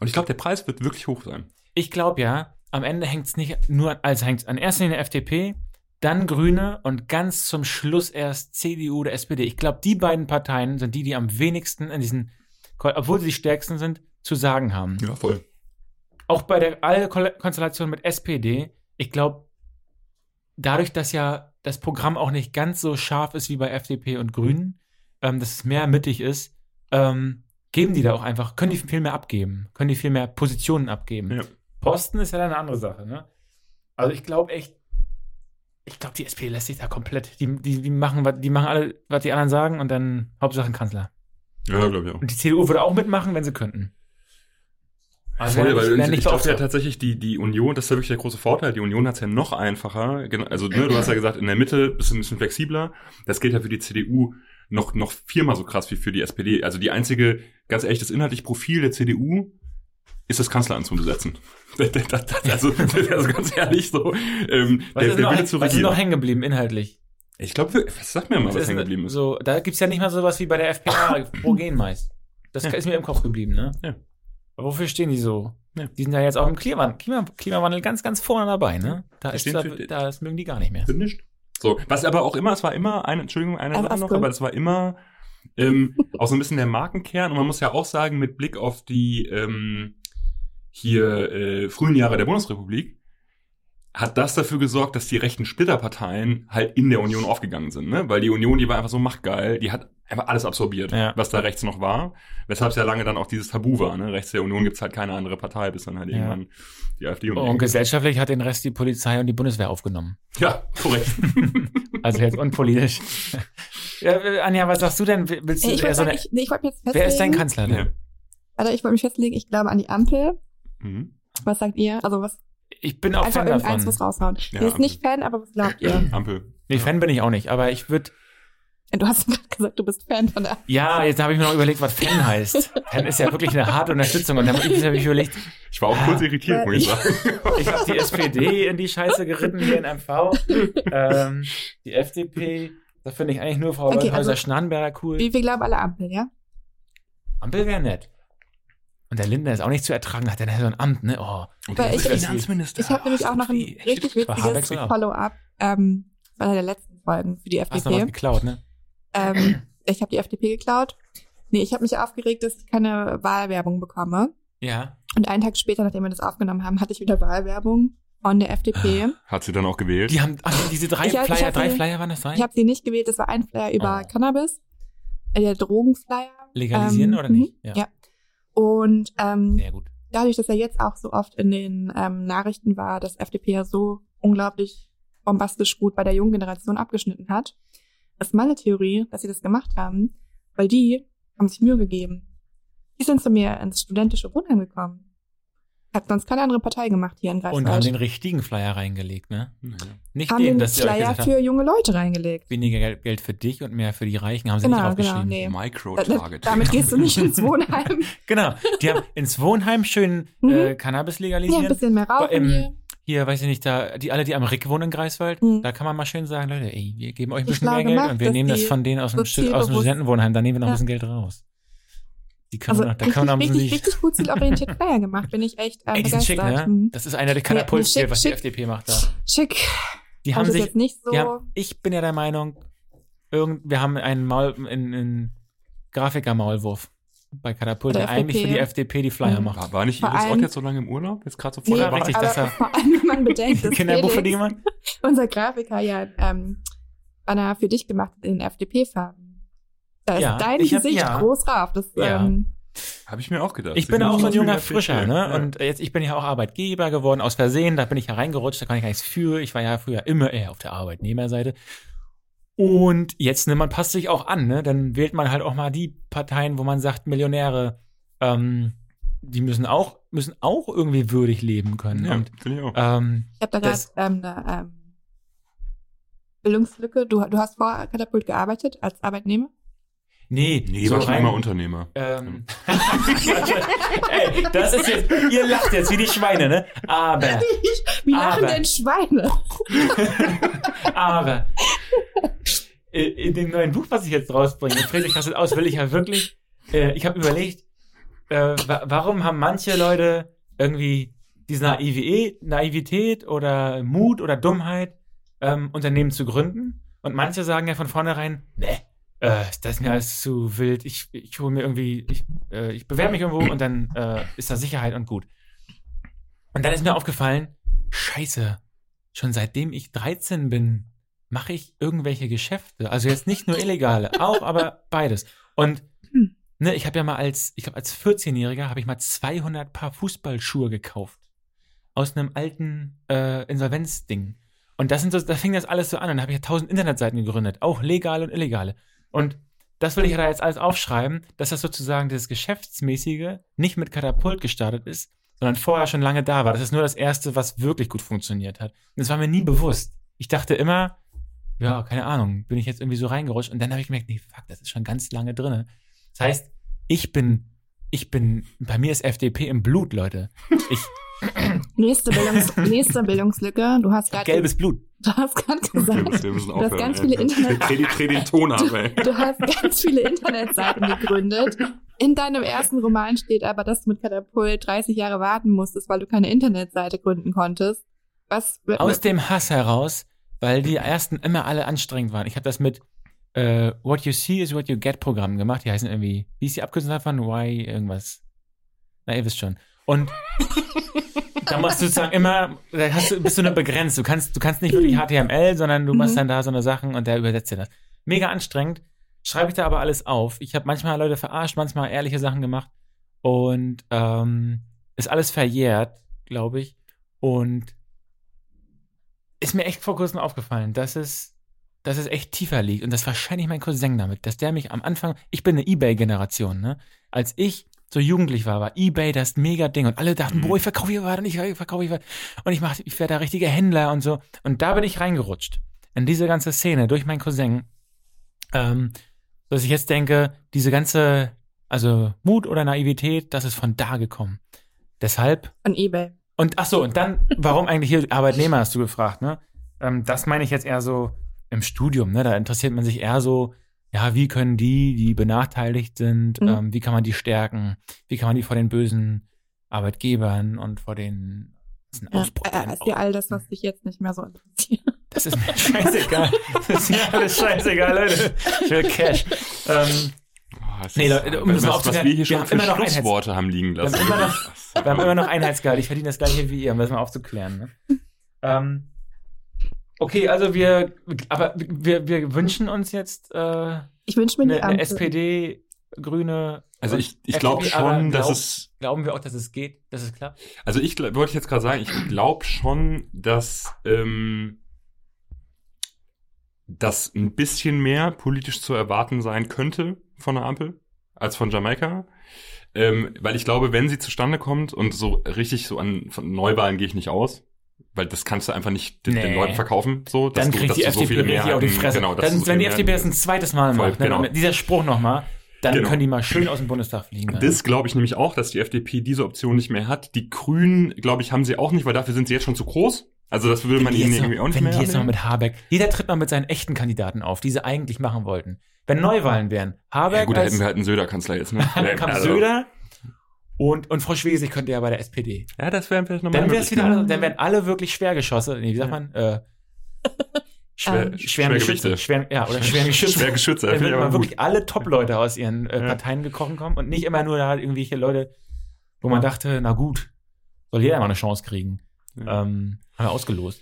Und ich glaube, der Preis wird wirklich hoch sein. Ich glaube ja, am Ende hängt es nicht nur, also hängt es an erster Linie FDP, dann Grüne und ganz zum Schluss erst CDU oder SPD. Ich glaube, die beiden Parteien sind die, die am wenigsten in diesen, obwohl sie die stärksten sind, zu sagen haben. Ja, voll. Auch bei der alle Ko- Konstellation mit SPD, ich glaube, dadurch, dass ja das Programm auch nicht ganz so scharf ist wie bei FDP und Grünen, ähm, dass es mehr mittig ist, ähm, geben die da auch einfach, können die viel mehr abgeben, können die viel mehr Positionen abgeben. Ja. Posten ist ja dann eine andere Sache, ne? Also ich glaube echt, ich glaube, die SPD lässt sich da komplett, die, die, die machen, die machen alle, was die anderen sagen und dann Hauptsache ein Kanzler. Ja, glaube ich auch. Und die CDU würde auch mitmachen, wenn sie könnten. Also Voll, weil ich, ich glaube ja tatsächlich, die, die Union, das ist ja wirklich der große Vorteil. Die Union hat es ja noch einfacher. Genau, Also, ne, du hast ja gesagt, in der Mitte bist du ein bisschen flexibler. Das gilt ja für die CDU noch, noch viermal so krass wie für die SPD. Also die einzige, ganz ehrlich, das inhaltliche Profil der CDU ist das Kanzleramt zu besetzen. <laughs> Also, <laughs> also ganz ehrlich so, ähm, Was, der, ist der noch, Wille zu was ist noch hängen geblieben, inhaltlich? Ich glaube, sag mir mal, was ist hängen geblieben ist. So, da gibt's ja nicht mal sowas wie bei der FPA, pro <laughs> Genmeist. Das Ja. ist mir im Kopf geblieben, ne? Ja. Aber wofür stehen die so? Ja. Die sind ja jetzt auch im Klimawandel, Klima, Klimawandel ganz, ganz vorne dabei, ne? Da ist, da, für- da, das mögen die gar nicht mehr. Sind nicht. So, was aber auch immer, es war immer eine, Entschuldigung, eine Aber Sache noch, aber es war immer ähm, auch so ein bisschen der Markenkern und man muss ja auch sagen, mit Blick auf die ähm, hier äh, frühen Jahre der Bundesrepublik, hat das dafür gesorgt, dass die rechten Splitterparteien halt in der Union aufgegangen sind, ne? Weil die Union, die war einfach so machtgeil, die hat einfach alles absorbiert, Ja. was da rechts noch war. Weshalb es ja lange dann auch dieses Tabu war, ne? Rechts der Union gibt's halt keine andere Partei, bis dann halt Ja. irgendwann die AfD und, Und gesellschaftlich hat den Rest die Polizei und die Bundeswehr aufgenommen. Ja, korrekt. <laughs> Also jetzt unpolitisch. Ja, äh, Anja, was sagst du denn? Willst du Ich eher wollte so eine, ich, nee, ich wollte mich jetzt festlegen. wer ist dein Kanzler denn? ja. Also ich wollte mich festlegen, ich glaube an die Ampel. Mhm. Was sagt ihr? Also was Ich bin auch einfach Fan davon. muss raushauen. Ja, Ihr ist Ampel. nicht Fan, aber was glaubt ihr? Ampel. Nee, Fan bin ich auch nicht, aber ich würde Du hast <laughs> gerade gesagt, du bist Fan von der Ja, jetzt habe ich mir noch überlegt, was Fan heißt. Fan ist ja wirklich eine harte Unterstützung. Und dann habe ich, ich überlegt, Ich war auch kurz irritiert, muss ich sagen. <laughs> ich habe die SPD in die Scheiße geritten hier in MV. Ähm, die FDP, da finde ich eigentlich nur Frau Okay, okay, also- cool. Wie wir glauben alle Ampel, ja? Ampel wäre nett. Und der Lindner ist auch nicht zu ertragen, hat der so ein Amt, ne? Oh. Weil ich- Finanzminister. Ich habe nämlich auch noch ein richtig witziges auch. Follow-up ähm, von einer der letzten Folgen für die Hast noch was FDP. geklaut, ne? Ähm, ich habe die FDP geklaut. Nee, ich habe mich aufgeregt, dass ich keine Wahlwerbung bekomme. Ja. Und einen Tag später, nachdem wir das aufgenommen haben, hatte ich wieder Wahlwerbung von der FDP. Hat sie dann auch gewählt? Die haben, ach, diese drei Ich ich Flyer, hab drei die- Flyer waren das drei? Ich habe sie nicht gewählt, das war ein Flyer über Oh. Cannabis, äh, der Drogenflyer. Legalisieren Ähm, oder nicht? mhm, ja. Und ähm, Sehr gut. dadurch, dass er jetzt auch so oft in den ähm, Nachrichten war, dass FDP ja so unglaublich bombastisch gut bei der jungen Generation abgeschnitten hat, ist meine Theorie, dass sie das gemacht haben, weil die haben sich Mühe gegeben. Die sind zu mir ins studentische Wohnheim gekommen. Hat sonst keine andere Partei gemacht hier in Greifswald. Und haben den richtigen Flyer reingelegt, ne? Ja. Nicht haben den, den dass sie euch Flyer für junge Leute reingelegt. weniger Geld- für dich und mehr für die Reichen, haben sie Genau, nicht genau, aufgeschrieben. nee. Da- Micro-Target. Damit gehst du nicht ins Wohnheim. <laughs> Genau, die haben ins Wohnheim schön Mhm. äh, Cannabis Ja, ein legalisieren. bisschen mehr rauchen im- hier. Hier, weiß ich nicht, da, die alle, die am Rick wohnen in Greifswald, Mhm. da kann man mal schön sagen, Leute, ey, wir geben euch ein bisschen mehr Geld gemacht, und wir nehmen das von denen aus dem, aus dem Studentenwohnheim, da nehmen wir noch ein Ja. bisschen Geld raus. Die können Also noch, da ein bisschen richtig, die, richtig gut zielorientiert <laughs> Flyer gemacht. Bin ich echt ey, die sind schick, begeistert. ne? Mhm. Das ist einer der nee, Katapultstil, schick, was die schick. FDP macht da. Schick. Die Fand haben ich sich, jetzt nicht so. die haben, ich bin ja der Meinung, irgend, wir haben einen Maul, einen, einen Grafiker-Maulwurf bei Katapult, der der eigentlich für die FDP. Die Flyer Mhm. macht. War, nicht Iris Ott jetzt so lange im Urlaub? Jetzt gerade so Nee, vor Oder der richtig, Wahl? dass er- vor allem, wenn man bedenkt, <laughs> dass Kinderbuch für Felix, unser Grafiker ja ähm, Banner für dich gemacht hat in den FDP-Farben. Da ist Ja, dein ich hab- Gesicht ja. groß drauf. Das, Ja. ähm, Habe ich mir auch gedacht. Ich bin auch so ein junger Frischer, ne? Ja. Und jetzt, ich bin ja auch Arbeitgeber geworden, aus Versehen, da bin ich hereingerutscht, da kann ich gar nichts für. Ich war ja früher immer eher auf der Arbeitnehmerseite. Und jetzt, ne, man passt sich auch an, ne? Dann wählt man halt auch mal die Parteien, wo man sagt, Millionäre, ähm, die müssen auch, müssen auch irgendwie würdig leben können. ja, Und finde ich auch. ähm, ich habe da gerade ähm, eine ähm, Bildungslücke. Du, du hast vor Katapult gearbeitet als Arbeitnehmer? Nee, nee, so war schon rein- immer Unternehmer. Ähm, <laughs> Ey, das ist jetzt, ihr lacht jetzt wie die Schweine, ne? Aber, <laughs> Wie lachen Aber- denn Schweine? <laughs> aber, in dem neuen Buch, was ich jetzt rausbringe, Friedrich rastet aus, will ich ja wirklich, äh, ich habe überlegt, äh, wa warum haben manche Leute irgendwie diese Naivität, Naivität oder Mut oder Dummheit, ähm, Unternehmen zu gründen? Und manche sagen ja von vornherein, ne, äh, das ist mir alles zu wild, ich, ich hole mir irgendwie, ich, äh, ich bewerbe mich irgendwo und dann äh, ist da Sicherheit und gut. Und dann ist mir aufgefallen, scheiße, schon seitdem ich 13 bin, mache ich irgendwelche Geschäfte. Also jetzt nicht nur illegale, <laughs> auch, aber beides. Und Hm. ne, ich habe ja mal als, ich glaube als 14-Jähriger habe ich mal 200 Paar Fußballschuhe gekauft. Aus einem alten äh, Insolvenzding. Und das sind so, da fing das alles so an. Und dann habe ich ja 1000 Internetseiten gegründet, auch legale und illegale. Und das will ich da jetzt alles aufschreiben, dass das sozusagen das Geschäftsmäßige nicht mit Katapult gestartet ist, sondern vorher schon lange da war. Das ist nur das Erste, was wirklich gut funktioniert hat. Und das war mir nie bewusst. Ich dachte immer, ja, keine Ahnung, bin ich jetzt irgendwie so reingerutscht. Und dann habe ich gemerkt, nee, fuck, das ist schon ganz lange drinne. Das heißt, ich bin, ich bin, bei mir ist FDP im Blut, Leute. Ich, Nächste, Bildungs <laughs> nächste Bildungslücke. Du hast gerade gelbes Blut. Du hast gerade gesagt, wir müssen du hast ganz ey. viele Internet Dreh, dreh, dreh den Ton ab, ey. Du hast ganz viele Internetseiten gegründet. In deinem ersten Roman steht aber, dass du mit Katapult 30 Jahre warten musstest, weil du keine Internetseite gründen konntest. Was? Aus dem Hass heraus, weil die ersten immer alle anstrengend waren. Ich habe das mit äh, What You See is What You Get Programm gemacht. Die heißen irgendwie, wie ist die Abkürzung davon? Why irgendwas. Na, ihr wisst schon. Und <laughs> da machst du sozusagen immer, da hast du, bist du nur begrenzt. Du kannst, du kannst nicht wirklich HTML, sondern du machst Mhm. dann da so eine Sachen und der übersetzt dir das. Mega anstrengend. Schreibe ich da aber alles auf. Ich habe manchmal Leute verarscht, manchmal ehrliche Sachen gemacht und ähm, ist alles verjährt, glaube ich. Und ist mir echt vor kurzem aufgefallen, dass es, dass es echt tiefer liegt. Und das wahrscheinlich mein Cousin damit, dass der mich am Anfang, ich bin eine Ebay-Generation, ne? Als ich so jugendlich war, war Ebay das mega Ding. Und alle dachten, Mhm. boah, ich verkaufe hier was und ich verkaufe hier was. Und ich mach, ich werde da richtiger Händler und so. Und da bin ich reingerutscht. In diese ganze Szene durch meinen Cousin. Ähm, dass ich jetzt denke, diese ganze, also Mut oder Naivität, das ist von da gekommen. Deshalb Von eBay. und ach so, und dann, warum eigentlich hier Arbeitnehmer, hast du gefragt, ne? Ähm, das meine ich jetzt eher so im Studium, ne? Da interessiert man sich eher so, ja, wie können die, die benachteiligt sind, Mhm. ähm, wie kann man die stärken, wie kann man die vor den bösen Arbeitgebern und vor den das ist ein Ja, Ausbruch. äh, ist dir all das, was dich jetzt nicht mehr so interessiert. Das ist mir scheißegal. <laughs> Das ist mir alles scheißegal, Leute. Ich will Cash. Ähm, es Nee, ist- Leute, um das mal was aufzuklären, wir hier wir schon haben für immer noch Schlussworte haben liegen Wir haben lassen. immer noch- wir haben immer noch Einheitsgehalt. Ich verdiene das gleiche wie ihr, um das mal aufzuklären. Ne? <laughs> Ähm, okay, also wir, aber wir, wir wünschen uns jetzt äh, Ich wünsche mir eine, eine. SPD, Grüne Also ich, ich glaube schon, dass glaub- es Glauben wir auch, dass es geht, dass es klappt? Also ich wollte jetzt gerade sagen, ich glaube schon, dass ähm, das ein bisschen mehr politisch zu erwarten sein könnte von der Ampel als von Jamaika. Ähm, weil ich glaube, wenn sie zustande kommt und so richtig so an von Neuwahlen gehe ich nicht aus, weil das kannst du einfach nicht den, den Nee. Leuten verkaufen, so, dass Dann du, kriegt dass die du so FDP viele richtig auf die Mehrheiten- Fresse. Genau, dann, so wenn die FDP das ein Mehrheiten- zweites Mal Voll, macht, ne, genau. dieser Spruch nochmal, dann Genau. können die mal schön <clears throat> aus dem Bundestag fliegen. Das glaube ich nämlich auch, dass die FDP diese Option nicht mehr hat. Die Grünen, glaube ich, haben sie auch nicht, weil dafür sind sie jetzt schon zu groß. Also das würde man Wenn ihnen noch- irgendwie auch nicht wenn mehr die jetzt noch mit Habeck, jeder tritt mal mit seinen echten Kandidaten auf, die sie eigentlich machen wollten. Wenn Neuwahlen wären, Habeck Ja gut, da hätten wir halt einen Söder-Kanzler jetzt, ne? <laughs> dann kam Also- Söder und, und Frau Schwesig könnte ja bei der SPD. Ja, das wäre vielleicht nochmal Dann es wieder, dann wären alle wirklich Schwergeschosse, nee, wie sagt Ja. man, äh, Schwer, Ähm, schweren Geschütze. Schwer, ja, oder schweren <laughs> Geschütze. Schwer Geschütze, Dann würden mal wirklich alle Top-Leute aus ihren äh, <laughs> Ja. Parteien gekrochen kommen und nicht immer nur da irgendwelche Leute, wo man dachte, na gut, soll jeder mal eine Chance kriegen. Ja. Ähm, haben wir ausgelost.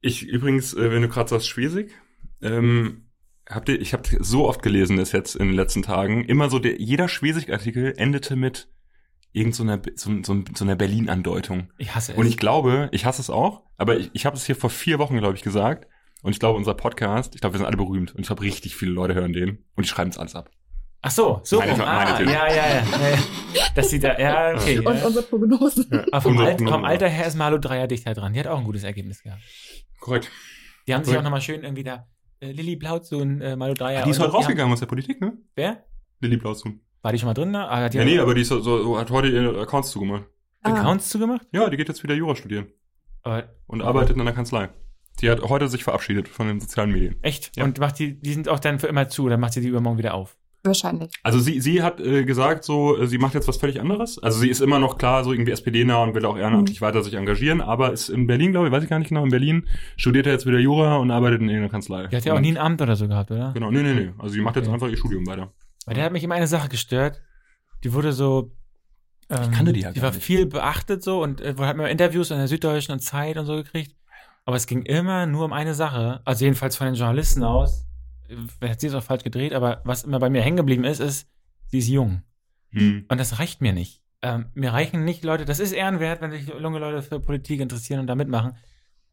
Ich übrigens, äh, wenn du gerade sagst Schwesig, ähm, habt ihr, ich habe so oft gelesen das jetzt in den letzten Tagen, immer so der, jeder Schwesig-Artikel endete mit irgend so einer, so, so, so einer Berlin-Andeutung. Ich hasse es. Und ich glaube, ich hasse es auch, aber ich, ich habe es hier vor vier Wochen, glaube ich, gesagt. Und ich glaube, unser Podcast, ich glaube, wir sind alle berühmt. Und ich glaube, richtig viele Leute hören den. Und die schreiben es alles ab. Ach so, so. Meine- rum. meine ah, ja, ja, ja, ja. Das sieht da, ja, okay. Und ja. unsere Prognose. Aber vom, Alt, vom Alter her ist Malu Dreier dichter dran. Die hat auch ein gutes Ergebnis gehabt. Korrekt. Die haben sich auch nochmal schön irgendwie da, äh, Lilly Blautsohn, äh, Malu Dreier. die ist heute die haben- rausgegangen aus der Politik, ne? Wer? Lilly Blausun. War die schon mal drin da? Ah, Ja, hat nee, aber die ist so, so, hat heute ihre Accounts zugemacht. Ah. Accounts zugemacht? Ja, die geht jetzt wieder Jura studieren. Aber Und arbeitet in einer Kanzlei. Die hat heute sich verabschiedet von den sozialen Medien. echt? Ja. Und macht die, die sind auch dann für immer zu, dann macht sie die übermorgen wieder auf. Wahrscheinlich. Also sie, sie hat äh, gesagt, so, äh, sie macht jetzt was völlig anderes. Also sie ist immer noch klar so irgendwie SPD-nah und will auch ehrenamtlich weiter sich engagieren, aber ist in Berlin, glaube ich, weiß ich gar nicht genau, in Berlin studiert er jetzt wieder Jura und arbeitet in irgendeiner Kanzlei. Die hat ja auch nie ein Amt oder so gehabt, oder? Genau, nee, nee, nee. Also sie macht jetzt Okay. einfach ihr Studium weiter. Weil der hat mich immer eine Sache gestört. Die wurde so. Ähm, kannte die ja Die gar war nicht. viel beachtet so und äh, hat mir Interviews in der Süddeutschen und Zeit und so gekriegt. Aber es ging immer nur um eine Sache. Also jedenfalls von den Journalisten aus. Äh, Vielleicht hat sie es auch falsch gedreht, aber was immer bei mir hängen geblieben ist, ist, sie ist jung. Hm. Und das reicht mir nicht. Ähm, mir reichen nicht Leute, das ist ehrenwert, wenn sich junge Leute für Politik interessieren und da mitmachen.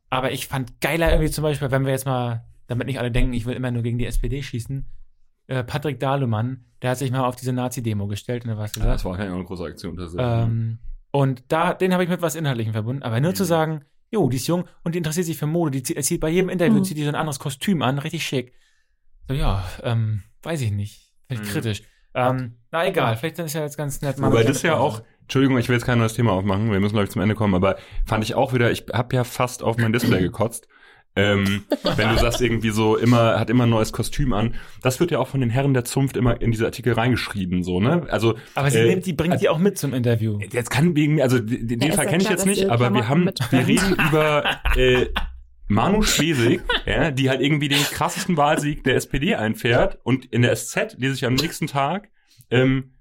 Aber ich fand geiler irgendwie zum Beispiel, wenn wir jetzt mal, damit nicht alle denken, ich will immer nur gegen die SPD schießen, äh, Patrick Dahlemann, der hat sich mal auf diese Nazi-Demo gestellt und da was Ja, gesagt. das war keine große Aktion. Ist, ähm, und da, den habe ich mit was Inhaltlichem verbunden. Aber nur Mhm. zu sagen, jo, die ist jung und die interessiert sich für Mode, die zieht, zieht bei jedem Interview Mhm. zieht die so ein anderes Kostüm an, richtig schick. So, ja, ähm, weiß ich nicht. Vielleicht Mhm. kritisch. Ähm, na egal, vielleicht ist ja jetzt ganz nett. Wobei das ja auch, Entschuldigung, ich will jetzt kein neues Thema aufmachen, wir müssen, glaube ich, zum Ende kommen, aber fand ich auch wieder, ich habe ja fast auf mein Display <clears throat> gekotzt. Ähm, <laughs> wenn du sagst irgendwie so immer hat immer ein neues Kostüm an, das wird ja auch von den Herren der Zunft immer in diese Artikel reingeschrieben so ne? Also Aber sie äh, nimmt die, bringt die auch mit zum Interview. Jetzt kann wegen also den, ist Fall ja kenne ich jetzt nicht, aber wir haben, wir reden <laughs> über äh, Manu Schwesig, ja, die halt irgendwie den krassesten Wahlsieg der SPD einfährt und in der SZ lese ich am nächsten Tag, ähm,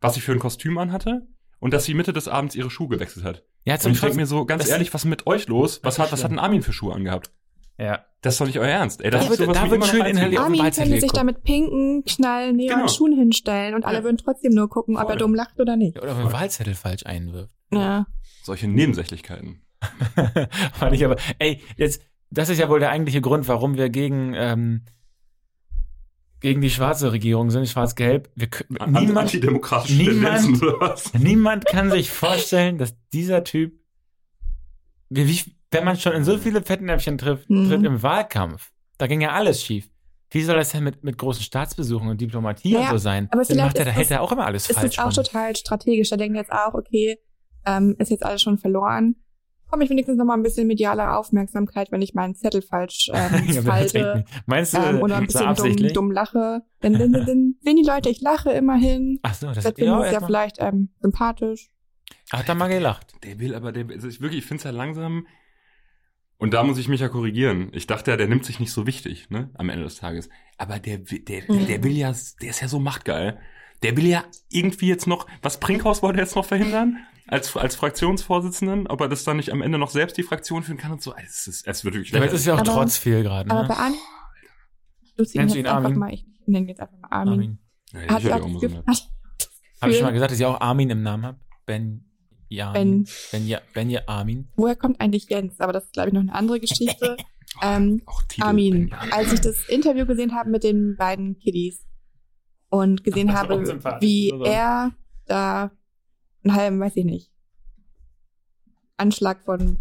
was sie für ein Kostüm anhatte und dass sie Mitte des Abends ihre Schuhe gewechselt hat. Ja, Und ich denke mir so, ganz ehrlich, was ist mit euch los? Was hat, was hat ein Armin für Schuhe angehabt? Ja. Das ist doch nicht euer Ernst. Ey, Da das wird- ist sowas da wird schön inhaliert. Armin könnte sich da mit pinken, Knall, neon Genau. Schuhen hinstellen und alle Ja. würden trotzdem nur gucken, ob Voll. er dumm lacht oder nicht. Oder den Wahlzettel falsch einwirft. Ja. Solche Nebensächlichkeiten. <laughs> Fand ich aber, ey, jetzt, das ist ja wohl der eigentliche Grund, warum wir gegen, ähm, gegen die schwarze Regierung sind, schwarz-gelb. Wir, können- An- niemand, niemand- niemand kann sich vorstellen, dass dieser Typ, wie, wie, wenn man schon in so viele Fettnäpfchen trifft, Mhm. tritt im Wahlkampf, da ging ja alles schief. Wie soll das denn mit, mit großen Staatsbesuchen und Diplomatie Naja, und so sein? aber vielleicht macht er, da ist hält das- er auch immer alles Es falsch. ist auch total strategisch. Da denkt jetzt auch, okay, ähm, ist jetzt alles schon verloren. Komme ich wenigstens noch mal ein bisschen mediale Aufmerksamkeit, wenn ich meinen Zettel falsch <laughs> ähm, Ja, das falte. Meinst du, ähm, oder ein so bisschen dumm, dumm lache. Dann, dann, dann, dann sehen die Leute, ich lache immerhin. Ach so, das Das ist ja, ja vielleicht ähm, sympathisch. Hat er mal gelacht. Der will aber, der, also ich wirklich, ich finde es ja langsam. Und da muss ich mich ja korrigieren. Ich dachte ja, der nimmt sich nicht so wichtig, ne, am Ende des Tages. Aber der, will- der, Mhm. der will ja, der ist ja so machtgeil. Der will ja irgendwie jetzt noch, was Brinkhaus wollte er jetzt noch verhindern? Als, als Fraktionsvorsitzenden, ob er das dann nicht am Ende noch selbst die Fraktion führen kann und so. Es, ist, es wird wirklich Aber es ist ja auch Aber- trotz viel gerade. Aber Ne? bei Armin, ich nutze ihn jetzt du ihn einfach Armin? mal, ich nenne ihn jetzt einfach mal Armin. Armin. Ja, Hat, ich hat, hat das Habe ich schon mal gesagt, dass ich auch Armin im Namen habe? Ben Yamin. Ben, ja, ben ja Armin. Woher kommt eigentlich Jens? Aber das ist, glaube ich, noch eine andere Geschichte. <laughs> ähm, Auch. Armin, als ich das Interview gesehen habe mit den beiden Kiddies und gesehen war habe, wie oder? er da einen halben, weiß ich nicht, Anschlag von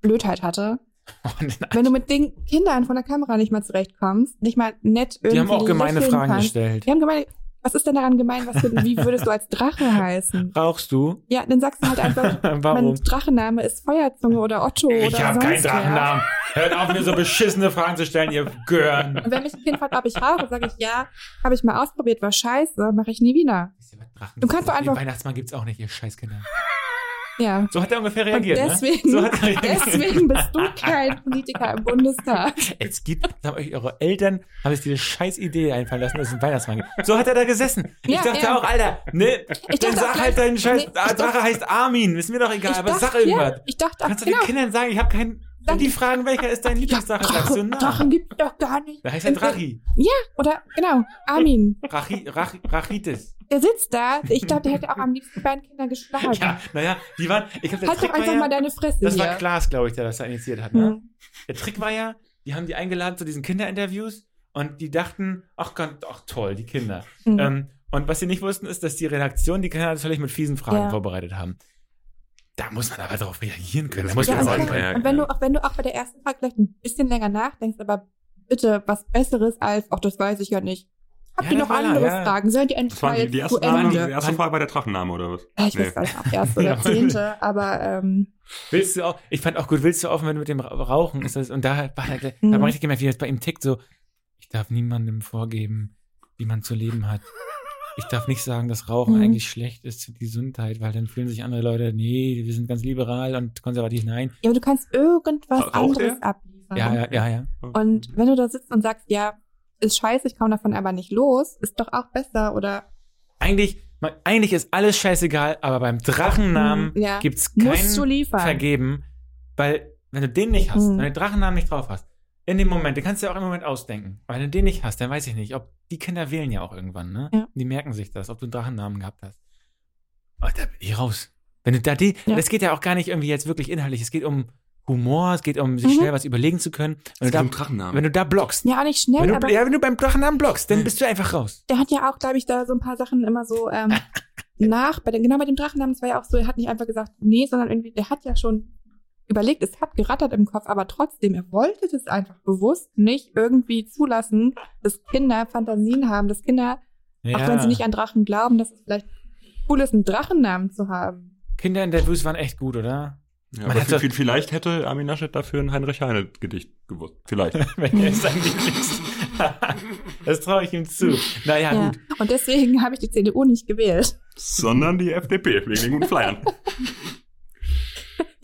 Blödheit hatte. Oh. Wenn du mit den Kindern von der Kamera nicht mal zurechtkommst, nicht mal nett irgendwie Die haben auch gemeine Fragen kannst. gestellt. Die haben gemeine, was ist denn daran gemein? Was für, wie würdest du als Drache <laughs> heißen? Rauchst du? Ja, dann sagst du halt einfach, <laughs> mein Warum? Drachenname ist Feuerzunge oder Otto Ich oder habe sonst keinen. Drachennamen. Hört auf, mir so beschissene Fragen zu stellen, ihr Gören. Und wenn mich ein Kind fragt, ob ich rauche, sage ich, ja, habe ich mal ausprobiert, war scheiße, mache ich nie wieder. Du kannst doch Den einfach- Weihnachtsmann gibt's auch nicht, ihr Scheißkinder. Ja. So hat er ungefähr Und reagiert, deswegen, ne? So hat er reagiert. deswegen bist du kein Politiker im Bundestag. Es gibt, haben euch eure Eltern, haben sich diese scheiß Idee einfallen lassen, dass es einen Weihnachtsmann gibt. So hat er da gesessen. Ich Ja, dachte ja. auch, Alter, ne, Ich dann sag halt deinen scheiß nee, ich Drache dachte- heißt Armin, ist mir doch egal, Ich aber dachte, sag irgendwas. Ja, ich dachte, Kannst du genau. den Kindern sagen, ich habe keinen, wenn die fragen, welcher ist dein Lieblingsdrache, sagst du, na. Drachen gibt doch gar nicht. Da heißt er Drachi. Ja, oder, genau, Armin. Rachi, Rachi, Rachitis. Der sitzt da. Ich glaube, der hätte auch am liebsten beiden Kinder geschlagen. Ja, naja, die waren, ich glaube, der halt Trick doch einfach war ja, mal deine Fresse das hier. war Klaas, glaube ich, der das da initiiert hat, ne? Hm. Der Trick war ja, die haben die eingeladen zu diesen Kinderinterviews und die dachten, ach Gott, ach toll, die Kinder. Hm. Ähm, und was sie nicht wussten, ist, dass die Redaktion die Kinder natürlich mit fiesen Fragen Ja. vorbereitet haben. Da muss man aber darauf reagieren können. Da Das muss Ja, man und, ja, und wenn du auch wenn du auch bei der ersten Frage vielleicht ein bisschen länger nachdenkst, aber bitte was Besseres als, ach, das weiß ich ja nicht. Habt Ja, ihr noch andere ja. Fragen? Sollen die endlich mal die, die jetzt zu erste, Name, die erste Frage bei der Drachenname, oder was? Ja, ich weiß gar nicht, ob erste <laughs> oder zehnte, aber ähm, willst du auch, ich fand auch gut, willst du aufhören mit dem Ra- Rauchen? Ist das, und da war halt, da Mhm. richtig gemerkt, wie das bei ihm tickt, so, ich darf niemandem vorgeben, wie man zu leben hat. Ich darf nicht sagen, dass Rauchen Mhm. eigentlich schlecht ist für die Gesundheit, weil dann fühlen sich andere Leute, nee, wir sind ganz liberal und konservativ, nein. ja, aber du kannst irgendwas Raucht anderes er? abliefern. Ja, ja, ja, ja. Und wenn du da sitzt und sagst, ja, ist scheiße, ich komme davon aber nicht los, ist doch auch besser oder Eigentlich, eigentlich ist alles scheißegal, aber beim Drachennamen Mhm, ja. gibt's kein. Vergeben, weil wenn du den nicht hast, Mhm. wenn du den Drachennamen nicht drauf hast, in dem Moment, den kannst du ja auch im Moment ausdenken. Aber wenn du den nicht hast, dann weiß ich nicht, ob die Kinder wählen ja auch irgendwann, ne? Ja. Die merken sich das, ob du einen Drachennamen gehabt hast. Oh, da bin ich raus. Wenn du da die, Ja. das geht ja auch gar nicht irgendwie jetzt wirklich inhaltlich. Es geht um Humor, es geht um sich Mhm. schnell was überlegen zu können. Wenn du, da, Drachennamen. wenn du da blockst, Ja, auch nicht schnell, wenn du, aber ja, wenn du beim Drachennamen blockst, dann bist du einfach raus. der hat ja auch, glaube ich, da so ein paar Sachen immer so ähm, <laughs> nach, bei den, genau bei dem Drachennamen, das war ja auch so, er hat nicht einfach gesagt, nee, sondern irgendwie, der hat ja schon überlegt, es hat gerattert im Kopf, aber trotzdem, er wollte das einfach bewusst nicht irgendwie zulassen, dass Kinder Fantasien haben, dass Kinder, auch wenn sie nicht an Drachen glauben, dass es vielleicht cool ist, einen Drachennamen zu haben. Kinder in der Wüste waren echt gut, oder? Ja, Man aber doch- viel- vielleicht hätte Armin Naschet dafür ein Heinrich-Heine-Gedicht gewusst. Vielleicht. <laughs> Wenn er es eigentlich liest. das traue ich ihm zu. Naja, Ja. gut. Und deswegen habe ich die CDU nicht gewählt. Sondern die FDP, wegen den guten Flyern.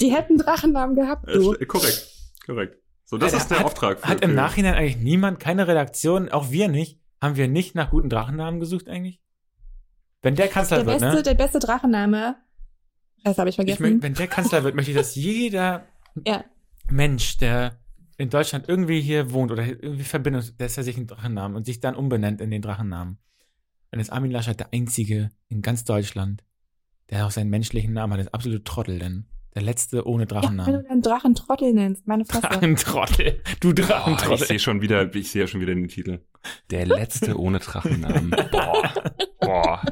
Die hätten Drachennamen gehabt, Äh, du. st- korrekt. Korrekt. So, das Alter, ist der hat, Auftrag. für- Hat im für- Nachhinein eigentlich niemand, keine Redaktion, auch wir nicht, haben wir nicht nach guten Drachennamen gesucht eigentlich? Wenn der Kanzler Der wird, beste, ne? der beste Drachenname, das habe ich Ich vergessen. möcht, wenn der Kanzler wird, möchte ich, dass jeder <laughs> ja. Mensch, der in Deutschland irgendwie hier wohnt oder irgendwie Verbindung, dass er sich einen Drachennamen und sich dann umbenennt in den Drachennamen. Dann ist Armin Laschet der Einzige in ganz Deutschland, der auch seinen menschlichen Namen hat. Ist absolute Trottel, denn der letzte ohne ja, wenn Drachennamen. du einen Drachen Trottel nennst, meine Fresse. Drachentrottel. Du Oh, ich Drachentrottel. sehe schon wieder, ich sehe ja schon wieder den Titel. Der letzte ohne Drachennamen. <laughs> Boah. Boah.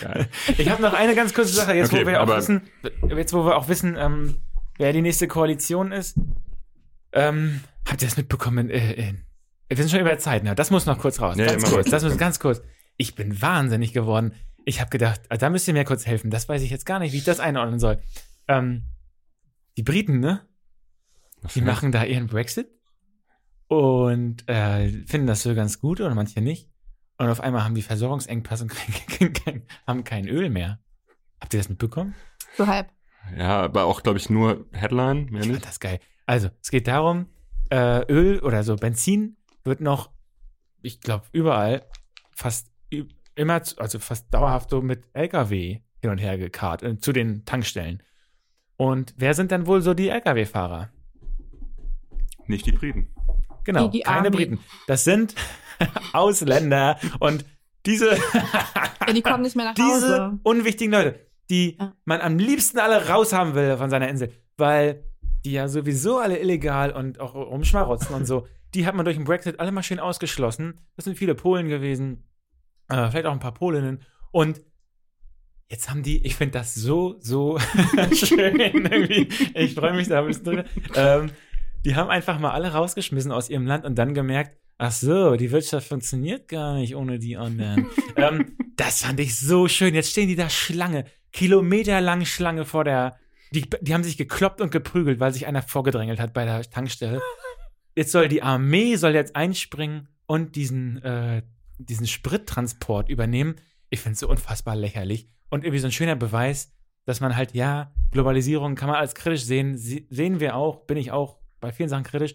Geil. Ich habe noch eine ganz kurze Sache, jetzt Okay, wo wir auch wissen, jetzt wo wir auch wissen, ähm, wer die nächste Koalition ist. Ähm, habt ihr das mitbekommen? Äh, äh, wir sind schon über der Zeit, ne? Das muss noch kurz raus. Ja, ganz kurz, das muss ganz kurz. Ich bin wahnsinnig geworden. Ich habe gedacht, ah, da müsst ihr mir kurz helfen. Das weiß ich jetzt gar nicht, wie ich das einordnen soll. Ähm, die Briten, ne? Die machen da ihren Brexit und äh, finden das so ganz gut oder manche nicht. Und auf einmal haben die Versorgungsengpass und <laughs> kein, kein, haben kein Öl mehr. Habt ihr das mitbekommen? So halb. Ja, aber auch, glaube ich, nur Headline, mehr Ich fand nicht. das geil. Also, es geht darum, äh, Öl oder so Benzin wird noch, ich glaube, überall fast immer, zu- also fast dauerhaft so mit LKW hin und her gekarrt äh, zu den Tankstellen. Und wer sind dann wohl so die LKW-Fahrer? Nicht die Briten. Genau, Die- die keine. Briten. Das sind <laughs> Ausländer und diese, Ja, die kommen nicht mehr nach <laughs> diese Hause. unwichtigen Leute, die Ja. man am liebsten alle raushaben will von seiner Insel, weil die ja sowieso alle illegal und auch rumschmarotzen und so, die hat man durch den Brexit alle mal schön ausgeschlossen. Das sind viele Polen gewesen, äh, vielleicht auch ein paar Polinnen und Jetzt haben die, ich finde das so, so <laughs> schön irgendwie. Ich freue mich da ein bisschen drüber. Ähm, die haben einfach mal alle rausgeschmissen aus ihrem Land und dann gemerkt, ach so, die Wirtschaft funktioniert gar nicht ohne die anderen. <laughs> ähm, das fand ich so schön. Jetzt stehen die da Schlange, kilometerlange Schlange vor der, die, die haben sich gekloppt und geprügelt, weil sich einer vorgedrängelt hat bei der Tankstelle. Jetzt soll die Armee soll jetzt einspringen und diesen, äh, diesen Sprittransport übernehmen. Ich finde es so unfassbar lächerlich und irgendwie so ein schöner Beweis, dass man halt, ja, Globalisierung kann man als kritisch sehen, Sie, sehen wir auch, bin ich auch bei vielen Sachen kritisch,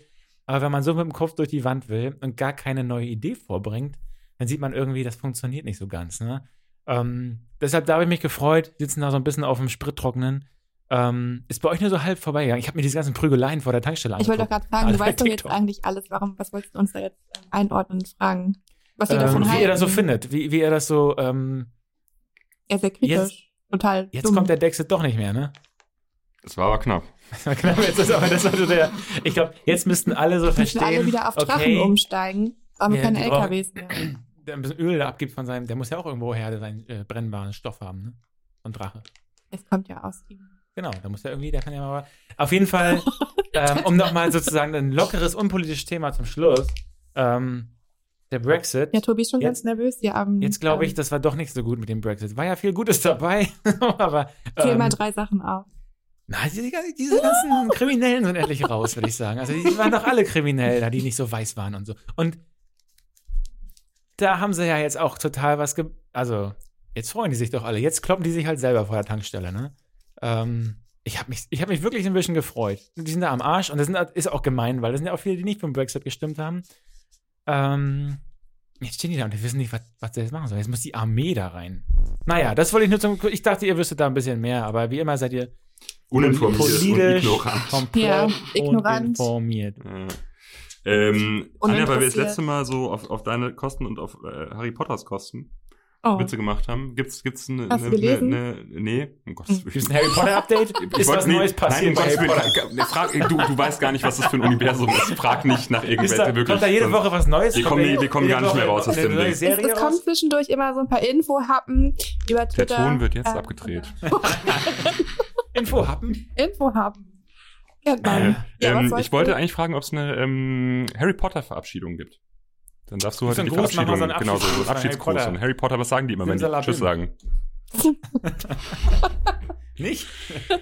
aber wenn man so mit dem Kopf durch die Wand will und gar keine neue Idee vorbringt, dann sieht man irgendwie, das funktioniert nicht so ganz, ne? Ähm, deshalb, da habe ich mich gefreut, sitzen da so ein bisschen auf dem Sprittrocknen. Ähm, ist bei euch nur so halb vorbeigegangen. Ich habe mir diese ganzen Prügeleien vor der Tankstelle Ich wollte doch angeguckt. gerade fragen, Alle du weißt doch jetzt eigentlich alles. Warum, was wolltest du uns da jetzt ähm, einordnen und fragen? Was ihr Ähm, davon wie halten? ihr das so findet, wie, wie ihr das so, ähm, Ja, sehr kritisch. Jetzt- Total jetzt dumm. kommt der Dexit doch nicht mehr, ne? Das war aber knapp. Knapp, <laughs> jetzt ist aber das also der, ich glaube, jetzt müssten alle so Müssen verstehen, alle wieder auf Drachen okay, umsteigen. Aber Ja, keine LKWs mehr. <clears throat> der ein bisschen Öl da abgibt von seinem, der muss ja auch irgendwo her seinen äh, brennbaren Stoff haben, ne? So ein Drache. Es kommt ja aus ihm. Genau, da muss er irgendwie, der kann ja mal. Auf jeden Fall, <laughs> ähm, um nochmal sozusagen ein lockeres, unpolitisches Thema zum Schluss. Ähm, der Brexit. Ja, Tobi ist schon Jetzt- ganz nervös hier am. Jetzt glaube ich, das war doch nicht so gut mit dem Brexit. War ja viel Gutes dabei, <laughs> aber. Zähl Ähm, mal drei Sachen auf. Na, diese, diese ganzen <laughs> Kriminellen sind endlich raus, würde ich sagen. Also die waren doch alle kriminell, da die nicht so weiß waren und so. Und da haben sie ja jetzt auch total was ge Also, jetzt freuen die sich doch alle. Jetzt kloppen die sich halt selber vor der Tankstelle, ne? Ähm, ich habe mich, ich hab mich wirklich ein bisschen gefreut. Die sind da am Arsch und das sind, ist auch gemein, weil das sind ja auch viele, die nicht beim Brexit gestimmt haben. Ähm, jetzt stehen die da und die wissen nicht, was, was sie jetzt machen sollen. Jetzt muss die Armee da rein. Naja, das wollte ich nur zum. Ich dachte, ihr wüsstet da ein bisschen mehr, aber wie immer seid ihr Uninformiert und ignorant. komplett Ja, ignorant. uninformiert. Ja. Ähm, Anja, weil wir das letzte Mal so auf, auf deine Kosten und auf äh, Harry Potters Kosten Oh. Witze gemacht haben, gibt's gibt's eine, Hast du eine, eine, eine nee, um Gottes Hm. Willen. Gibt es ein Harry Potter Update? Ich Ist wollte- was nee, Neues passiert Nein, um Gottes? Willen. Nee, Frag, du, du weißt gar nicht, was das für ein Universum ist. Frag nicht nach irgendwelchen da, wirklich. kommt da jede Woche was Neues? Wir kommen wir kommen gar nicht mehr raus aus dem Ding. es, es zwischendurch immer so ein paar Infohappen über Der Twitter. Ton wird jetzt Ähm, abgedreht. <laughs> <laughs> Infohappen? Infohappen. Kennt man. Äh, Ja, ähm, ich wollte denn? eigentlich fragen, ob es eine ähm, Harry Potter Verabschiedung gibt. Dann darfst du heute die Verabschiedung, so genau so, Abschiedsgruß das Harry Abschiedsgruß. Potter. Und Harry Potter, was sagen die immer, wenn die. Tschüss sagen? <laughs> <laughs> Nicht? <laughs>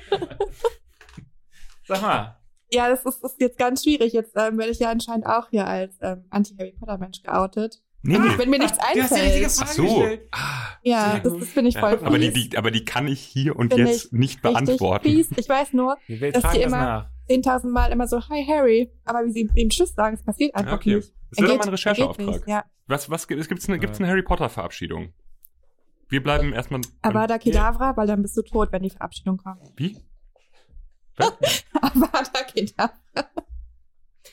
Sag mal. Ja, das ist, ist jetzt ganz schwierig. Jetzt ähm, werde ich ja anscheinend auch hier als ähm, Anti-Harry Potter-Mensch geoutet. Nee, nee. Wenn mir nichts Du hast die richtige einfällt. Frage Ach so. Ah, Ja, das, das finde ich ja, voll fies. aber, die, die, aber die kann ich hier und Finde jetzt nicht beantworten. Fies. Ich weiß nur, will Dass das immer- nach. 10.000 Mal immer so, hi Harry. Aber wie sie ihm Tschüss sagen, es passiert einfach Okay. nicht. Das wäre mal ein er Rechercheauftrag. Ja. Was, was gibt es? Gibt's eine, gibt's eine Harry Potter Verabschiedung? Wir bleiben erstmal. Avada Kedavra, weil dann bist du tot, wenn die Verabschiedung kommt. Wie? <laughs> Avada Kedavra.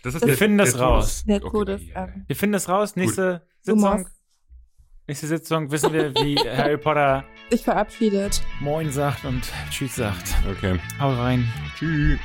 Das ist Wir der- finden das der raus. Der Okay, Todes. ja, ja. Ähm, Wir finden das raus. Nächste Lumos Sitzung. Nächste Sitzung wissen wir, wie <laughs> Harry Potter sich verabschiedet. Moin sagt und Tschüss sagt. Okay. Hau rein. Tschüss.